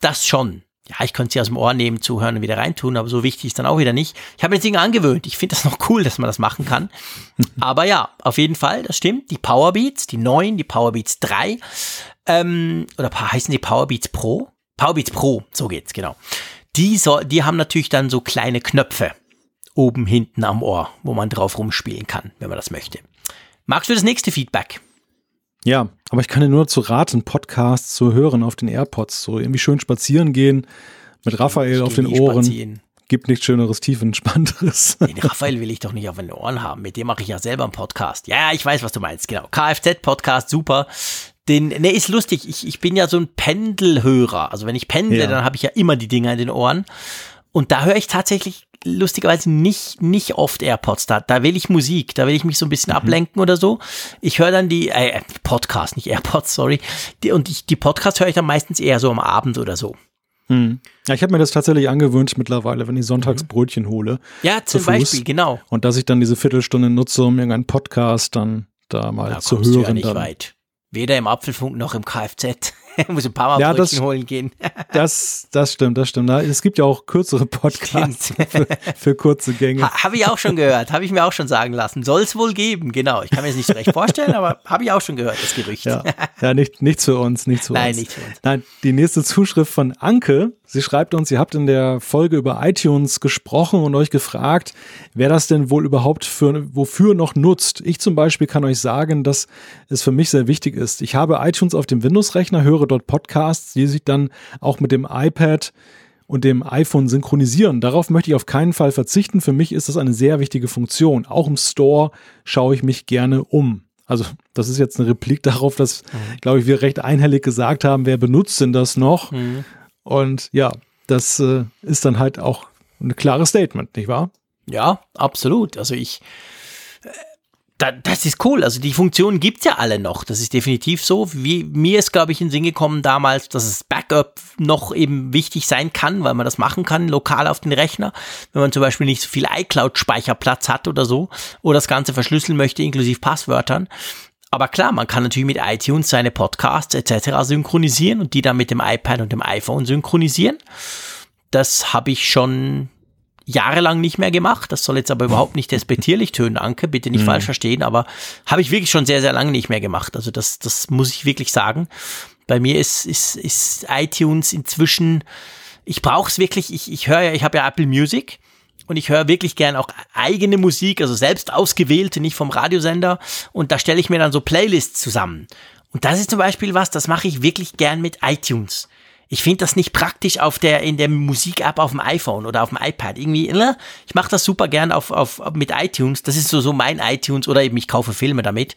Das schon. Ja, ich könnte sie aus dem Ohr nehmen, zuhören und wieder reintun, aber so wichtig ist dann auch wieder nicht. Ich habe mir das Ding angewöhnt. Ich finde das noch cool, dass man das machen kann. aber ja, auf jeden Fall, das stimmt. Die Powerbeats, die neuen, die Powerbeats 3, ähm, oder heißen die Powerbeats Pro? Powerbeats Pro, so geht's, genau. Die, so, die haben natürlich dann so kleine Knöpfe oben hinten am Ohr, wo man drauf rumspielen kann, wenn man das möchte. Magst du das nächste Feedback? Ja, aber ich kann dir nur zu raten, Podcasts zu hören auf den AirPods, so irgendwie schön spazieren gehen mit Raphael auf den Ohren. Spazieren. Gibt nichts Schöneres, tiefenentspannteres. Den Raphael will ich doch nicht auf den Ohren haben. Mit dem mache ich ja selber einen Podcast. Ja, ich weiß, was du meinst. Genau. Kfz-Podcast, super. Den, ne, ist lustig. Ich, ich bin ja so ein Pendelhörer. Also wenn ich pendle, ja. dann habe ich ja immer die Dinger in den Ohren. Und da höre ich tatsächlich lustigerweise nicht, nicht oft AirPods. Da, da will ich Musik, da will ich mich so ein bisschen mhm. ablenken oder so. Ich höre dann die, äh, Podcast, nicht AirPods, sorry. Die, und ich, die Podcasts höre ich dann meistens eher so am Abend oder so. Hm. Ja, ich habe mir das tatsächlich angewöhnt mittlerweile, wenn ich sonntags mhm. Brötchen hole. Ja, zum Beispiel, genau. Und dass ich dann diese Viertelstunde nutze, um irgendeinen Podcast dann da mal da zu hören. Ja nicht dann. weit. Weder im Apfelfunk noch im Kfz. muss ein paar Mal Ja, Brötchen das- holen gehen. Das, das stimmt, das stimmt. Es gibt ja auch kürzere Podcasts für, für kurze Gänge. Ha, habe ich auch schon gehört, habe ich mir auch schon sagen lassen. Soll es wohl geben, genau. Ich kann mir das nicht so recht vorstellen, aber habe ich auch schon gehört, das Gerücht. Ja, ja nicht, nichts für uns, nichts für Nein, uns. nicht für uns. Nein, die nächste Zuschrift von Anke. Sie schreibt uns, ihr habt in der Folge über iTunes gesprochen und euch gefragt, wer das denn wohl überhaupt für, wofür noch nutzt. Ich zum Beispiel kann euch sagen, dass es für mich sehr wichtig ist. Ich habe iTunes auf dem Windows-Rechner, höre dort Podcasts, die sich dann auch mit dem iPad und dem iPhone synchronisieren. Darauf möchte ich auf keinen Fall verzichten. Für mich ist das eine sehr wichtige Funktion. Auch im Store schaue ich mich gerne um. Also das ist jetzt eine Replik darauf, dass, glaube ich, wir recht einhellig gesagt haben, wer benutzt denn das noch? Und ja, das äh, ist dann halt auch ein klares Statement, nicht wahr? Ja, absolut. Also ich, da, das ist cool. Also die Funktionen gibt's ja alle noch. Das ist definitiv so. Wie, mir ist, glaube ich, in den Sinn gekommen damals, dass es Backup noch eben wichtig sein kann, weil man das machen kann, lokal auf den Rechner. Wenn man zum Beispiel nicht so viel iCloud-Speicherplatz hat oder so, oder das Ganze verschlüsseln möchte, inklusive Passwörtern. Aber klar, man kann natürlich mit iTunes seine Podcasts etc. synchronisieren und die dann mit dem iPad und dem iPhone synchronisieren. Das habe ich schon jahrelang nicht mehr gemacht. Das soll jetzt aber überhaupt nicht despektierlich tönen, Anke, bitte nicht falsch verstehen, aber habe ich wirklich schon sehr, sehr lange nicht mehr gemacht. Also das, das muss ich wirklich sagen. Bei mir ist, ist, ist iTunes inzwischen, ich brauche es wirklich, ich, ich höre ja, ich habe ja Apple Music und ich höre wirklich gern auch eigene Musik, also selbst ausgewählte, nicht vom Radiosender. Und da stelle ich mir dann so Playlists zusammen. Und das ist zum Beispiel was, das mache ich wirklich gern mit iTunes. Ich finde das nicht praktisch auf der, in der Musik-App auf dem iPhone oder auf dem iPad. Irgendwie, ne? ich mache das super gern auf, auf, mit iTunes. Das ist so, so mein iTunes oder eben ich kaufe Filme damit.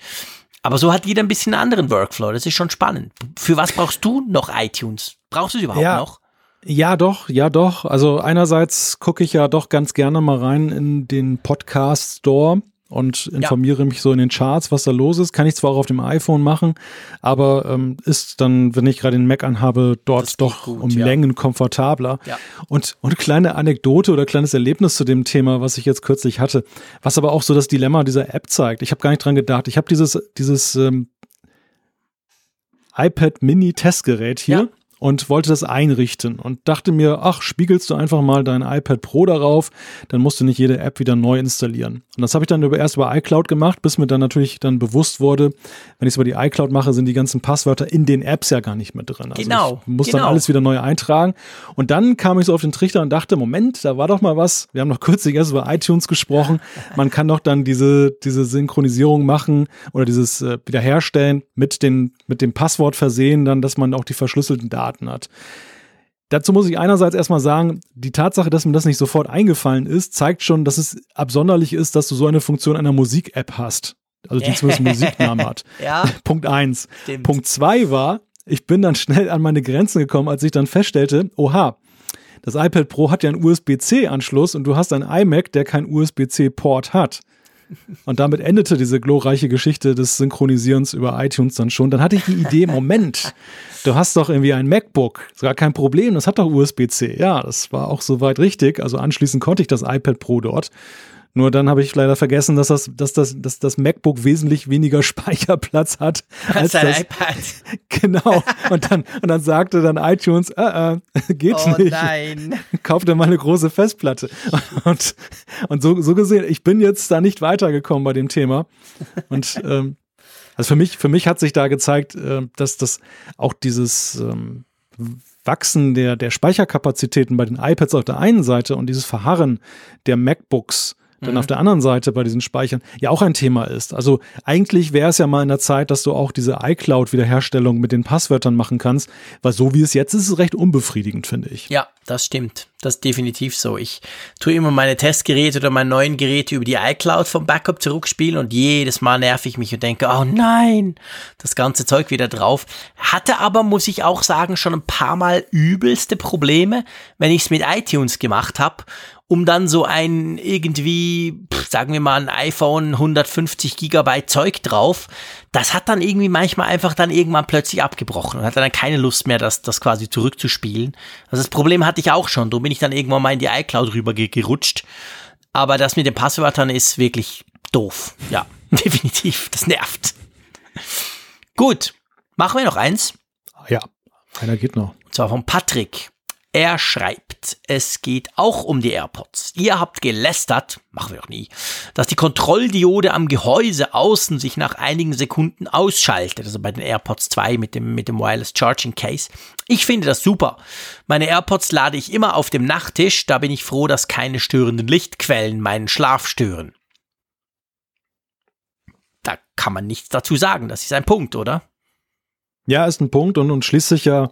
Aber so hat jeder ein bisschen einen anderen Workflow. Das ist schon spannend. Für was brauchst du noch iTunes? Brauchst du es überhaupt Ja. noch? Ja, doch, ja, doch. Also einerseits gucke ich ja doch ganz gerne mal rein in den Podcast Store und informiere mich so in den Charts, was da los ist. Kann ich zwar auch auf dem iPhone machen, aber ähm, ist dann, wenn ich gerade den Mac anhabe, dort doch gut, um ja. Längen komfortabler. Ja. Und, und kleine Anekdote oder kleines Erlebnis zu dem Thema, was ich jetzt kürzlich hatte, was aber auch so das Dilemma dieser App zeigt. Ich habe gar nicht dran gedacht. Ich habe dieses, dieses ähm, iPad Mini Testgerät hier Ja. Und wollte das einrichten und dachte mir, ach, spiegelst du einfach mal dein iPad Pro darauf, dann musst du nicht jede App wieder neu installieren. Und das habe ich dann über, erst über iCloud gemacht, bis mir dann natürlich dann bewusst wurde, wenn ich es über die iCloud mache, sind die ganzen Passwörter in den Apps ja gar nicht mehr drin. Also Genau, ich muss dann genau. alles wieder neu eintragen. Und dann kam ich so auf den Trichter und dachte, Moment, da war doch mal was. Wir haben noch kürzlich erst über iTunes gesprochen. Man kann doch dann diese, diese Synchronisierung machen oder dieses äh, Wiederherstellen mit, den, mit dem Passwort versehen, dann, dass man auch die verschlüsselten Daten hat. Dazu muss ich einerseits erstmal sagen, die Tatsache, dass mir das nicht sofort eingefallen ist, zeigt schon, dass es absonderlich ist, dass du so eine Funktion einer Musik-App hast. Also die zumindest Musiknamen hat. Ja, Punkt eins. Stimmt. Punkt zwei war, ich bin dann schnell an meine Grenzen gekommen, als ich dann feststellte, oha, das iPad Pro hat ja einen USB-C-Anschluss und du hast einen iMac, der keinen USB-C-Port hat. Und damit endete diese glorreiche Geschichte des Synchronisierens über iTunes dann schon. Dann hatte ich die Idee, Moment, du hast doch irgendwie ein MacBook, ist gar kein Problem, das hat doch USB-C. Ja, das war auch soweit richtig. Also anschließend konnte ich das iPad Pro dort. Nur dann habe ich leider vergessen, dass das, dass das, dass das MacBook wesentlich weniger Speicherplatz hat als dein das. iPad. Genau. Und dann, und dann sagte dann iTunes, äh, äh, geht Oh nicht. nein. Kauf dir mal eine große Festplatte. Und, und so, so gesehen, ich bin jetzt da nicht weitergekommen bei dem Thema. Und ähm, also für mich, für mich hat sich da gezeigt, äh, dass das auch dieses ähm, Wachsen der, der Speicherkapazitäten bei den iPads auf der einen Seite und dieses Verharren der MacBooks dann auf der anderen Seite bei diesen Speichern ja auch ein Thema ist. Also eigentlich wäre es ja mal in der Zeit, dass du auch diese iCloud-Wiederherstellung mit den Passwörtern machen kannst, weil so wie es jetzt ist, ist es recht unbefriedigend, finde ich. Ja, das stimmt. Das ist definitiv so. Ich tue immer meine Testgeräte oder meine neuen Geräte über die iCloud vom Backup zurückspielen und jedes Mal nerv ich mich und denke, oh nein, das ganze Zeug wieder drauf. Hatte aber, muss ich auch sagen, schon ein paar Mal übelste Probleme, wenn ich es mit iTunes gemacht habe, um dann so ein irgendwie, sagen wir mal, ein iPhone 150 Gigabyte Zeug drauf. Das hat dann irgendwie manchmal einfach dann irgendwann plötzlich abgebrochen und hatte dann keine Lust mehr, das, das quasi zurückzuspielen. Also das Problem hatte ich auch schon. Da bin ich dann irgendwann mal in die iCloud rüber ge- gerutscht. Aber das mit den Passwörtern ist wirklich doof. Ja, definitiv. Das nervt. Gut. Machen wir noch eins. Ja, Einer geht noch. Und zwar von Patrick. Er schreibt, es geht auch um die AirPods. Ihr habt gelästert, machen wir doch nie, dass die Kontrolldiode am Gehäuse außen sich nach einigen Sekunden ausschaltet, also bei den AirPods 2 mit dem, mit dem Wireless Charging Case. Ich finde das super. Meine AirPods lade ich immer auf dem Nachttisch, da bin ich froh, dass keine störenden Lichtquellen meinen Schlaf stören. Da kann man nichts dazu sagen, das ist ein Punkt, oder? Ja, ist ein Punkt und, und schließt sich ja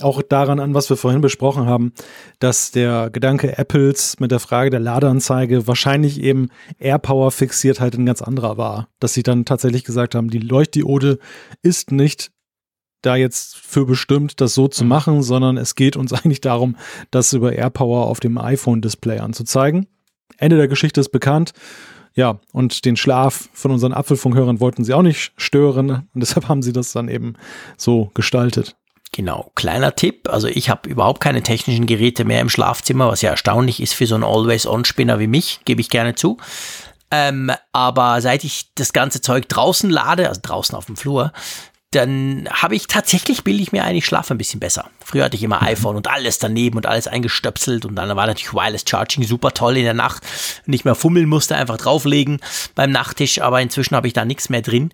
auch daran an, was wir vorhin besprochen haben, dass der Gedanke Apples mit der Frage der Ladeanzeige wahrscheinlich eben AirPower fixiert halt ein ganz anderer war. Dass sie dann tatsächlich gesagt haben, die Leuchtdiode ist nicht da jetzt für bestimmt, das so zu mhm. machen, sondern es geht uns eigentlich darum, das über AirPower auf dem iPhone-Display anzuzeigen. Ende der Geschichte ist bekannt. Ja, und den Schlaf von unseren Apfelfunkhörern wollten sie auch nicht stören. Und deshalb haben sie das dann eben so gestaltet. Genau, kleiner Tipp. Also ich habe überhaupt keine technischen Geräte mehr im Schlafzimmer, was ja erstaunlich ist für so einen Always-On-Spinner wie mich, gebe ich gerne zu. Ähm, aber seit ich das ganze Zeug draußen lade, also draußen auf dem Flur, dann habe ich tatsächlich, bilde ich mir ein, ich schlafe ein bisschen besser. Früher hatte ich immer iPhone und alles daneben und alles eingestöpselt und dann war natürlich Wireless Charging super toll in der Nacht. Nicht mehr fummeln musste, einfach drauflegen beim Nachttisch, aber inzwischen habe ich da nichts mehr drin.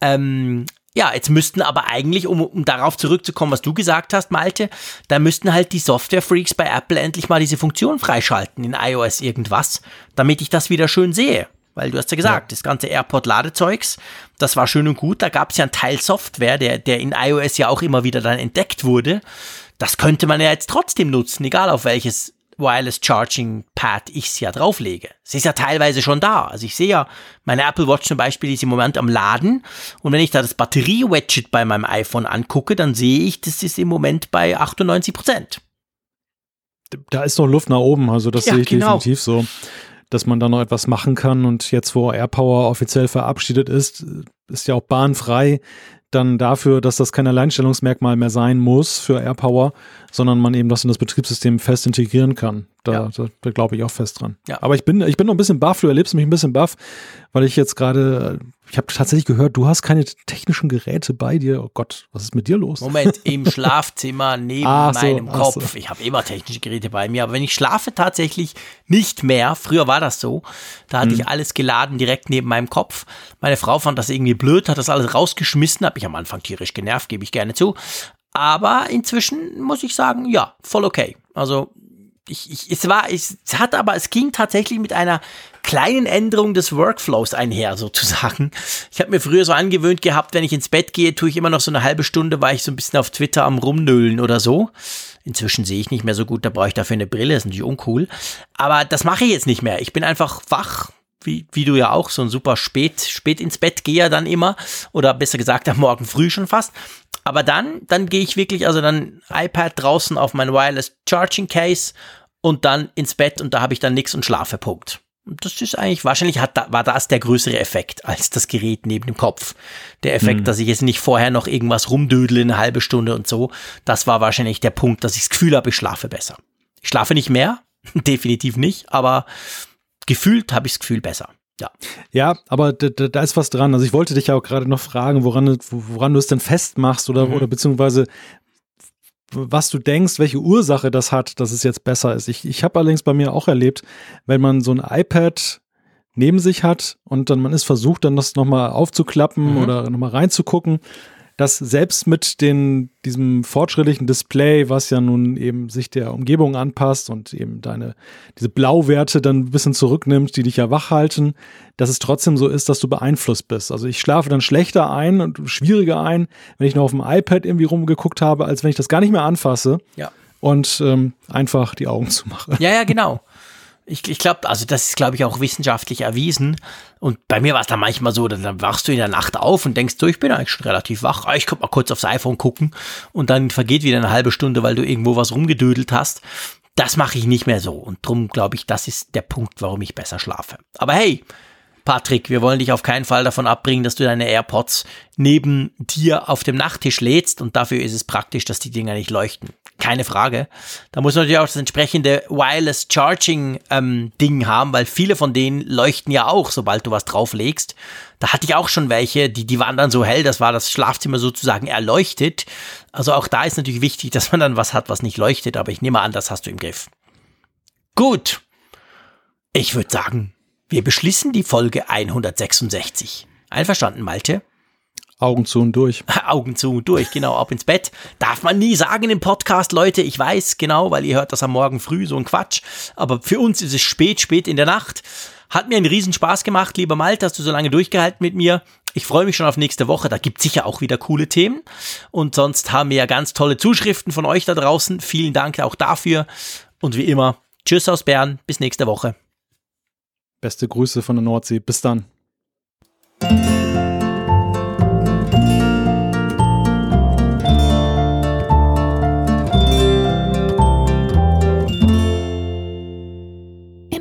Ähm, ja, jetzt müssten aber eigentlich, um, um darauf zurückzukommen, was du gesagt hast, Malte, da müssten halt die Software-Freaks bei Apple endlich mal diese Funktion freischalten in iOS irgendwas, damit ich das wieder schön sehe. Weil du hast ja gesagt, ja. das ganze AirPod-Ladezeugs, das war schön und gut. Da gab es ja einen Teil Software, der, der in iOS ja auch immer wieder dann entdeckt wurde. Das könnte man ja jetzt trotzdem nutzen, egal auf welches Wireless Charging Pad ich es ja drauflege. Es ist ja teilweise schon da. Also ich sehe ja, meine Apple Watch zum Beispiel ist im Moment am Laden und wenn ich da das Batterie-Widget bei meinem iPhone angucke, dann sehe ich, das ist im Moment bei 98 Prozent. Da ist noch Luft nach oben, also das ja, sehe ich genau. definitiv so, dass man da noch etwas machen kann und jetzt, wo AirPower offiziell verabschiedet ist, ist ja auch bahnfrei, dann dafür, dass das kein Alleinstellungsmerkmal mehr sein muss für AirPower, sondern man eben das in das Betriebssystem fest integrieren kann. Da, ja. da, da glaube ich auch fest dran. Ja. Aber ich bin, ich bin noch ein bisschen baff, du erlebst mich ein bisschen baff, weil ich jetzt gerade, ich habe tatsächlich gehört, du hast keine technischen Geräte bei dir. Oh Gott, was ist mit dir los? Moment, im Schlafzimmer neben ach meinem so, Kopf. So. Ich habe immer technische Geräte bei mir, aber wenn ich schlafe tatsächlich nicht mehr, früher war das so, da hatte hm. ich alles geladen direkt neben meinem Kopf. Meine Frau fand das irgendwie blöd, hat das alles rausgeschmissen, habe ich am Anfang tierisch genervt, gebe ich gerne zu. Aber inzwischen muss ich sagen, ja, voll okay. Also ich, ich, es war, es hat aber, es ging tatsächlich mit einer kleinen Änderung des Workflows einher, sozusagen. Ich habe mir früher so angewöhnt gehabt, wenn ich ins Bett gehe, tue ich immer noch so eine halbe Stunde, war ich so ein bisschen auf Twitter am Rumnölen oder so. Inzwischen sehe ich nicht mehr so gut, da brauche ich dafür eine Brille, ist natürlich uncool. Aber das mache ich jetzt nicht mehr. Ich bin einfach wach, wie, wie du ja auch, so ein super spät, spät ins Bett gehe dann immer. Oder besser gesagt, am Morgen früh schon fast. Aber dann, dann gehe ich wirklich, also dann iPad draußen auf mein Wireless Charging Case und dann ins Bett und da habe ich dann nichts und schlafe, Punkt. Und das ist eigentlich, wahrscheinlich hat, war das der größere Effekt als das Gerät neben dem Kopf. Der Effekt, mhm. dass ich jetzt nicht vorher noch irgendwas rumdödel eine halbe Stunde und so, das war wahrscheinlich der Punkt, dass ich das Gefühl habe, ich schlafe besser. Ich schlafe nicht mehr, definitiv nicht, aber gefühlt habe ich das Gefühl besser. Ja. Ja, aber da, da, ist was dran. Also ich wollte dich ja auch gerade noch fragen, woran, woran du es denn festmachst oder, mhm. oder beziehungsweise was du denkst, welche Ursache das hat, dass es jetzt besser ist. Ich, ich habe allerdings bei mir auch erlebt, wenn man so ein iPad neben sich hat und dann man ist versucht, dann das nochmal aufzuklappen mhm. oder nochmal reinzugucken, dass selbst mit den, diesem fortschrittlichen Display, was ja nun eben sich der Umgebung anpasst und eben deine, diese Blauwerte dann ein bisschen zurücknimmt, die dich ja wach halten, dass es trotzdem so ist, dass du beeinflusst bist. Also ich schlafe dann schlechter ein und schwieriger ein, wenn ich noch auf dem iPad irgendwie rumgeguckt habe, als wenn ich das gar nicht mehr anfasse. Ja. Und ähm, einfach die Augen zu machen. Ja, ja, genau. Ich, ich glaube, also das ist, glaube ich, auch wissenschaftlich erwiesen. Und bei mir war es dann manchmal so, dann, dann wachst du in der Nacht auf und denkst, du, ich bin eigentlich schon relativ wach. Ah, ich könnte mal kurz aufs iPhone gucken und dann vergeht wieder eine halbe Stunde, weil du irgendwo was rumgedödelt hast. Das mache ich nicht mehr so. Und drum glaube ich, das ist der Punkt, warum ich besser schlafe. Aber hey, Patrick, wir wollen dich auf keinen Fall davon abbringen, dass du deine AirPods neben dir auf dem Nachttisch lädst und dafür ist es praktisch, dass die Dinger nicht leuchten. Keine Frage. Da muss man natürlich auch das entsprechende Wireless Charging ähm, Ding haben, weil viele von denen leuchten ja auch, sobald du was drauflegst. Da hatte ich auch schon welche, die, die waren dann so hell, das war das Schlafzimmer sozusagen erleuchtet. Also auch da ist natürlich wichtig, dass man dann was hat, was nicht leuchtet, aber ich nehme an, das hast du im Griff. Gut. Ich würde sagen, wir beschließen die Folge 166. Einverstanden, Malte? Augen zu und durch. Augen zu und durch, genau, ab ins Bett. Darf man nie sagen im Podcast, Leute, ich weiß, genau, weil ihr hört das am Morgen früh, so ein Quatsch. Aber für uns ist es spät, spät in der Nacht. Hat mir einen riesen Spaß gemacht, lieber Malte, hast du so lange durchgehalten mit mir. Ich freue mich schon auf nächste Woche, da gibt sicher auch wieder coole Themen. Und sonst haben wir ja ganz tolle Zuschriften von euch da draußen. Vielen Dank auch dafür. Und wie immer, tschüss aus Bern, bis nächste Woche. Beste Grüße von der Nordsee. Bis dann.